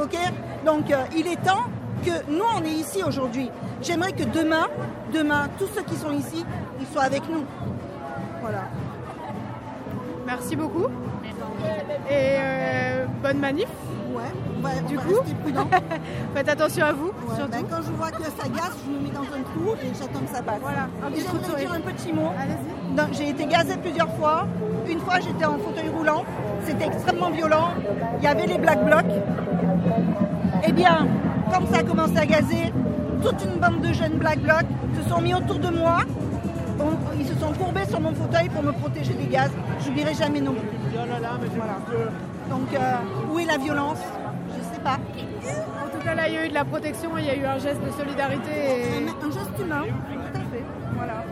Ok? Donc, il est temps que nous, on est ici aujourd'hui. J'aimerais que demain, demain, tous ceux qui sont ici, ils soient avec nous. Voilà. Merci beaucoup. Et euh, bonne manif. Ouais, du va coup, rester prudent. faites attention à vous. Ouais, surtout. ben, quand je vois que ça gaze, je me mets dans un trou et j'attends que ça passe. Voilà, un et j'aimerais dire un petit mot. J'ai été gazée plusieurs fois. Une fois, j'étais en fauteuil roulant. C'était extrêmement violent. Il y avait les black blocs. Eh bien, comme ça a commencé à gazer, toute une bande de jeunes black blocs se sont mis autour de moi. On- Ils se sont courbés sur mon fauteuil pour me protéger des gaz. Je n'oublierai jamais non plus. Voilà. Donc, euh, où est la violence? Sais pas. En tout cas, là, il y a eu de la protection, il y a eu un geste de solidarité. Et... Un, geste humain, tout à fait. Voilà.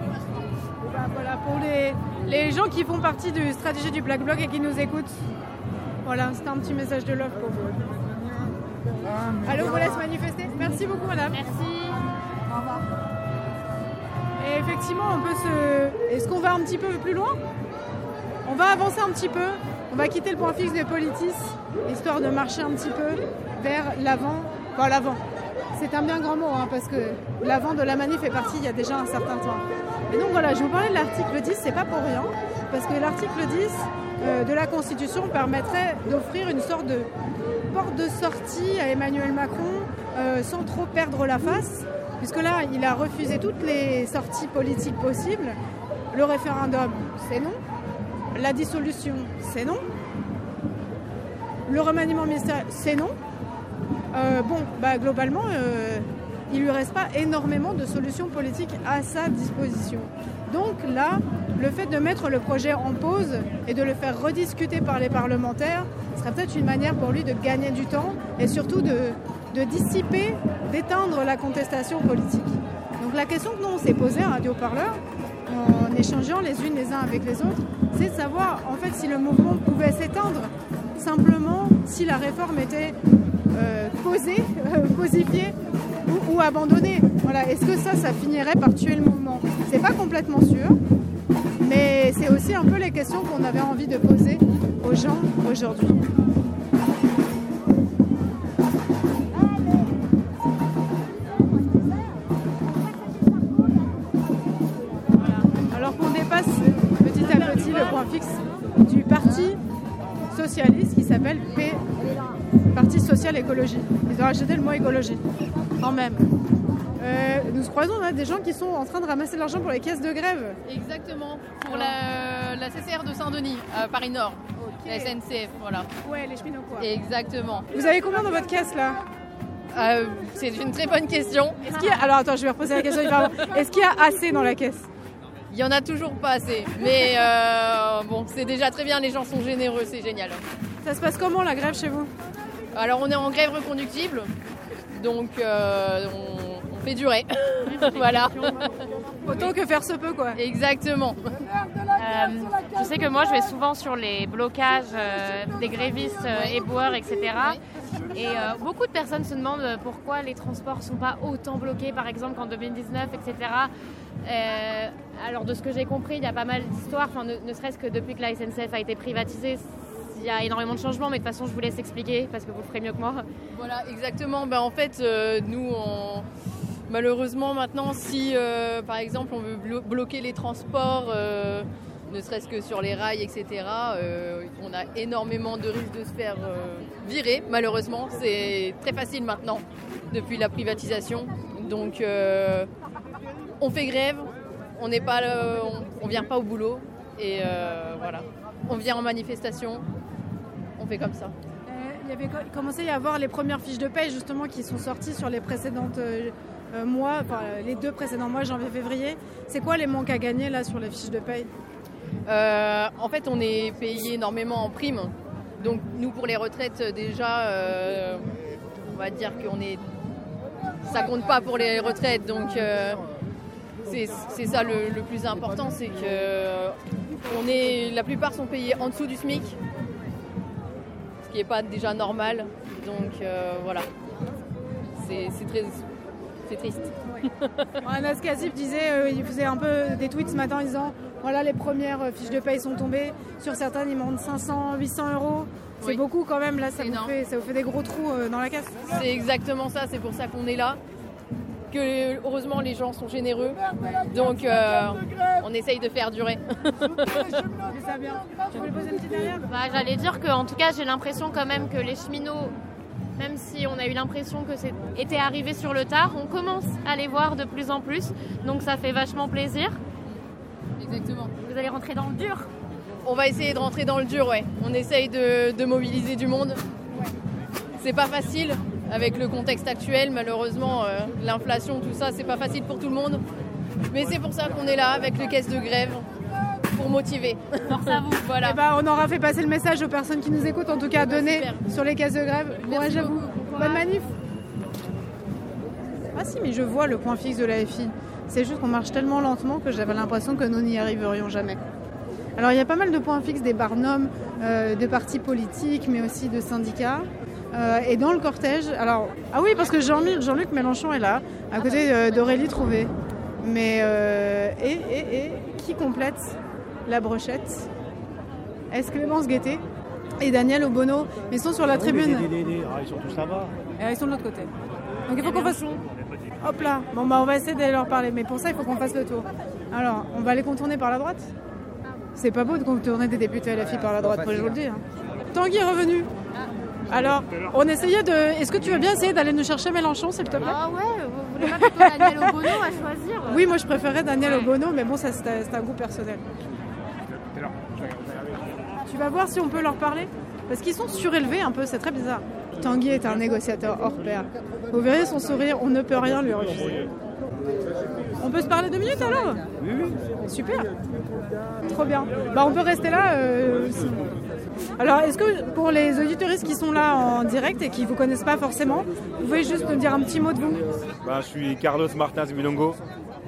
Ben, voilà, pour les, les gens qui font partie du stratégie du Black Bloc et qui nous écoutent, voilà, c'était un petit message de love pour vous. Allô, on vous laisse manifester. Merci beaucoup, madame. Merci. Au revoir. Et effectivement, on peut se. Est-ce qu'on va un petit peu plus loin? On va avancer un petit peu. On va quitter le point fixe de Politis, histoire de marcher un petit peu vers l'avant. Enfin, l'avant. C'est un bien grand mot, hein, parce que l'avant de la manif est parti il y a déjà un certain temps. Et donc voilà, je vous parlais de l'article 10, c'est pas pour rien, parce que l'article 10 euh, de la Constitution permettrait d'offrir une sorte de porte de sortie à Emmanuel Macron euh, sans trop perdre la face, puisque là, il a refusé toutes les sorties politiques possibles. Le référendum, c'est non. La dissolution, c'est non. Le remaniement ministériel, c'est non. Euh, bon, bah, globalement, euh, il lui reste pas énormément de solutions politiques à sa disposition. Donc là, le fait de mettre le projet en pause et de le faire rediscuter par les parlementaires serait peut-être une manière pour lui de gagner du temps et surtout de, de dissiper, d'éteindre la contestation politique. Donc la question que nous on s'est posée à Radio Parleur, en échangeant les unes les uns avec les autres, c'est de savoir en fait si le mouvement pouvait s'éteindre simplement si la réforme était euh, posée, euh, cosifiée ou, ou abandonnée. Voilà. Est-ce que ça, ça finirait par tuer le mouvement? C'est pas complètement sûr, mais c'est aussi un peu les questions qu'on avait envie de poser aux gens aujourd'hui. Socialiste qui s'appelle P, Parti social écologie. Ils ont rajouté le mot écologie, quand même. Euh, nous croisons là des gens qui sont en train de ramasser de l'argent pour les caisses de grève. Exactement, pour la, la CCR de Saint-Denis, à Paris Nord, la SNCF, voilà. Ouais, les cheminots quoi. Exactement. Vous avez combien dans votre caisse là? Euh, C'est une très bonne question. Est-ce qu'il y a... Alors attends, je vais reposer la question. Est-ce qu'il y a assez dans la caisse? Il y en a toujours pas assez, mais euh, bon, c'est déjà très bien, les gens sont généreux, c'est génial. Ça se passe comment la grève chez vous Alors on est en grève reconductible, donc euh, on, on fait durer. voilà. Autant que faire se peut quoi. Exactement. Euh, je sais que moi, je vais souvent sur les blocages euh, des grévistes, euh, éboueurs, etc. Et euh, beaucoup de personnes se demandent pourquoi les transports sont pas autant bloqués, par exemple, qu'en 2019, etc. Euh, alors, de ce que j'ai compris, il y a pas mal d'histoires, enfin, ne, serait-ce que depuis que la SNCF a été privatisée, il y a énormément de changements, mais de toute façon, je vous laisse expliquer parce que vous ferez mieux que moi. Voilà, exactement. Ben, en fait, euh, nous, on- malheureusement, maintenant, si euh, par exemple on veut blo- bloquer les transports, ne serait-ce que sur les rails, etc., on a énormément de risques de se faire virer, malheureusement. C'est très facile maintenant, depuis la privatisation. Donc, on fait grève, on n'est pas, le- on, on vient pas au boulot. Et euh, voilà, on vient en manifestation, on fait comme ça. Euh, Il y avait co- commencé à y avoir les premières fiches de paye justement qui sont sorties sur les précédentes euh, euh, mois, enfin euh, les deux précédents mois, janvier-février. C'est quoi les manques à gagner là sur les fiches de paye Euh, en fait, on est payé énormément en prime. Donc, nous, pour les retraites, euh, déjà, euh, on va dire qu'on est. Ça compte pas pour les retraites. Donc, euh, c'est ça le, le plus important c'est que euh, on est, la plupart sont payés en dessous du SMIC. Ce qui n'est pas déjà normal. Donc, euh, voilà. C'est très. C'est triste. Anas Kassif disait, euh, il faisait un peu des tweets ce matin en disant voilà les premières fiches de paye sont tombées, sur certaines ils montent 500, 800 euros. C'est Oui. beaucoup quand même, là ça vous, fait, ça vous fait des gros trous euh, dans la caisse. C'est exactement ça, c'est pour ça qu'on est là. Que heureusement les gens sont généreux, donc euh, on essaye de faire durer. Bah, J'allais dire que, en tout cas, j'ai l'impression quand même que les cheminots, même si on a eu l'impression que c'était arrivé sur le tard, on commence à les voir de plus en plus. Donc ça fait vachement plaisir. Exactement. Vous allez rentrer dans le dur. On va essayer de rentrer dans le dur, ouais. On essaye de, de mobiliser du monde. C'est pas facile avec le contexte actuel, malheureusement, euh, l'inflation, tout ça, c'est pas facile pour tout le monde. Mais c'est pour ça qu'on est là avec les caisses de grève pour motiver. Force à vous. Voilà. Eh ben, on aura fait passer le message aux personnes qui nous écoutent, en tout cas donner sur les caisses de grève. À vous. Bonne manif. Ah si, mais je vois le point fixe de la FI. C'est juste qu'on marche tellement lentement que j'avais l'impression que nous n'y arriverions jamais. Alors il y a pas mal de points fixes des barnums, euh, de partis politiques, mais aussi de syndicats. Euh, et dans le cortège, alors ah oui parce que Jean-Luc Jean-Luc Mélenchon est là, à côté euh, d'Aurélie Trouvé. Mais euh, et, et, et qui complète la brochette? Est-ce Clémence Guettet et Daniel Obono? Ils sont sur la tribune. Ah, ils sont tous là-bas. Euh, ils sont de l'autre côté. Donc il faut qu'on fasse. Hop là. Bon bah on va essayer d'aller leur parler, mais pour ça il faut qu'on fasse le tour. Alors on va les contourner par la droite? C'est pas beau de contourner des députés à la fille par la droite, moi je vous le dis. hein. Tanguy est revenu. Alors on essayait de. Est-ce que tu veux bien essayer d'aller nous chercher Mélenchon s'il te plaît? Ah ouais, vous voulez pas plutôt Daniel Obono à choisir? Oui, moi je préférais Daniel Obono, mais bon ça c'est un- goût personnel. Tu vas voir si on peut leur parler Parce qu'ils sont surélevés un peu, c'est très bizarre. Tanguy est un négociateur hors pair. Vous verrez son sourire, on ne peut rien lui refuser. On peut se parler deux minutes alors? Oui, oui. Super. Trop bien. Bah on peut rester là. euh, si- Alors est-ce que pour les auditoristes qui sont là en direct et qui ne vous connaissent pas forcément, vous pouvez juste nous dire un petit mot de vous Ben, je suis Carlos Martins Milongo,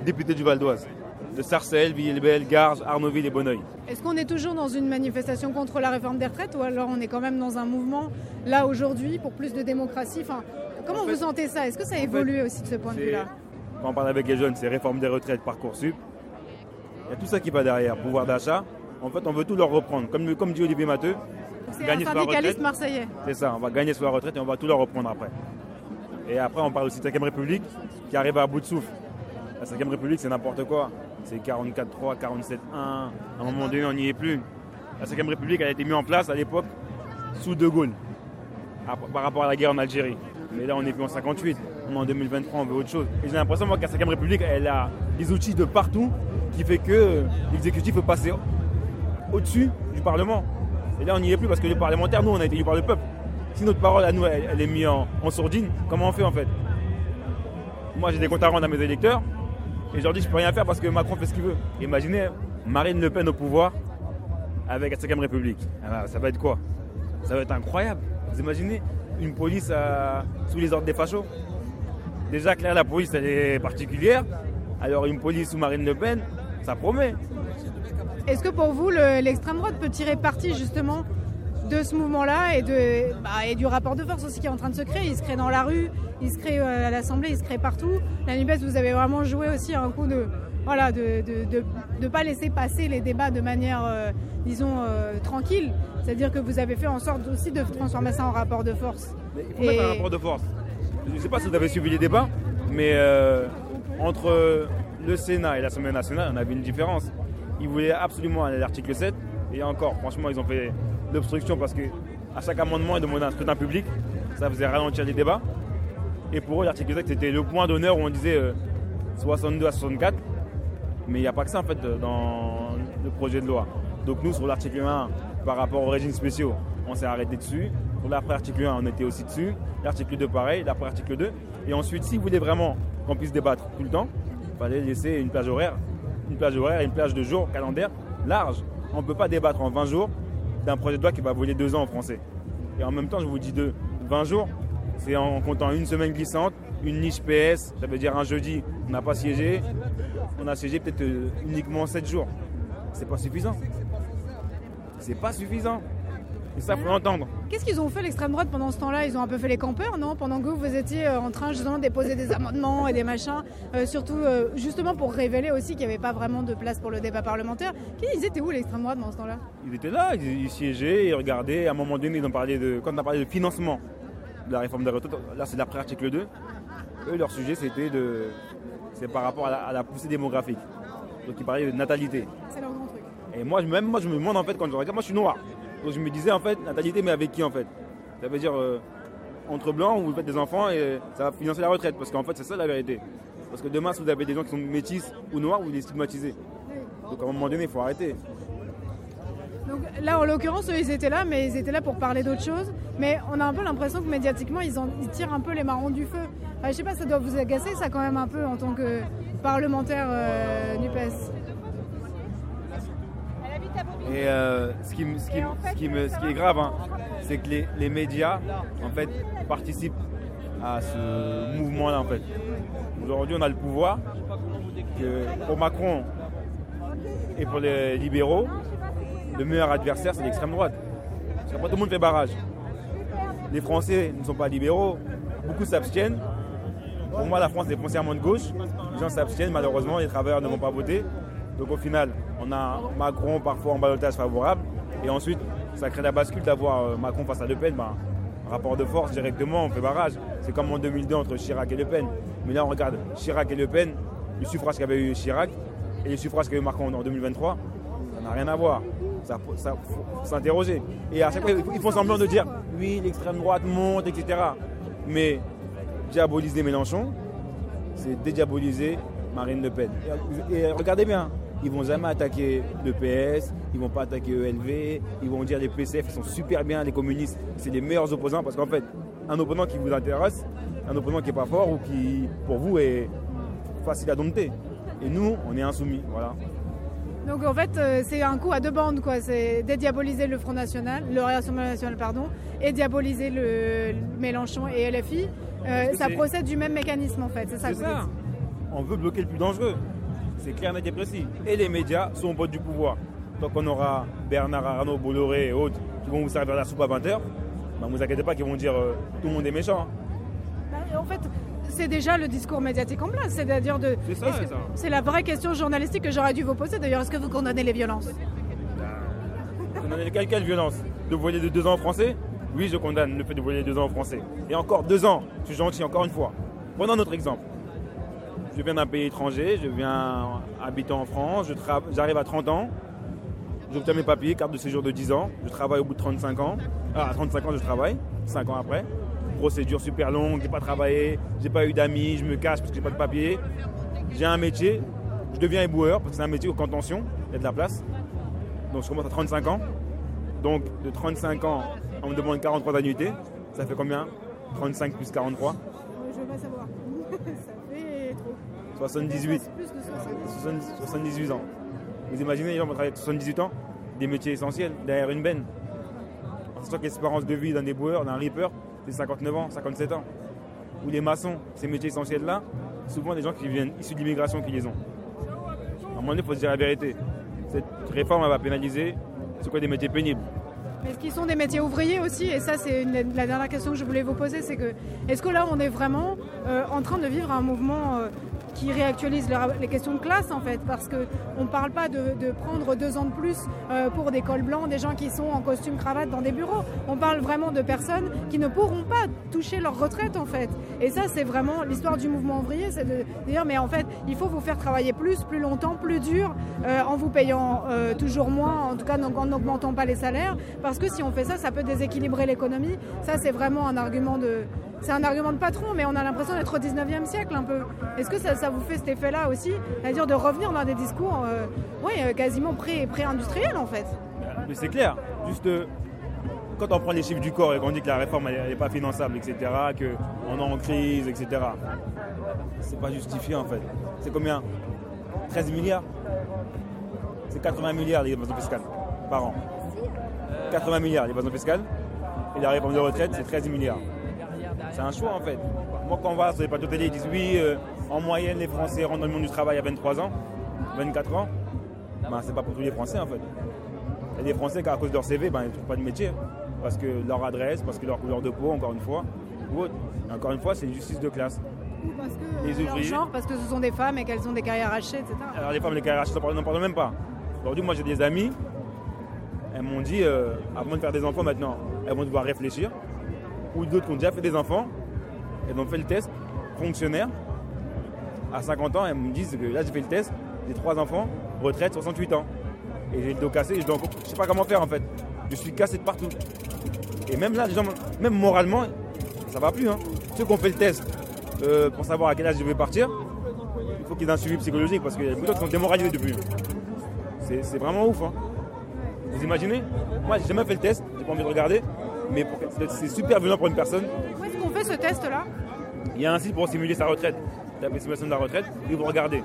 député du Val d'Oise, de Sarcelles, Villebel, Garges, Arnaudville et Bonneuil. Est-ce qu'on est toujours dans une manifestation contre la réforme des retraites ou alors on est quand même dans un mouvement là aujourd'hui pour plus de démocratie? Enfin, Comment En fait- vous sentez ça? Est-ce que ça a évolué aussi de ce point de vue-là? Quand on parle avec les jeunes, c'est réforme des retraites, Parcoursup. Il y a tout ça qui va derrière, pouvoir d'achat. En fait, on veut tout leur reprendre. Comme, comme dit Olivier Matteux, C'est un gagner sur la syndicaliste retraite. marseillais. C'est ça, on va gagner sur la retraite et on va tout leur reprendre après. Et après, on parle aussi de la 5 République qui arrive à bout de souffle. La 5 République, c'est n'importe quoi. C'est 44-3, 47-1. À un moment donné, on n'y est plus. La 5 République, elle a été mise en place à l'époque sous De Gaulle, par rapport à la guerre en Algérie. Mais là, on n'est plus en 58. On est en 2023, on veut autre chose. Et j'ai l'impression, moi, que la 5 République, elle a des outils de partout qui fait que l'exécutif peut passer au-dessus du Parlement. Et là, on n'y est plus parce que les parlementaires, nous, on a été élus par le peuple. Si notre parole à nous, elle, est mise en, sourdine, comment on fait en fait? Moi, j'ai des comptes à rendre à mes électeurs et je leur dis je peux rien faire parce que Macron fait ce qu'il veut. Imaginez Marine Le Pen au pouvoir avec la 5 République. Ah bah, ça va être quoi? Ça va être incroyable. Vous imaginez une police sous les ordres des fachos? Déjà, clair, la police, elle est particulière. Alors, une police sous Marine Le Pen, ça promet. Est-ce que pour vous, le- l'extrême droite peut tirer parti justement de ce mouvement-là bah, et du rapport de force aussi qui est en train de se créer? Il se crée dans la rue, il se crée euh, à l'Assemblée, il se crée partout. La NUPES, vous avez vraiment joué aussi un coup de voilà de pas laisser passer les débats de manière, euh, disons, euh, tranquille. C'est-à-dire que vous avez fait en sorte aussi de transformer ça en rapport de force. Il faut mettre un rapport de force. Je ne sais pas si vous avez suivi les débats, mais entre le Sénat et l'Assemblée nationale, on avait une différence. Ils voulaient absolument aller l'article 7, et encore, franchement, ils ont fait l'obstruction parce que à chaque amendement, ils demandaient un scrutin public. Ça faisait ralentir les débats. Et pour eux, l'article 7, c'était le point d'honneur où on disait euh, 62 à 64. Mais il n'y a pas que ça, en fait, dans le projet de loi. Donc nous, sur l'article 1, par rapport aux régimes spéciaux, on s'est arrêté dessus. Pour l'après-article 1, on était aussi dessus. L'article 2, pareil. L'après-article 2. Et ensuite, si vous voulez vraiment qu'on puisse débattre tout le temps, il fallait laisser une plage horaire, une plage horaire et une plage de jours calendaire large. On ne peut pas débattre en 20 jours d'un projet de loi qui va voler deux ans en français. Et en même temps, je vous dis deux, 20 jours, c'est en comptant une semaine glissante, une niche PS, ça veut dire un jeudi, on n'a pas siégé, on a siégé peut-être euh, uniquement 7 jours. C'est pas suffisant. C'est pas suffisant. Et ça, faut l'entendre. Qu'est-ce qu'ils ont fait l'extrême droite pendant ce temps-là? Ils ont un peu fait les campeurs, non? Pendant que vous étiez euh, en train justement de déposer des amendements et des machins, euh, surtout euh, justement pour révéler aussi qu'il n'y avait pas vraiment de place pour le débat parlementaire. Ils étaient où l'extrême droite pendant ce temps-là? Ils étaient là, ils, ils siégeaient, ils regardaient. À un moment donné, ils ont parlé de, quand on a parlé de financement de la réforme des retraites, là c'est l'après article 2. Eux, leur sujet c'était de, c'est par rapport à la, à la poussée démographique. Donc ils parlaient de natalité. C'est leur grand truc. Et moi, même moi, je me demande en fait quand je regarde, moi je suis noir. Donc je me disais en fait, natalité, mais avec qui en fait? Ça veut dire euh, entre blancs, vous faites des enfants et ça va financer la retraite. Parce qu'en fait, c'est ça la vérité. Parce que demain, si vous avez des gens qui sont métis ou noirs, vous les stigmatisez. Donc à un moment donné, il faut arrêter. Donc là, en l'occurrence, eux, ils étaient là, mais ils étaient là pour parler d'autre chose. Mais on a un peu l'impression que médiatiquement, ils, en- ils tirent un peu les marrons du feu. Enfin, je sais pas, ça doit vous agacer, ça quand même un peu en tant que parlementaire euh, NUPES. Et ce, qui, est grave, hein, c'est que les, les médias, en fait, participent à ce mouvement-là, en fait. Aujourd'hui, on a le pouvoir. Que pour Macron et pour les libéraux, le meilleur adversaire, c'est l'extrême droite. Parce tout le monde fait barrage. Les Français ne sont pas libéraux. Beaucoup s'abstiennent. Pour moi, la France est foncièrement de gauche. Les gens s'abstiennent, malheureusement, les travailleurs ne vont pas voter. Donc au final, on a Macron parfois en balotage favorable. Et ensuite, ça crée la bascule d'avoir euh, Macron face à Le Pen. Ben, rapport de force directement, on fait barrage. C'est comme en 2002 entre Chirac et Le Pen. Mais là, on regarde Chirac et Le Pen, le suffrage qu'avait eu Chirac et le suffrage qu'avait eu Macron en 2023, ça n'a rien à voir. Ça, ça faut s'interroger. Et à chaque fois, ils font semblant de dire oui, l'extrême droite monte, etc. Mais diaboliser Mélenchon, c'est dédiaboliser Marine Le Pen. Et, et regardez bien, ils vont jamais attaquer le PS, ils vont pas attaquer ELV, ils vont dire les PCF, ils sont super bien, les communistes, c'est les meilleurs opposants parce qu'en fait, un opposant qui vous intéresse, un opposant qui est pas fort ou qui, pour vous, est facile à dompter. Et nous, on est insoumis, voilà. Donc en fait, euh, c'est un coup à deux bandes, quoi. C'est dédiaboliser le Front National, le Rassemblement National, pardon, et diaboliser le, le Mélenchon et LFI. Euh, ça procède du même mécanisme, en fait. C'est ça C'est ça. On veut bloquer le plus dangereux. C'est clair, net et précis. Et les médias sont au bout du pouvoir. Donc on aura Bernard Arnault, Bolloré et autres qui vont vous servir la soupe à 20h. Ne vous inquiétez pas qu'ils vont dire euh, tout le monde est méchant. Bah, En fait, c'est déjà le discours médiatique en place. C'est-à-dire de. C'est ça. C'est la vraie question journalistique que j'aurais dû vous poser. D'ailleurs, est-ce que vous condamnez les violences? Condamner quelle, quelle violence De voler de deux ans en français? Oui, je condamne le fait de voler deux ans en français. Et encore deux ans, je suis gentil, encore une fois. Prenons notre exemple. Je viens d'un pays étranger, je viens habiter en France, j'arrive à 30 ans, j'obtiens mes papiers, carte de séjour de 10 ans, je travaille au bout de 35 ans. Ah, à 35 ans, je travaille, 5 ans après. Procédure super longue, j'ai pas travaillé, j'ai pas eu d'amis, je me cache parce que j'ai pas de papier. J'ai un métier, je deviens éboueur parce que c'est un métier au contention, il y a de la place. Donc je commence à 35 ans. Donc de 35 ans, on me demande 43 annuités. Ça fait combien? 35 plus 43 Je veux pas savoir. Ça fait trop. 78. Plus de 70. 70 78 ans. Vous imaginez, les gens vont travailler 78 ans, des métiers essentiels, derrière une benne. En sachant que l'espérance de vie d'un éboueur, d'un reaper, c'est 59 ans, 57 ans. Ou les maçons, ces métiers essentiels-là, souvent des gens qui viennent issus de l'immigration qui les ont. À un moment donné, il faut se dire la vérité. Cette réforme, elle va pénaliser c'est quoi des métiers pénibles? Est-ce qu'ils sont des métiers ouvriers aussi? Et ça, c'est la dernière question que je voulais vous poser, c'est que est-ce que là, on est vraiment euh, en train de vivre un mouvement euh, qui réactualise le- les questions de classe en fait Parce que on ne parle pas de, prendre deux ans de plus euh, pour des cols blancs, des gens qui sont en costume cravate dans des bureaux. On parle vraiment de personnes qui ne pourront pas toucher leur retraite en fait. Et ça, c'est vraiment l'histoire du mouvement ouvrier, c'est de dire mais en fait, il faut vous faire travailler plus, plus longtemps, plus dur, euh, en vous payant euh, toujours moins, en tout cas en n'augmentant pas les salaires, parce que si on fait ça, ça peut déséquilibrer l'économie. Ça, c'est vraiment un argument de, c'est un argument de patron, mais on a l'impression d'être au 19e siècle un peu. Est-ce que ça, vous fait cet effet-là aussi C'est-à-dire de revenir dans des discours euh, euh, quasiment pré- pré-industriels en fait? Mais c'est clair, juste euh, quand on prend les chiffres du corps et qu'on dit que la réforme n'est pas finançable, etc., qu'on est en crise, etc., c'est pas justifié en fait. C'est combien? 13 milliards? C'est 80 milliards l'évasion fiscale par an. 80 milliards l'évasion fiscale et la réforme de retraite c'est 13 milliards. C'est un choix en fait. Moi quand on va sur les plateaux télé, ils disent oui, euh, en moyenne les Français rentrent dans le monde du travail à 23 ans, 24 ans. Ben, c'est pas pour tous les Français en fait. Il y a des Français qui, à cause de leur CV, ben, ils ne trouvent pas de métier. Parce que leur adresse, parce que leur couleur de peau, encore une fois. Ou autre. Encore une fois, c'est une justice de classe. Ou parce que Les leur genre, parce que ce sont des femmes et qu'elles ont des carrières hachées, etc. Alors les femmes, les carrières, on n'en parle même pas. Aujourd'hui, moi j'ai des amis, elles m'ont dit, euh, avant de faire des enfants maintenant, elles vont devoir réfléchir. Ou d'autres qui ont déjà fait des enfants, elles ont fait le test, fonctionnaire. À 50 ans, elles me disent que là j'ai fait le test, j'ai trois enfants, retraite 68 ans. Et j'ai le dos cassé, je ne sais pas comment faire en fait. Je suis cassé de partout. Et même là, même moralement, ça va plus. Hein. Ceux qui ont fait le test euh, pour savoir à quel âge je vais partir, il faut qu'ils aient un suivi psychologique parce qu'il y a beaucoup d'autres qui sont démoralisés depuis. C'est vraiment ouf. hein. Vous imaginez? Moi, j'ai jamais fait le test, j'ai pas envie de regarder, mais c'est- super violent pour une personne. Où est-ce qu'on fait ce test-là Il y a un site pour simuler sa retraite, la simulation de la retraite, et vous regardez.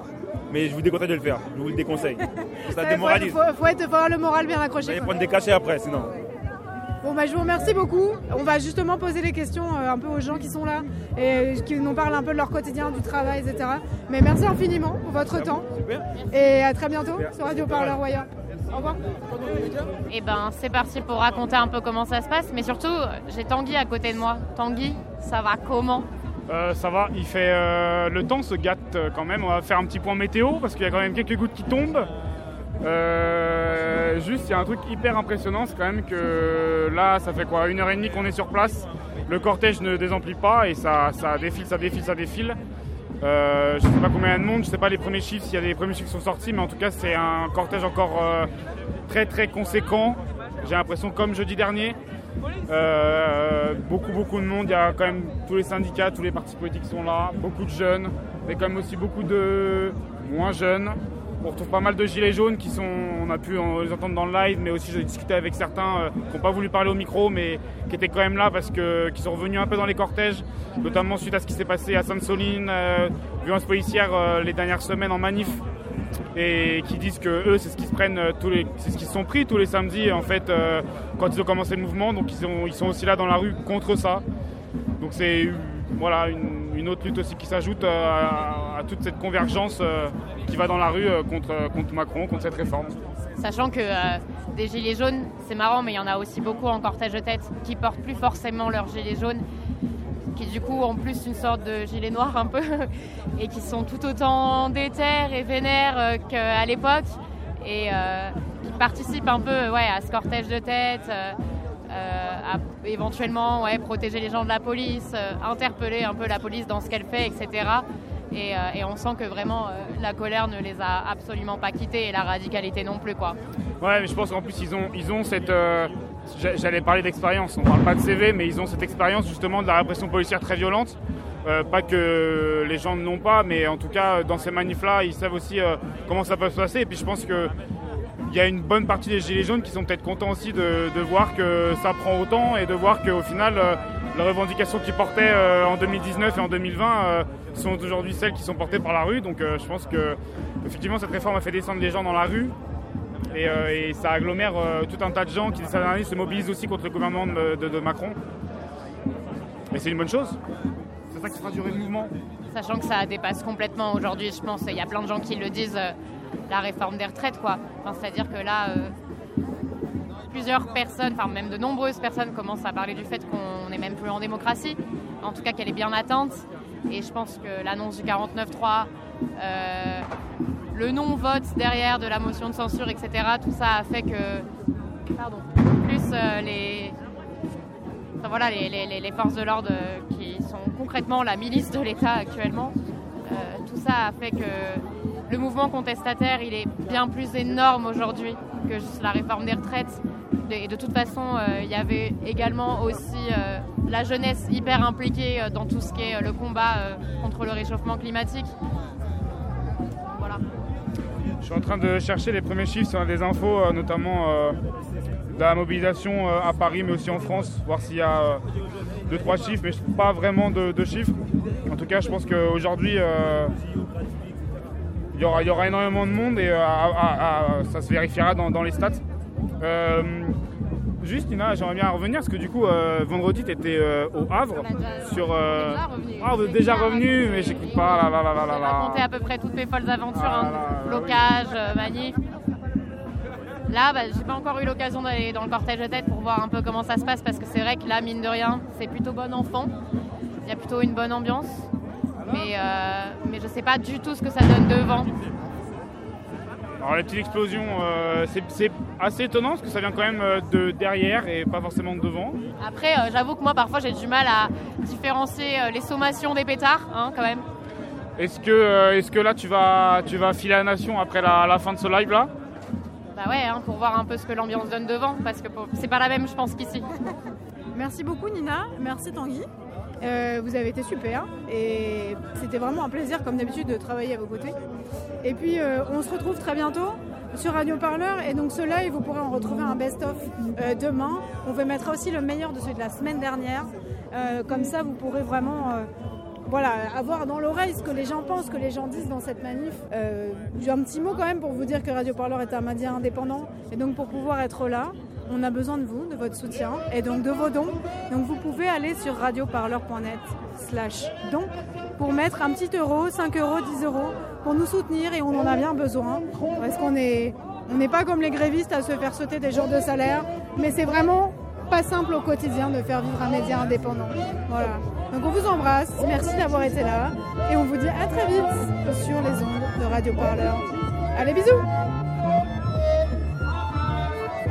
Mais je vous déconseille de le faire, je vous le déconseille. Ça Il faut, démoralise. faut, faut être, faut avoir le moral bien Vous accroché. allez quoi. prendre des cachets après, sinon. Bon, bah, je vous remercie beaucoup. On va justement poser les questions euh, un peu aux gens qui sont là et qui nous parlent un peu de leur quotidien, du travail, etc. Mais merci infiniment pour votre temps. Et à très bientôt sur Radio Parleur Roya. Au revoir. Et ben c'est parti pour raconter un peu comment ça se passe, mais surtout j'ai Tanguy à côté de moi. Tanguy, ça va comment? Euh, ça va, il fait euh, le temps se gâte euh, quand même. On va faire un petit point météo parce qu'il y a quand même quelques gouttes qui tombent. Euh, juste, il y a un truc hyper impressionnant, c'est quand même que là, ça fait quoi, une heure et demie qu'on est sur place. Le cortège ne désemplit pas et ça, ça défile, ça défile, ça défile. Euh, je ne sais pas combien il y a de monde, je ne sais pas les premiers chiffres, s'il y a des premiers chiffres qui sont sortis, mais en tout cas, c'est un cortège encore euh, très très conséquent. J'ai l'impression comme jeudi dernier. Euh, beaucoup beaucoup de monde, il y a quand même tous les syndicats, tous les partis politiques sont là, beaucoup de jeunes, mais quand même aussi beaucoup de moins jeunes. On retrouve pas mal de gilets jaunes qui sont, on a pu les entendre dans le live, mais aussi j'ai discuté avec certains euh, qui n'ont pas voulu parler au micro, mais qui étaient quand même là parce que qui sont revenus un peu dans les cortèges, notamment suite à ce qui s'est passé à Sainte-Soline, euh, violence policière euh, les dernières semaines en manif et qui disent que eux c'est ce qu'ils se prennent c'est ce qu'ils sont pris tous les samedis en fait quand ils ont commencé le mouvement. Donc ils sont ils sont aussi là dans la rue contre ça. Donc c'est voilà une, une autre lutte aussi qui s'ajoute euh, à, toute cette convergence euh, qui va dans la rue euh, contre contre Macron contre cette réforme Sachant que des gilets jaunes, c'est marrant, mais il y en a aussi beaucoup en cortège de tête qui portent plus forcément leur gilet jaune, qui du coup ont plus une sorte de gilet noir un peu, et qui sont tout autant déter et vénères qu'à l'époque, et qui participent un peu ouais, à ce cortège de tête. À éventuellement protéger les gens de la police, euh, interpeller un peu la police dans ce qu'elle fait, etc. Et, euh, et on sent que vraiment euh, la colère ne les a absolument pas quittés et la radicalité non plus. quoi. Ouais, mais je pense qu'en plus, ils ont, ils ont cette. euh, j'a- J'allais parler d'expérience, on parle pas de CV, mais ils ont cette expérience justement de la répression policière très violente. Euh, pas que les gens ne l'ont pas, mais en tout cas, dans ces manifs-là, ils savent aussi euh, comment ça peut se passer. Et puis je pense que. Il y a une bonne partie des Gilets jaunes qui sont peut-être contents aussi de, voir que ça prend autant et de voir qu'au final, euh, les revendications qu'ils portaient euh, en 2019 et en 2020 euh, sont aujourd'hui celles qui sont portées par la rue. Donc je pense que effectivement cette réforme a fait descendre les gens dans la rue. Et, ça agglomère tout un tas de gens qui, ces dernières se mobilisent aussi contre le gouvernement de, Macron. Et c'est une bonne chose. C'est ça qui fera durer le mouvement. Sachant que ça dépasse complètement aujourd'hui, je pense. Il y a plein de gens qui le disent, la réforme des retraites, quoi. C'est-à-dire que là, euh, plusieurs personnes, enfin même de nombreuses personnes commencent à parler du fait qu'on n'est même plus en démocratie, en tout cas qu'elle est bien atteinte. Et je pense que l'annonce du 49-3, euh, le non-vote derrière de la motion de censure, etc., tout ça a fait que, pardon, plus euh, les, voilà, les, forces de l'ordre qui sont concrètement la milice de l'État actuellement, tout ça a fait que le mouvement contestataire, il est bien plus énorme aujourd'hui que juste la réforme des retraites. Et de toute façon, euh, il y avait également aussi euh, la jeunesse hyper impliquée euh, dans tout ce qui est le combat contre le réchauffement climatique. Voilà. Je suis en train de chercher les premiers chiffres sur des infos, notamment de la mobilisation à Paris, mais aussi en France, voir s'il y a deux, trois chiffres, mais pas vraiment de, chiffres. En tout cas, je pense qu'aujourd'hui, y, aura, il y aura énormément de monde et euh, ça se vérifiera dans, dans les stats. Euh, juste, Nina, j'aimerais bien revenir parce que du coup, euh, vendredi, tu étais au Havre. sur, euh, Ah, vous êtes déjà revenu, mais j'écoute pas. Là, là, là, là, là, là. raconter à peu près toutes mes folles aventures, hein. blocage, euh, manif. Là, bah, j'ai pas encore eu l'occasion d'aller dans le cortège de tête pour voir un peu comment ça se passe parce que c'est vrai que là, mine de rien, c'est plutôt bon enfant. Il y a plutôt une bonne ambiance. Mais, euh, mais je sais pas du tout ce que ça donne devant. Alors les petites explosions, euh, c'est- assez étonnant parce que ça vient quand même euh, de derrière et pas forcément de devant. Après, euh, j'avoue que moi, parfois, j'ai du mal à différencier euh, les sommations des pétards, hein, quand même. Est-ce que, euh, est-ce que là tu vas, tu vas filer la nation après la, la fin de ce live là? Bah ouais, hein, pour voir un peu ce que l'ambiance donne devant, parce que c'est pas la même, je pense, qu'ici. Merci beaucoup Nina, merci Tanguy. Euh, vous avez été super et c'était vraiment un plaisir comme d'habitude de travailler à vos côtés. Et puis euh, on se retrouve très bientôt sur Radio Parleur et donc ce live vous pourrez en retrouver un best-of euh, demain. On vous mettra aussi le meilleur de celui de la semaine dernière. Comme ça vous pourrez vraiment voilà, avoir dans l'oreille ce que les gens pensent, ce que les gens disent dans cette manif. J'ai un petit mot quand même pour vous dire que Radio Parleur est un média indépendant et donc pour pouvoir être là, on a besoin de vous, de votre soutien et donc de vos dons. Donc vous pouvez aller sur radioparleur.net slash dons pour mettre un petit euro, 5 euros, 10 euros pour nous soutenir et on en a bien besoin parce qu'on on n'est pas comme les grévistes à se faire sauter des jours de salaire, mais c'est vraiment pas simple au quotidien de faire vivre un média indépendant. Voilà. Donc on vous embrasse, merci d'avoir été là et on vous dit à très vite sur les ondes de Radio Parleur. Allez bisous